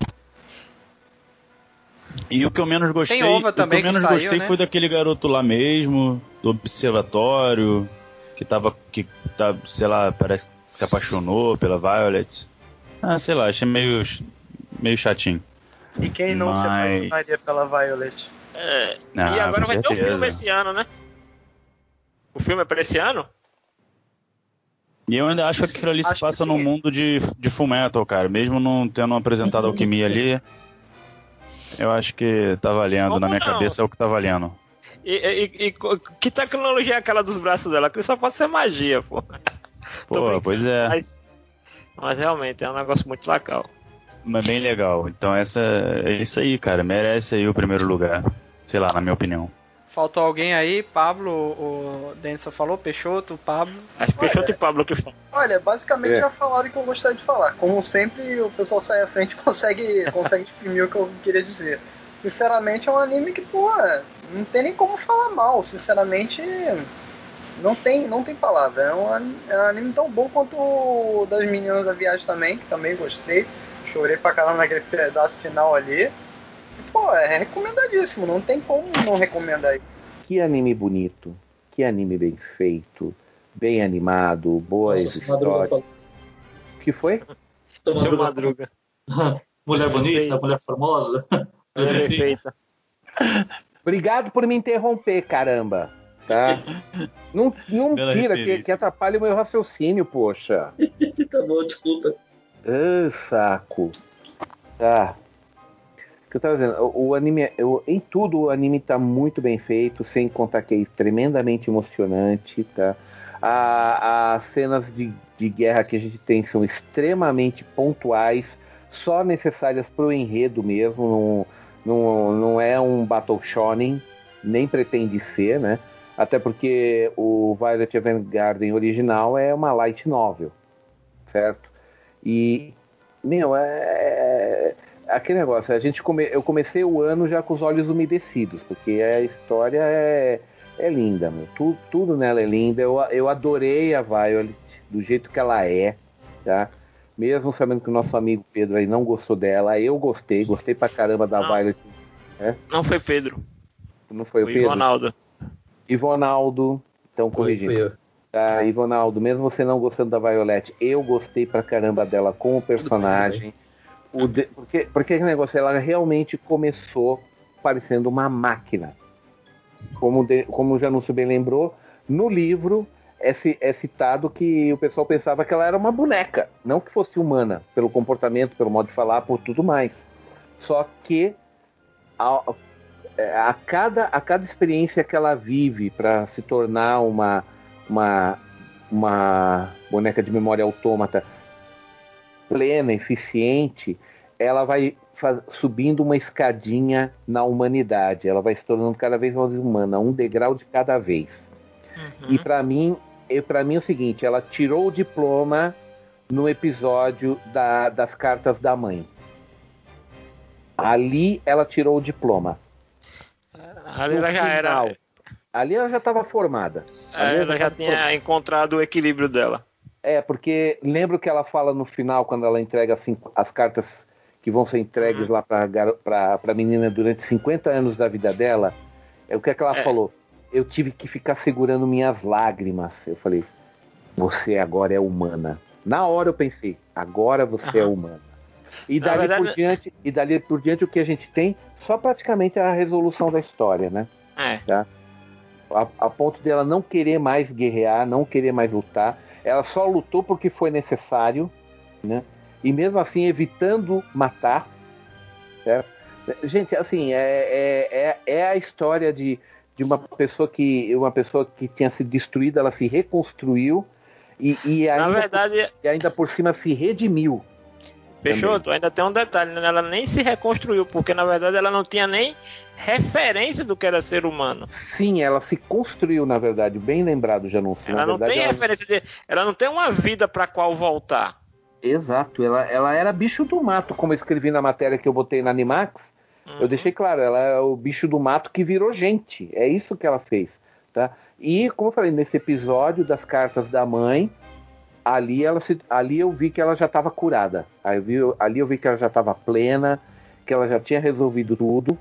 E o que eu menos gostei, Tem Ova o também que eu que menos saiu, gostei né? foi daquele garoto lá mesmo, do observatório, que tava que tá, sei lá, parece que se apaixonou pela Violet. Ah, sei lá, achei meio meio chatinho. E quem não se Mas- apaixonaria pela Violet? É, Ah, e agora vai ter um certeza. filme esse ano, né? O filme é pra esse ano? E eu ainda acho que aquilo ali se passa no mundo de, de Fullmetal, cara. Mesmo não tendo apresentado alquimia ali, eu acho que tá valendo. Como Na minha não? cabeça é o que tá valendo. E, e- e que tecnologia é aquela dos braços dela? Que só pode ser magia, pô. [laughs] Pô, pois é. Mas, mas realmente é um negócio muito legal. Mas bem legal. Então essa é isso aí, cara. Merece aí o primeiro lugar. Sei lá, na minha opinião. Faltou alguém aí? Pablo, o Denison falou, Peixoto, Pablo. Acho que Peixoto e Pablo que falam. Olha, basicamente É. já falaram o que eu gostaria de falar. Como sempre, o pessoal sai à frente e [laughs] consegue, consegue exprimir o que eu queria dizer. Sinceramente, é um anime que, pô, não tem nem como falar mal. Sinceramente, não tem, não tem palavra. É um, é um anime tão bom quanto o das meninas da viagem também, que também gostei. Chorei pra caramba naquele pedaço final ali. Pô, é recomendadíssimo. Não tem como não recomendar isso. Que anime bonito, que anime bem feito, bem animado, boas Nossa, Madruga histórias. que foi? Seu Madruga Madruga. [laughs] Mulher bonita, mulher formosa. É perfeita. [laughs] Obrigado por me interromper, caramba. Tá? Não, não Bela tira, que, referência. que atrapalha o meu raciocínio, poxa. [laughs] tá bom, desculpa. Ah, saco. Tá. O que eu tava dizendo, o, o anime, eu- em tudo o anime tá muito bem feito, sem contar que é tremendamente emocionante, tá? A- As cenas de, de guerra que a gente tem são extremamente pontuais, só necessárias pro enredo mesmo, não, não, não é um Battle Shonen, nem pretende ser, né? Até porque o Violet Evergarden original é uma light novel, certo? E, meu, é, é aquele negócio. A gente come, eu comecei o ano já com os olhos umedecidos, porque a história é, é linda, meu. Tu, tudo nela é linda. Eu, eu adorei a Violet do jeito que ela é, tá? Mesmo sabendo que o nosso amigo Pedro aí não gostou dela, eu gostei, gostei pra caramba da Não. Violet. Não foi Pedro, Não foi o foi Pedro? Ronaldo. Ivonaldo, então corrigindo. eu. Tá, Ivonaldo, mesmo você não gostando da Violette, eu gostei pra caramba dela como personagem. O de- porque, porque aquele negócio, ela realmente começou parecendo uma máquina. Como, de- como o Janúncio bem lembrou, no livro é, é citado que o pessoal pensava que ela era uma boneca, não que fosse humana, pelo comportamento, pelo modo de falar, por tudo mais. Só que a, a cada, a cada experiência que ela vive para se tornar uma, uma, uma boneca de memória autômata plena, eficiente, ela vai faz- subindo uma escadinha na humanidade. Ela vai se tornando cada vez mais humana, um degrau de cada vez. E para mim, para mim é o seguinte, ela tirou o diploma no episódio da- das cartas da mãe. Ali ela tirou o diploma. Ali ela já final, era. Ali ela já estava formada. Ali Ela já tava tinha encontrado o equilíbrio dela. É, porque lembra o que ela fala no final, quando ela entrega assim, as cartas que vão ser entregues lá pra, garo- pra, pra menina durante 50 anos da vida dela? É o que, é que ela É. falou? Eu tive que ficar segurando minhas lágrimas. Eu falei, você agora é humana. Na hora eu pensei, agora você é humana. E dali, verdade- por diante, e dali por diante o que a gente tem, só praticamente a resolução da história, né? É. a, a ponto dela não querer mais guerrear, não querer mais lutar. Ela só lutou porque foi necessário, né? E mesmo assim evitando matar. certo? Gente, assim, é, é, é, é a história de, de uma pessoa que uma pessoa que tinha sido destruída, ela se reconstruiu e, e ainda, verdade, e ainda por cima se redimiu. Peixoto, ainda tem um detalhe, né? ela nem se reconstruiu, porque na verdade ela não tinha nem referência do que era ser humano. Sim, ela se construiu, na verdade, bem lembrado, Janúncio. Ela na não verdade, tem ela- referência de. Ela não tem uma vida pra qual voltar. Exato, ela, ela era bicho do mato, como eu escrevi na matéria que eu botei na Animax. Eu deixei claro, ela é o bicho do mato que virou gente. É isso que ela fez, tá? E como eu falei nesse episódio das cartas da mãe, ali ela se, ali eu vi que ela já estava curada. Aí eu vi, ali eu vi que ela já estava plena, que ela já tinha resolvido tudo.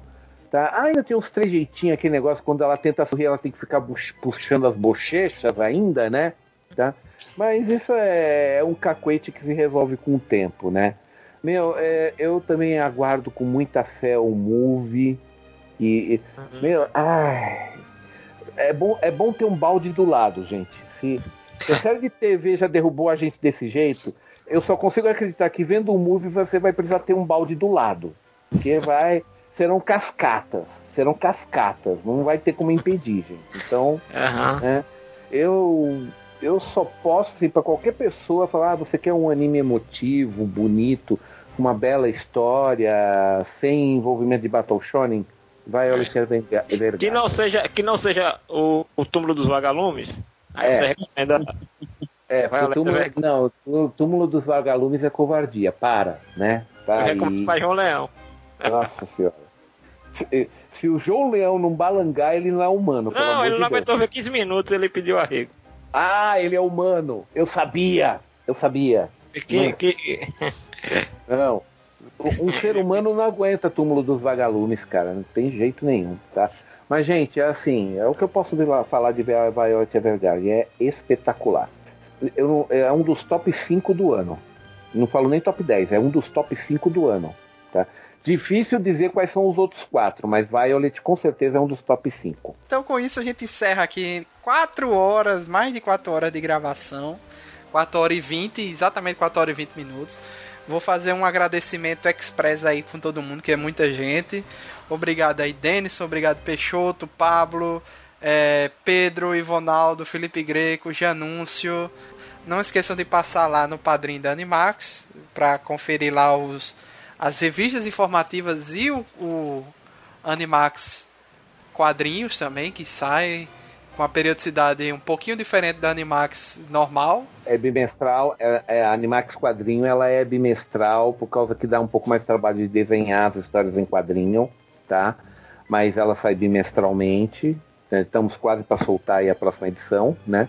Tá? Ah, ainda tem uns trejeitinhos, aquele negócio, quando ela tenta sorrir, ela tem que ficar puxando as bochechas ainda, né? Tá? Mas isso é, é um cacuete que se resolve com o tempo, né? Meu, é, eu também aguardo com muita fé o movie. E, e- meu, ai, é bom, é bom ter um balde do lado, gente. Se a série de TV já derrubou a gente desse jeito, eu só consigo acreditar que vendo o movie você vai precisar ter um balde do lado. Porque vai. Serão cascatas. Serão cascatas. Não vai ter como impedir, gente. Então. Aham. né, eu. Eu só posso, assim, pra qualquer pessoa falar, ah, você quer um anime emotivo, bonito, com uma bela história, sem envolvimento de Battle Shonen, vai Alexandre Vergara. Que não seja, que não seja o, o túmulo dos vagalumes. Aí É. você recomenda. É, Vai, o túmulo, Alex, não, o túmulo dos vagalumes é covardia. Para, né? Eu Para recomendo pra João Leão. Nossa senhora. Se, se o João Leão não balangar, ele não é humano. Não, ele não aguentou ver 15 minutos, ele pediu arrego. Ah, ele é humano. Eu sabia. Eu sabia. Que, Não. que... Não. Um ser humano não aguenta túmulo dos vagalumes, cara. Não tem jeito nenhum, tá? Mas, gente, é assim, é o que eu posso falar de Violet Evergarden. É espetacular. Eu é um dos top 5 do ano. Não falo nem top 10, é um dos top 5 do ano, tá? Difícil dizer quais são os outros quatro, mas Violet com certeza é um dos top 5. Então com isso a gente encerra aqui 4 horas, mais de 4 horas de gravação. 4 horas e 20, exatamente 4 horas e 20 minutos. Vou fazer um agradecimento express aí com todo mundo, que é muita gente. Obrigado aí, Denison, obrigado Peixoto, Pablo, eh, Pedro, Ivonaldo, Felipe Greco, Janúncio. Não esqueçam de passar lá no Padrim da Animax para conferir lá os, as revistas informativas e o, o Animax quadrinhos também, que sai com a periodicidade um pouquinho diferente da Animax normal. É bimestral, é, é, a Animax Quadrinho ela é bimestral por causa que dá um pouco mais de trabalho de desenhar as histórias em quadrinho, tá? Mas ela sai bimestralmente. né? Estamos quase para soltar a próxima edição, né?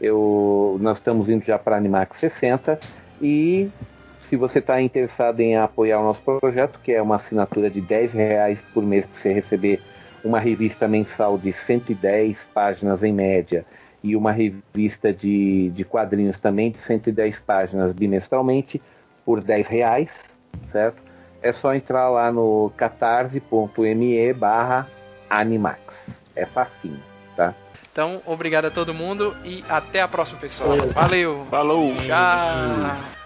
Eu, nós estamos indo já para Animax 60 e se você está interessado em apoiar o nosso projeto, que é uma assinatura de 10 reais por mês para você receber uma revista mensal de 110 páginas em média e uma revista de, de quadrinhos também de 110 páginas bimestralmente por 10 reais, certo? É só entrar lá no catarse.me barra animax. É facinho, tá? Então, obrigado a todo mundo e até a próxima, pessoal. Valeu! Falou! Tchau!